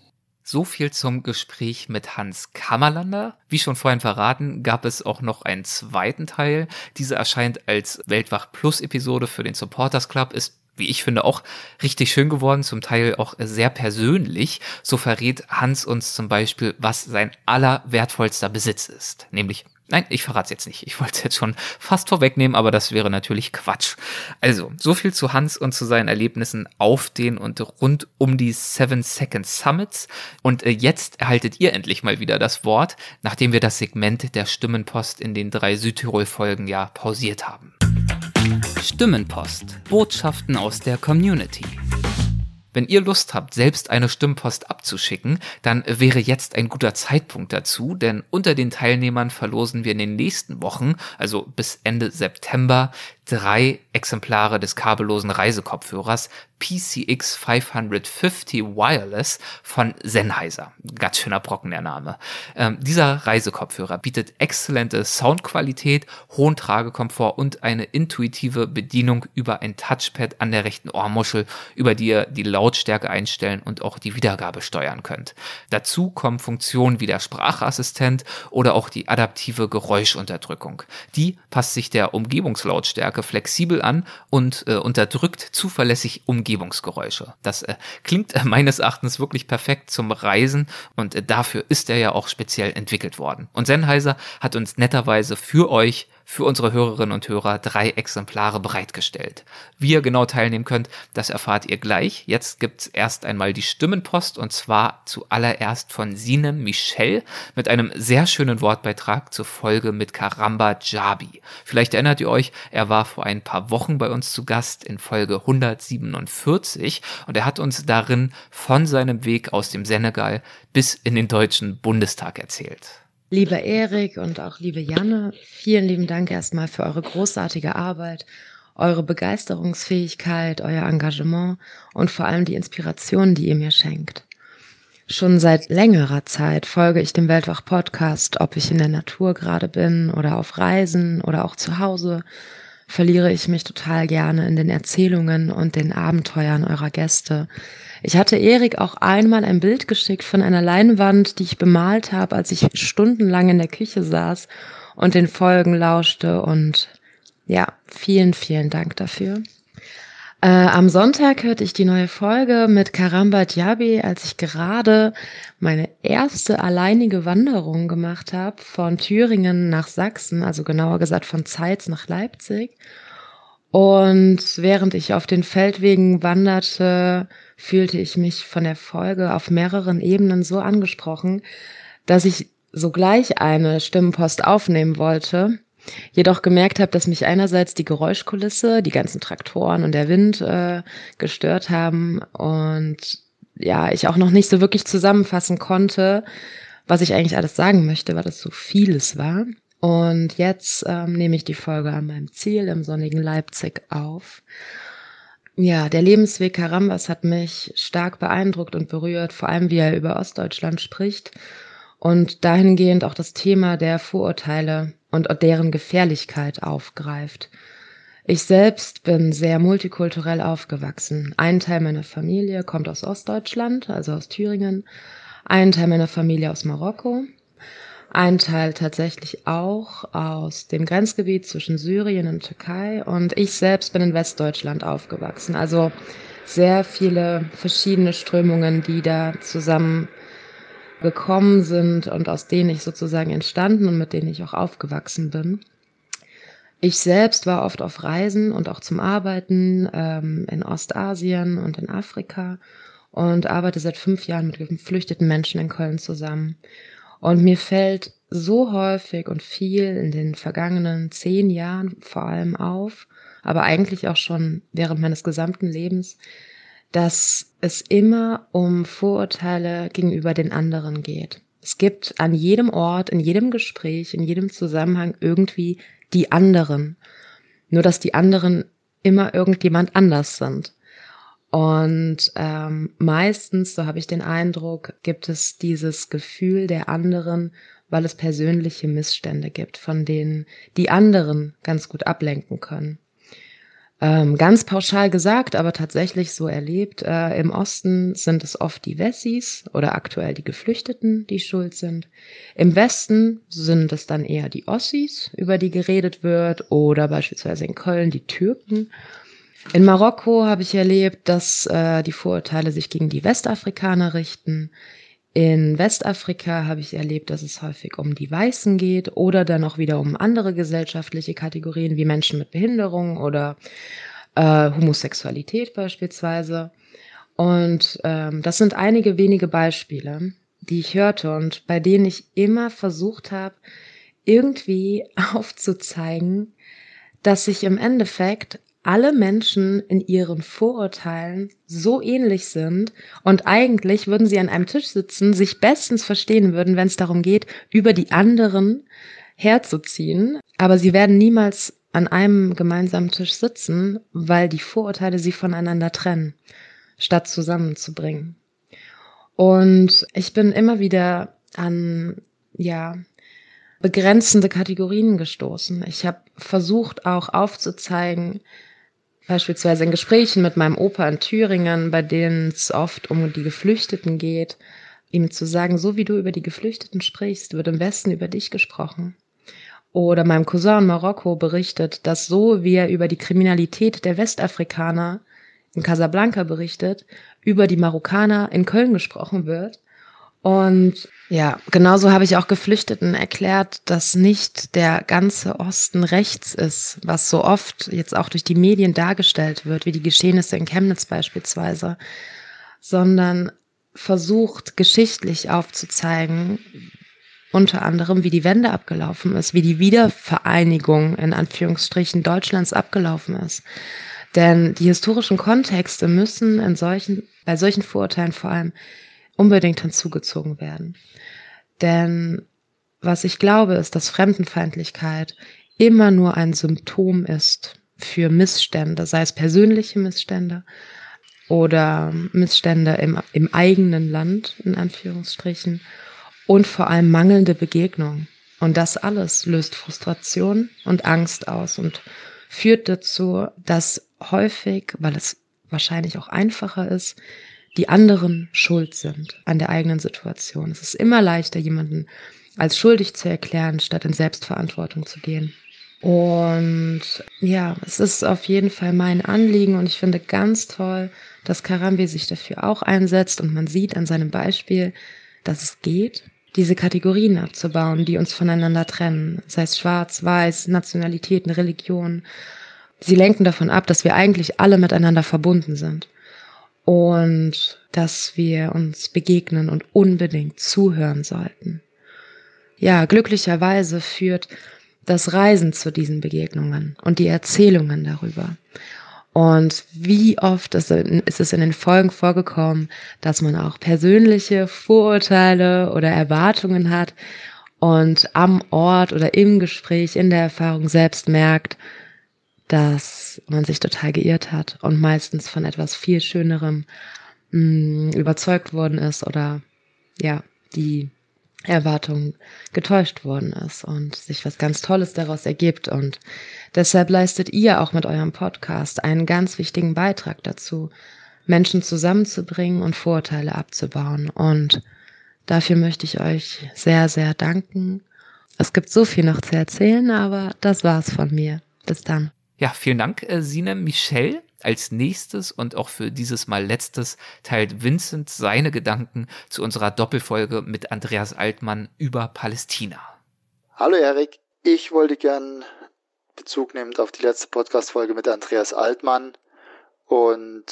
So viel zum Gespräch mit Hans Kammerlander. Wie schon vorhin verraten, gab es auch noch einen zweiten Teil. Dieser erscheint als Weltwach Plus Episode für den Supporters Club, ist wie ich finde, auch richtig schön geworden, zum Teil auch sehr persönlich. So verrät Hans uns zum Beispiel, was sein allerwertvollster Besitz ist, nämlich Nein, ich verrate es jetzt nicht. Ich wollte es jetzt schon fast vorwegnehmen, aber das wäre natürlich Quatsch. Also, so viel zu Hans und zu seinen Erlebnissen auf den und rund um die Seven Second Summits. Und äh, jetzt erhaltet ihr endlich mal wieder das Wort, nachdem wir das Segment der Stimmenpost in den drei Südtirol-Folgen ja pausiert haben. Stimmenpost. Botschaften aus der Community. Wenn ihr Lust habt, selbst eine Stimmpost abzuschicken, dann wäre jetzt ein guter Zeitpunkt dazu, denn unter den Teilnehmern verlosen wir in den nächsten Wochen, also bis Ende September, drei Exemplare des kabellosen Reisekopfhörers PCX 550 Wireless von Sennheiser. Ganz schöner Brocken der Name. Ähm, dieser Reisekopfhörer bietet exzellente Soundqualität, hohen Tragekomfort und eine intuitive Bedienung über ein Touchpad an der rechten Ohrmuschel, über die ihr die Lautstärke einstellen und auch die Wiedergabe steuern könnt. Dazu kommen Funktionen wie der Sprachassistent oder auch die adaptive Geräuschunterdrückung. Die passt sich der Umgebungslautstärke Lautstärke flexibel an und äh, unterdrückt zuverlässig Umgebungsgeräusche. Das äh, klingt äh, meines Erachtens wirklich perfekt zum Reisen und äh, dafür ist er ja auch speziell entwickelt worden. Und Sennheiser hat uns netterweise für euch für unsere Hörerinnen und Hörer drei Exemplare bereitgestellt. Wie ihr genau teilnehmen könnt, das erfahrt ihr gleich. Jetzt gibt's erst einmal die Stimmenpost und zwar zuallererst von Sinem Michel mit einem sehr schönen Wortbeitrag zur Folge mit Karamba Jabi. Vielleicht erinnert ihr euch, er war vor ein paar Wochen bei uns zu Gast in Folge 147 und er hat uns darin von seinem Weg aus dem Senegal bis in den Deutschen Bundestag erzählt. Lieber Erik und auch liebe Janne, vielen lieben Dank erstmal für eure großartige Arbeit, eure Begeisterungsfähigkeit, euer Engagement und vor allem die Inspiration, die ihr mir schenkt. Schon seit längerer Zeit folge ich dem Weltwach Podcast, ob ich in der Natur gerade bin oder auf Reisen oder auch zu Hause, verliere ich mich total gerne in den Erzählungen und den Abenteuern eurer Gäste, ich hatte Erik auch einmal ein Bild geschickt von einer Leinwand, die ich bemalt habe, als ich stundenlang in der Küche saß und den Folgen lauschte. Und ja, vielen, vielen Dank dafür. Äh, am Sonntag hörte ich die neue Folge mit Karamba Diaby, als ich gerade meine erste alleinige Wanderung gemacht habe von Thüringen nach Sachsen, also genauer gesagt von Zeitz nach Leipzig. Und während ich auf den Feldwegen wanderte, fühlte ich mich von der Folge auf mehreren Ebenen so angesprochen, dass ich sogleich eine Stimmenpost aufnehmen wollte, jedoch gemerkt habe, dass mich einerseits die Geräuschkulisse, die ganzen Traktoren und der Wind äh, gestört haben und ja, ich auch noch nicht so wirklich zusammenfassen konnte, was ich eigentlich alles sagen möchte, weil das so vieles war. Und jetzt ähm, nehme ich die Folge an meinem Ziel im sonnigen Leipzig auf ja, der Lebensweg Karambas hat mich stark beeindruckt und berührt, vor allem wie er über Ostdeutschland spricht und dahingehend auch das Thema der Vorurteile und deren Gefährlichkeit aufgreift. Ich selbst bin sehr multikulturell aufgewachsen. Ein Teil meiner Familie kommt aus Ostdeutschland, also aus Thüringen, ein Teil meiner Familie aus Marokko ein Teil tatsächlich auch aus dem Grenzgebiet zwischen Syrien und Türkei und ich selbst bin in Westdeutschland aufgewachsen. Also sehr viele verschiedene Strömungen, die da zusammen gekommen sind und aus denen ich sozusagen entstanden und mit denen ich auch aufgewachsen bin. Ich selbst war oft auf Reisen und auch zum Arbeiten ähm, in Ostasien und in Afrika und arbeite seit fünf Jahren mit geflüchteten Menschen in Köln zusammen. Und mir fällt so häufig und viel in den vergangenen zehn Jahren vor allem auf, aber eigentlich auch schon während meines gesamten Lebens, dass es immer um Vorurteile gegenüber den anderen geht. Es gibt an jedem Ort, in jedem Gespräch, in jedem Zusammenhang irgendwie die anderen. Nur dass die anderen immer irgendjemand anders sind. Und ähm, meistens, so habe ich den Eindruck, gibt es dieses Gefühl der anderen, weil es persönliche Missstände gibt, von denen die anderen ganz gut ablenken können. Ähm, ganz pauschal gesagt, aber tatsächlich so erlebt, äh, im Osten sind es oft die Wessis oder aktuell die Geflüchteten, die schuld sind. Im Westen sind es dann eher die Ossis, über die geredet wird, oder beispielsweise in Köln die Türken. In Marokko habe ich erlebt, dass äh, die Vorurteile sich gegen die Westafrikaner richten. In Westafrika habe ich erlebt, dass es häufig um die Weißen geht oder dann auch wieder um andere gesellschaftliche Kategorien wie Menschen mit Behinderung oder äh, Homosexualität beispielsweise. Und ähm, das sind einige wenige Beispiele, die ich hörte und bei denen ich immer versucht habe, irgendwie aufzuzeigen, dass sich im Endeffekt alle Menschen in ihren Vorurteilen so ähnlich sind und eigentlich würden sie an einem Tisch sitzen, sich bestens verstehen würden, wenn es darum geht, über die anderen herzuziehen, aber sie werden niemals an einem gemeinsamen Tisch sitzen, weil die Vorurteile sie voneinander trennen, statt zusammenzubringen. Und ich bin immer wieder an, ja, begrenzende Kategorien gestoßen. Ich habe versucht auch aufzuzeigen, beispielsweise in Gesprächen mit meinem Opa in Thüringen, bei denen es oft um die Geflüchteten geht, ihm zu sagen, so wie du über die Geflüchteten sprichst, wird im Westen über dich gesprochen. Oder meinem Cousin in Marokko berichtet, dass so wie er über die Kriminalität der Westafrikaner in Casablanca berichtet, über die Marokkaner in Köln gesprochen wird. Und ja, genauso habe ich auch Geflüchteten erklärt, dass nicht der ganze Osten rechts ist, was so oft jetzt auch durch die Medien dargestellt wird, wie die Geschehnisse in Chemnitz beispielsweise, sondern versucht geschichtlich aufzuzeigen, unter anderem, wie die Wende abgelaufen ist, wie die Wiedervereinigung in Anführungsstrichen Deutschlands abgelaufen ist. Denn die historischen Kontexte müssen in solchen, bei solchen Vorurteilen vor allem unbedingt hinzugezogen werden. Denn was ich glaube, ist, dass Fremdenfeindlichkeit immer nur ein Symptom ist für Missstände, sei es persönliche Missstände oder Missstände im, im eigenen Land, in Anführungsstrichen, und vor allem mangelnde Begegnung. Und das alles löst Frustration und Angst aus und führt dazu, dass häufig, weil es wahrscheinlich auch einfacher ist, die anderen schuld sind an der eigenen Situation. Es ist immer leichter, jemanden als schuldig zu erklären, statt in Selbstverantwortung zu gehen. Und ja, es ist auf jeden Fall mein Anliegen und ich finde ganz toll, dass Karambi sich dafür auch einsetzt und man sieht an seinem Beispiel, dass es geht, diese Kategorien abzubauen, die uns voneinander trennen, sei es schwarz, weiß, Nationalitäten, Religion. Sie lenken davon ab, dass wir eigentlich alle miteinander verbunden sind und dass wir uns begegnen und unbedingt zuhören sollten. Ja, glücklicherweise führt das Reisen zu diesen Begegnungen und die Erzählungen darüber. Und wie oft ist es in den Folgen vorgekommen, dass man auch persönliche Vorurteile oder Erwartungen hat und am Ort oder im Gespräch, in der Erfahrung selbst merkt, dass man sich total geirrt hat und meistens von etwas viel Schönerem mh, mm, überzeugt worden ist oder ja, die Erwartung getäuscht worden ist und sich was ganz Tolles daraus ergibt. Und deshalb leistet ihr auch mit eurem Podcast einen ganz wichtigen Beitrag dazu, Menschen zusammenzubringen und Vorurteile abzubauen. Und dafür möchte ich euch sehr, sehr danken. Es gibt so viel noch zu erzählen, aber das war's von mir. Bis dann. Ja, vielen Dank, äh, Sine Michel. Als nächstes und auch für dieses Mal letztes teilt Vincent seine Gedanken zu unserer Doppelfolge mit Andreas Altmann über Palästina. Hallo Erik, ich wollte gern Bezug nehmend auf die letzte Podcast-Folge mit Andreas Altmann und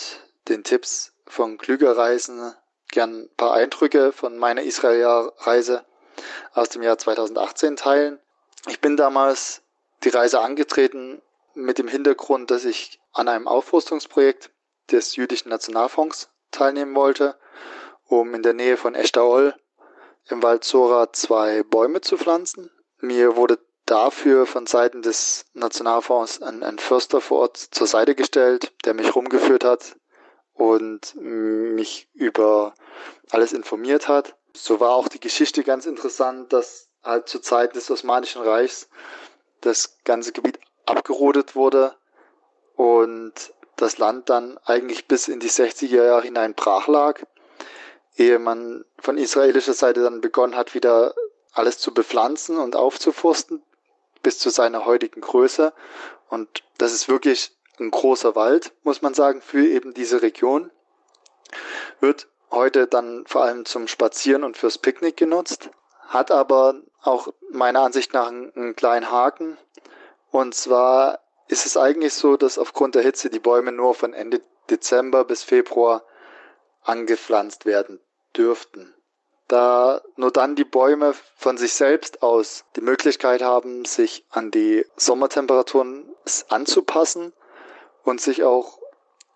den Tipps von Klügerreisen gern ein paar Eindrücke von meiner Israel-Reise aus dem Jahr 2018 teilen. Ich bin damals die Reise angetreten mit dem Hintergrund, dass ich an einem Aufrüstungsprojekt des Jüdischen Nationalfonds teilnehmen wollte, um in der Nähe von Eshtaol im Wald Zora zwei Bäume zu pflanzen. Mir wurde dafür von Seiten des Nationalfonds ein, ein Förster vor Ort zur Seite gestellt, der mich rumgeführt hat und mich über alles informiert hat. So war auch die Geschichte ganz interessant, dass halt zur Zeit des Osmanischen Reichs das ganze Gebiet abgerodet wurde und das Land dann eigentlich bis in die 60er Jahre hinein brach lag, ehe man von israelischer Seite dann begonnen hat, wieder alles zu bepflanzen und aufzuforsten bis zu seiner heutigen Größe. Und das ist wirklich ein großer Wald, muss man sagen, für eben diese Region. Wird heute dann vor allem zum Spazieren und fürs Picknick genutzt, hat aber auch meiner Ansicht nach einen kleinen Haken. Und zwar ist es eigentlich so, dass aufgrund der Hitze die Bäume nur von Ende Dezember bis Februar angepflanzt werden dürften da nur dann die Bäume von sich selbst aus die Möglichkeit haben, sich an die Sommertemperaturen anzupassen und sich auch,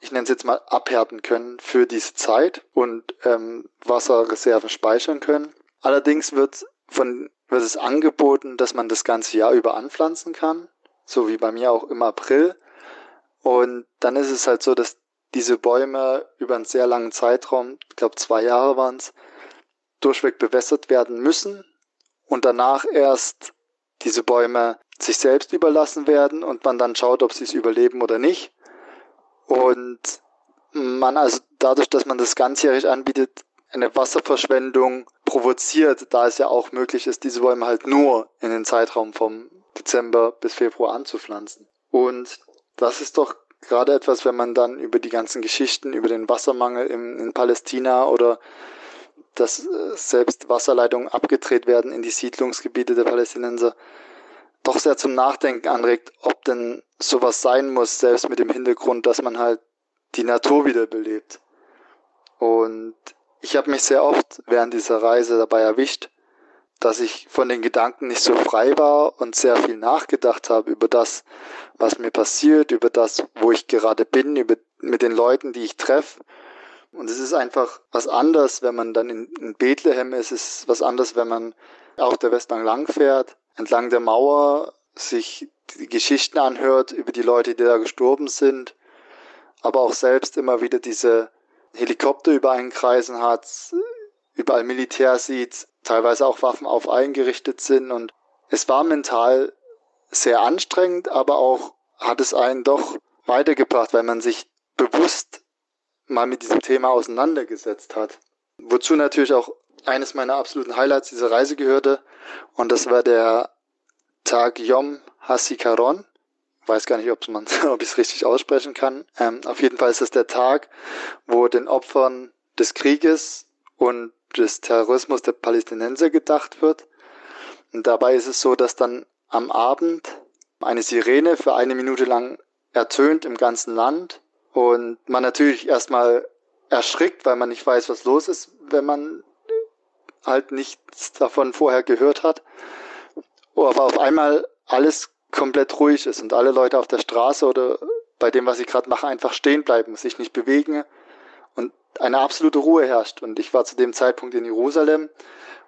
ich nenne es jetzt mal, abhärten können für diese Zeit und ähm, Wasserreserven speichern können. Allerdings wird von wird es angeboten, dass man das ganze Jahr über anpflanzen kann, so wie bei mir auch im April. Und dann ist es halt so, dass diese Bäume über einen sehr langen Zeitraum, ich glaube zwei Jahre waren es, durchweg bewässert werden müssen und danach erst diese Bäume sich selbst überlassen werden und man dann schaut, ob sie es überleben oder nicht. Und man also dadurch, dass man das ganzjährig anbietet, eine Wasserverschwendung provoziert, da es ja auch möglich ist, diese Bäume halt nur in den Zeitraum vom Dezember bis Februar anzupflanzen. Und das ist doch gerade etwas, wenn man dann über die ganzen Geschichten, über den Wassermangel in, in Palästina oder dass äh, selbst Wasserleitungen abgedreht werden in die Siedlungsgebiete der Palästinenser, doch sehr zum Nachdenken anregt, ob denn sowas sein muss, selbst mit dem Hintergrund, dass man halt die Natur wiederbelebt. Und ich habe mich sehr oft während dieser Reise dabei erwischt, dass ich von den Gedanken nicht so frei war und sehr viel nachgedacht habe über das, was mir passiert, über das, wo ich gerade bin, über mit den Leuten, die ich treffe und es ist einfach was anderes, wenn man dann in, in Bethlehem ist. Es ist was anderes, wenn man auf der Westbank langfährt, entlang der Mauer sich die Geschichten anhört über die Leute, die da gestorben sind, aber auch selbst immer wieder diese Helikopter über einen Kreisen hat, überall Militär sieht, teilweise auch Waffen auf eingerichtet sind und es war mental sehr anstrengend, aber auch hat es einen doch weitergebracht, weil man sich bewusst mal mit diesem Thema auseinandergesetzt hat. Wozu natürlich auch eines meiner absoluten Highlights dieser Reise gehörte. Und das war der Tag Yom Hasikaron. Weiß gar nicht, ob man, ob ich es richtig aussprechen kann. Ähm, auf jeden Fall ist es der Tag, wo den Opfern des Krieges und des Terrorismus der Palästinenser gedacht wird. Und dabei ist es so, dass dann am Abend eine Sirene für eine Minute lang ertönt im ganzen Land und man natürlich erstmal erschrickt, weil man nicht weiß, was los ist, wenn man halt nichts davon vorher gehört hat. Aber auf einmal alles komplett ruhig ist und alle Leute auf der Straße oder bei dem, was ich gerade mache, einfach stehen bleiben, sich nicht bewegen eine absolute Ruhe herrscht. Und ich war zu dem Zeitpunkt in Jerusalem,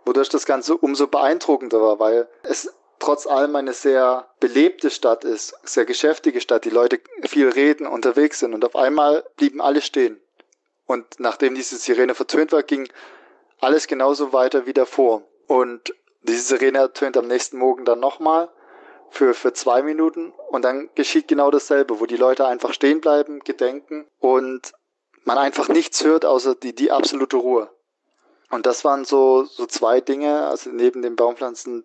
wodurch das Ganze umso beeindruckender war, weil es trotz allem eine sehr belebte Stadt ist, sehr geschäftige Stadt, die Leute viel reden, unterwegs sind und auf einmal blieben alle stehen. Und nachdem diese Sirene vertönt war, ging alles genauso weiter wie davor. Und diese Sirene ertönt am nächsten Morgen dann nochmal für, für zwei Minuten und dann geschieht genau dasselbe, wo die Leute einfach stehen bleiben, gedenken und man einfach nichts hört, außer die, die absolute Ruhe. Und das waren so, so zwei Dinge, also neben den Baumpflanzen,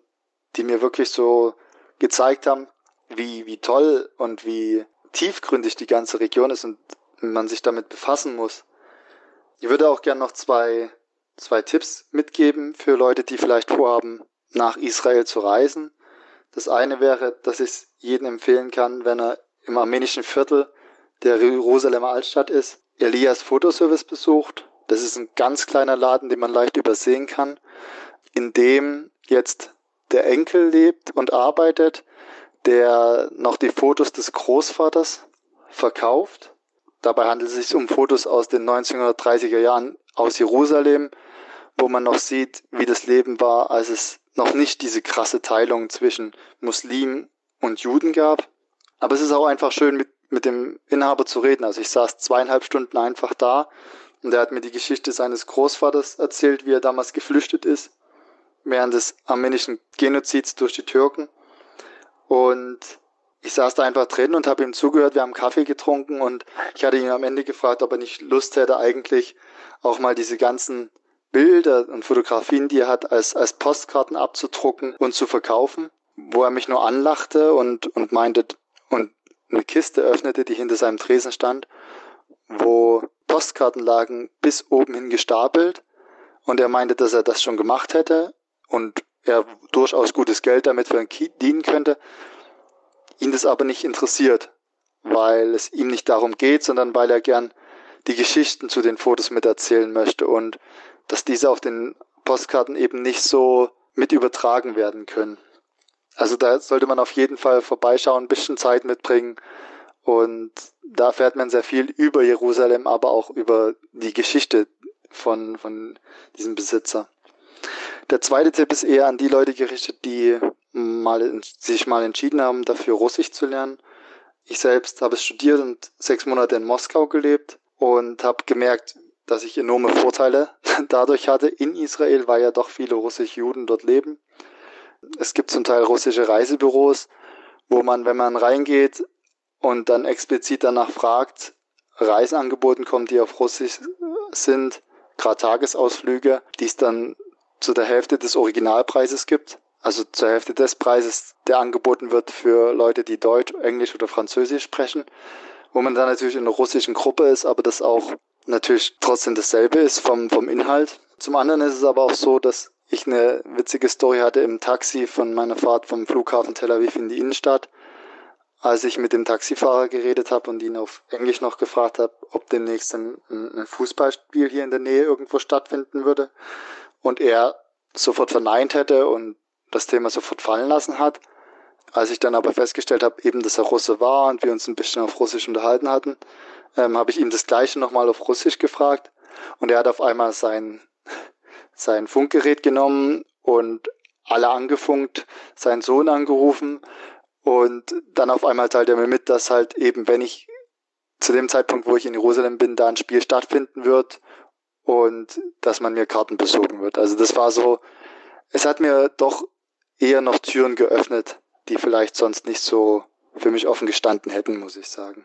die mir wirklich so gezeigt haben, wie, wie toll und wie tiefgründig die ganze Region ist und man sich damit befassen muss. Ich würde auch gerne noch zwei, zwei Tipps mitgeben für Leute, die vielleicht vorhaben, nach Israel zu reisen. Das eine wäre, dass ich es jedem empfehlen kann, wenn er im armenischen Viertel der Jerusalemer Altstadt ist, Elias Fotoservice besucht. Das ist ein ganz kleiner Laden, den man leicht übersehen kann, in dem jetzt der Enkel lebt und arbeitet, der noch die Fotos des Großvaters verkauft. Dabei handelt es sich um Fotos aus den 1930er Jahren aus Jerusalem, wo man noch sieht, wie das Leben war, als es noch nicht diese krasse Teilung zwischen Muslimen und Juden gab. Aber es ist auch einfach schön, mit, mit dem Inhaber zu reden. Also ich saß zweieinhalb Stunden einfach da und er hat mir die Geschichte seines Großvaters erzählt, wie er damals geflüchtet ist, während des armenischen Genozids durch die Türken. Und ich saß da einfach drin und habe ihm zugehört, wir haben Kaffee getrunken und ich hatte ihn am Ende gefragt, ob er nicht Lust hätte, eigentlich auch mal diese ganzen Bilder und Fotografien, die er hat, als, als Postkarten abzudrucken und zu verkaufen, wo er mich nur anlachte und, und meinte und eine Kiste öffnete, die hinter seinem Tresen stand, wo Postkarten lagen bis oben hin gestapelt und er meinte, dass er das schon gemacht hätte und er durchaus gutes Geld damit verdienen könnte, ihn das aber nicht interessiert, weil es ihm nicht darum geht, sondern weil er gern die Geschichten zu den Fotos miterzählen möchte und dass diese auf den Postkarten eben nicht so mit übertragen werden können. Also da sollte man auf jeden Fall vorbeischauen, ein bisschen Zeit mitbringen und da erfährt man sehr viel über Jerusalem, aber auch über die Geschichte von, von diesem Besitzer. Der zweite Tipp ist eher an die Leute gerichtet, die mal, sich mal entschieden haben, dafür Russisch zu lernen. Ich selbst habe studiert und sechs Monate in Moskau gelebt und habe gemerkt, dass ich enorme Vorteile dadurch hatte in Israel, weil ja doch viele russische Juden dort leben. Es gibt zum Teil russische Reisebüros, wo man, wenn man reingeht und dann explizit danach fragt, Reisen angeboten kommt, die auf Russisch sind, gerade Tagesausflüge, die es dann zu der Hälfte des Originalpreises gibt. Also zur Hälfte des Preises, der angeboten wird für Leute, die Deutsch, Englisch oder Französisch sprechen, wo man dann natürlich in einer russischen Gruppe ist, aber das auch natürlich trotzdem dasselbe ist vom, vom Inhalt. Zum anderen ist es aber auch so, dass ich eine witzige Story hatte im Taxi von meiner Fahrt vom Flughafen Tel Aviv in die Innenstadt, als ich mit dem Taxifahrer geredet habe und ihn auf Englisch noch gefragt habe, ob demnächst ein, ein Fußballspiel hier in der Nähe irgendwo stattfinden würde und er sofort verneint hätte und das Thema sofort fallen lassen hat. Als ich dann aber festgestellt habe, eben, dass er Russe war und wir uns ein bisschen auf Russisch unterhalten hatten, ähm, habe ich ihm das Gleiche nochmal auf Russisch gefragt und er hat auf einmal sein, sein Funkgerät genommen und alle angefunkt, seinen Sohn angerufen und dann auf einmal teilt er mir mit, dass halt eben, wenn ich zu dem Zeitpunkt, wo ich in Jerusalem bin, da ein Spiel stattfinden wird und dass man mir Karten besorgen wird. Also das war so, es hat mir doch eher noch Türen geöffnet, die vielleicht sonst nicht so für mich offen gestanden hätten, muss ich sagen.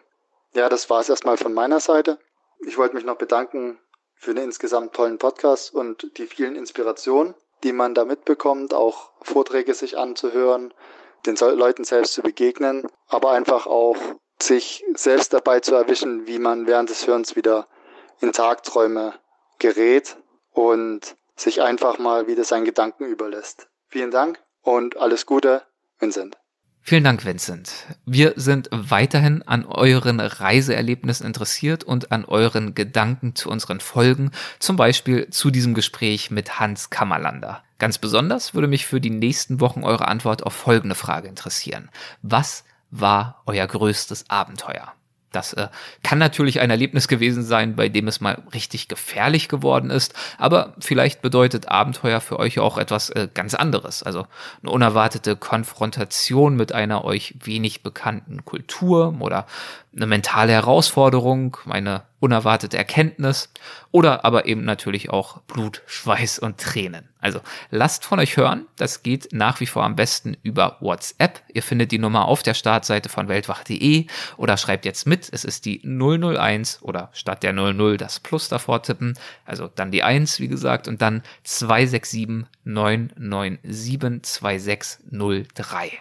Ja, das war es erstmal von meiner Seite. Ich wollte mich noch bedanken für den insgesamt tollen Podcast und die vielen Inspirationen, die man da mitbekommt, auch Vorträge sich anzuhören, den Leuten selbst zu begegnen, aber einfach auch sich selbst dabei zu erwischen, wie man während des Hörens wieder in Tagträume gerät und sich einfach mal wieder seinen Gedanken überlässt. Vielen Dank und alles Gute, Vincent. Vielen Dank, Vincent. Wir sind weiterhin an euren Reiseerlebnissen interessiert und an euren Gedanken zu unseren Folgen, zum Beispiel zu diesem Gespräch mit Hans Kammerlander. Ganz besonders würde mich für die nächsten Wochen eure Antwort auf folgende Frage interessieren. Was war euer größtes Abenteuer? Das äh, kann natürlich ein Erlebnis gewesen sein, bei dem es mal richtig gefährlich geworden ist, aber vielleicht bedeutet Abenteuer für euch auch etwas äh, ganz anderes. Also eine unerwartete Konfrontation mit einer euch wenig bekannten Kultur oder eine mentale Herausforderung, eine unerwartete Erkenntnis oder aber eben natürlich auch Blut, Schweiß und Tränen. Also lasst von euch hören. Das geht nach wie vor am besten über WhatsApp. Ihr findet die Nummer auf der Startseite von weltwach.de oder schreibt jetzt mit. Es ist die 001 oder statt der 00 das Plus davor tippen. Also dann die 1, wie gesagt, und dann 267 997 2603.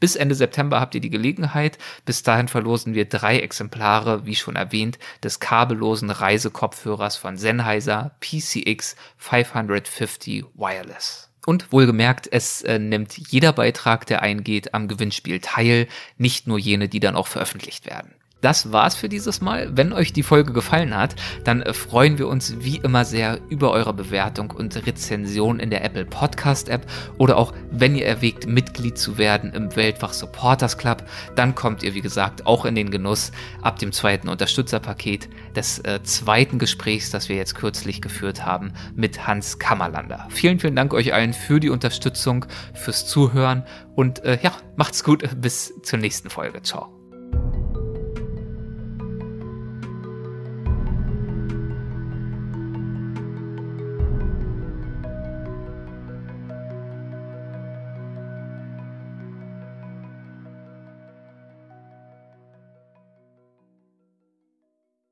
Bis Ende September habt ihr die Gelegenheit. Bis dahin verlosen wir drei Exemplare, wie schon erwähnt, des kabellosen Reisekopfhörers von Sennheiser PCX 550 Wireless. Und wohlgemerkt, es äh, nimmt jeder Beitrag, der eingeht, am Gewinnspiel teil, nicht nur jene, die dann auch veröffentlicht werden das war's für dieses Mal. Wenn euch die Folge gefallen hat, dann äh, freuen wir uns wie immer sehr über eure Bewertung und Rezension in der Apple Podcast App oder auch wenn ihr erwägt, Mitglied zu werden im Weltwach Supporters Club, dann kommt ihr wie gesagt auch in den Genuss ab dem zweiten Unterstützerpaket des äh, zweiten Gesprächs, das wir jetzt kürzlich geführt haben mit Hans Kammerlander. Vielen, vielen Dank euch allen für die Unterstützung, fürs Zuhören und äh, ja, macht's gut, bis zur nächsten Folge. Ciao.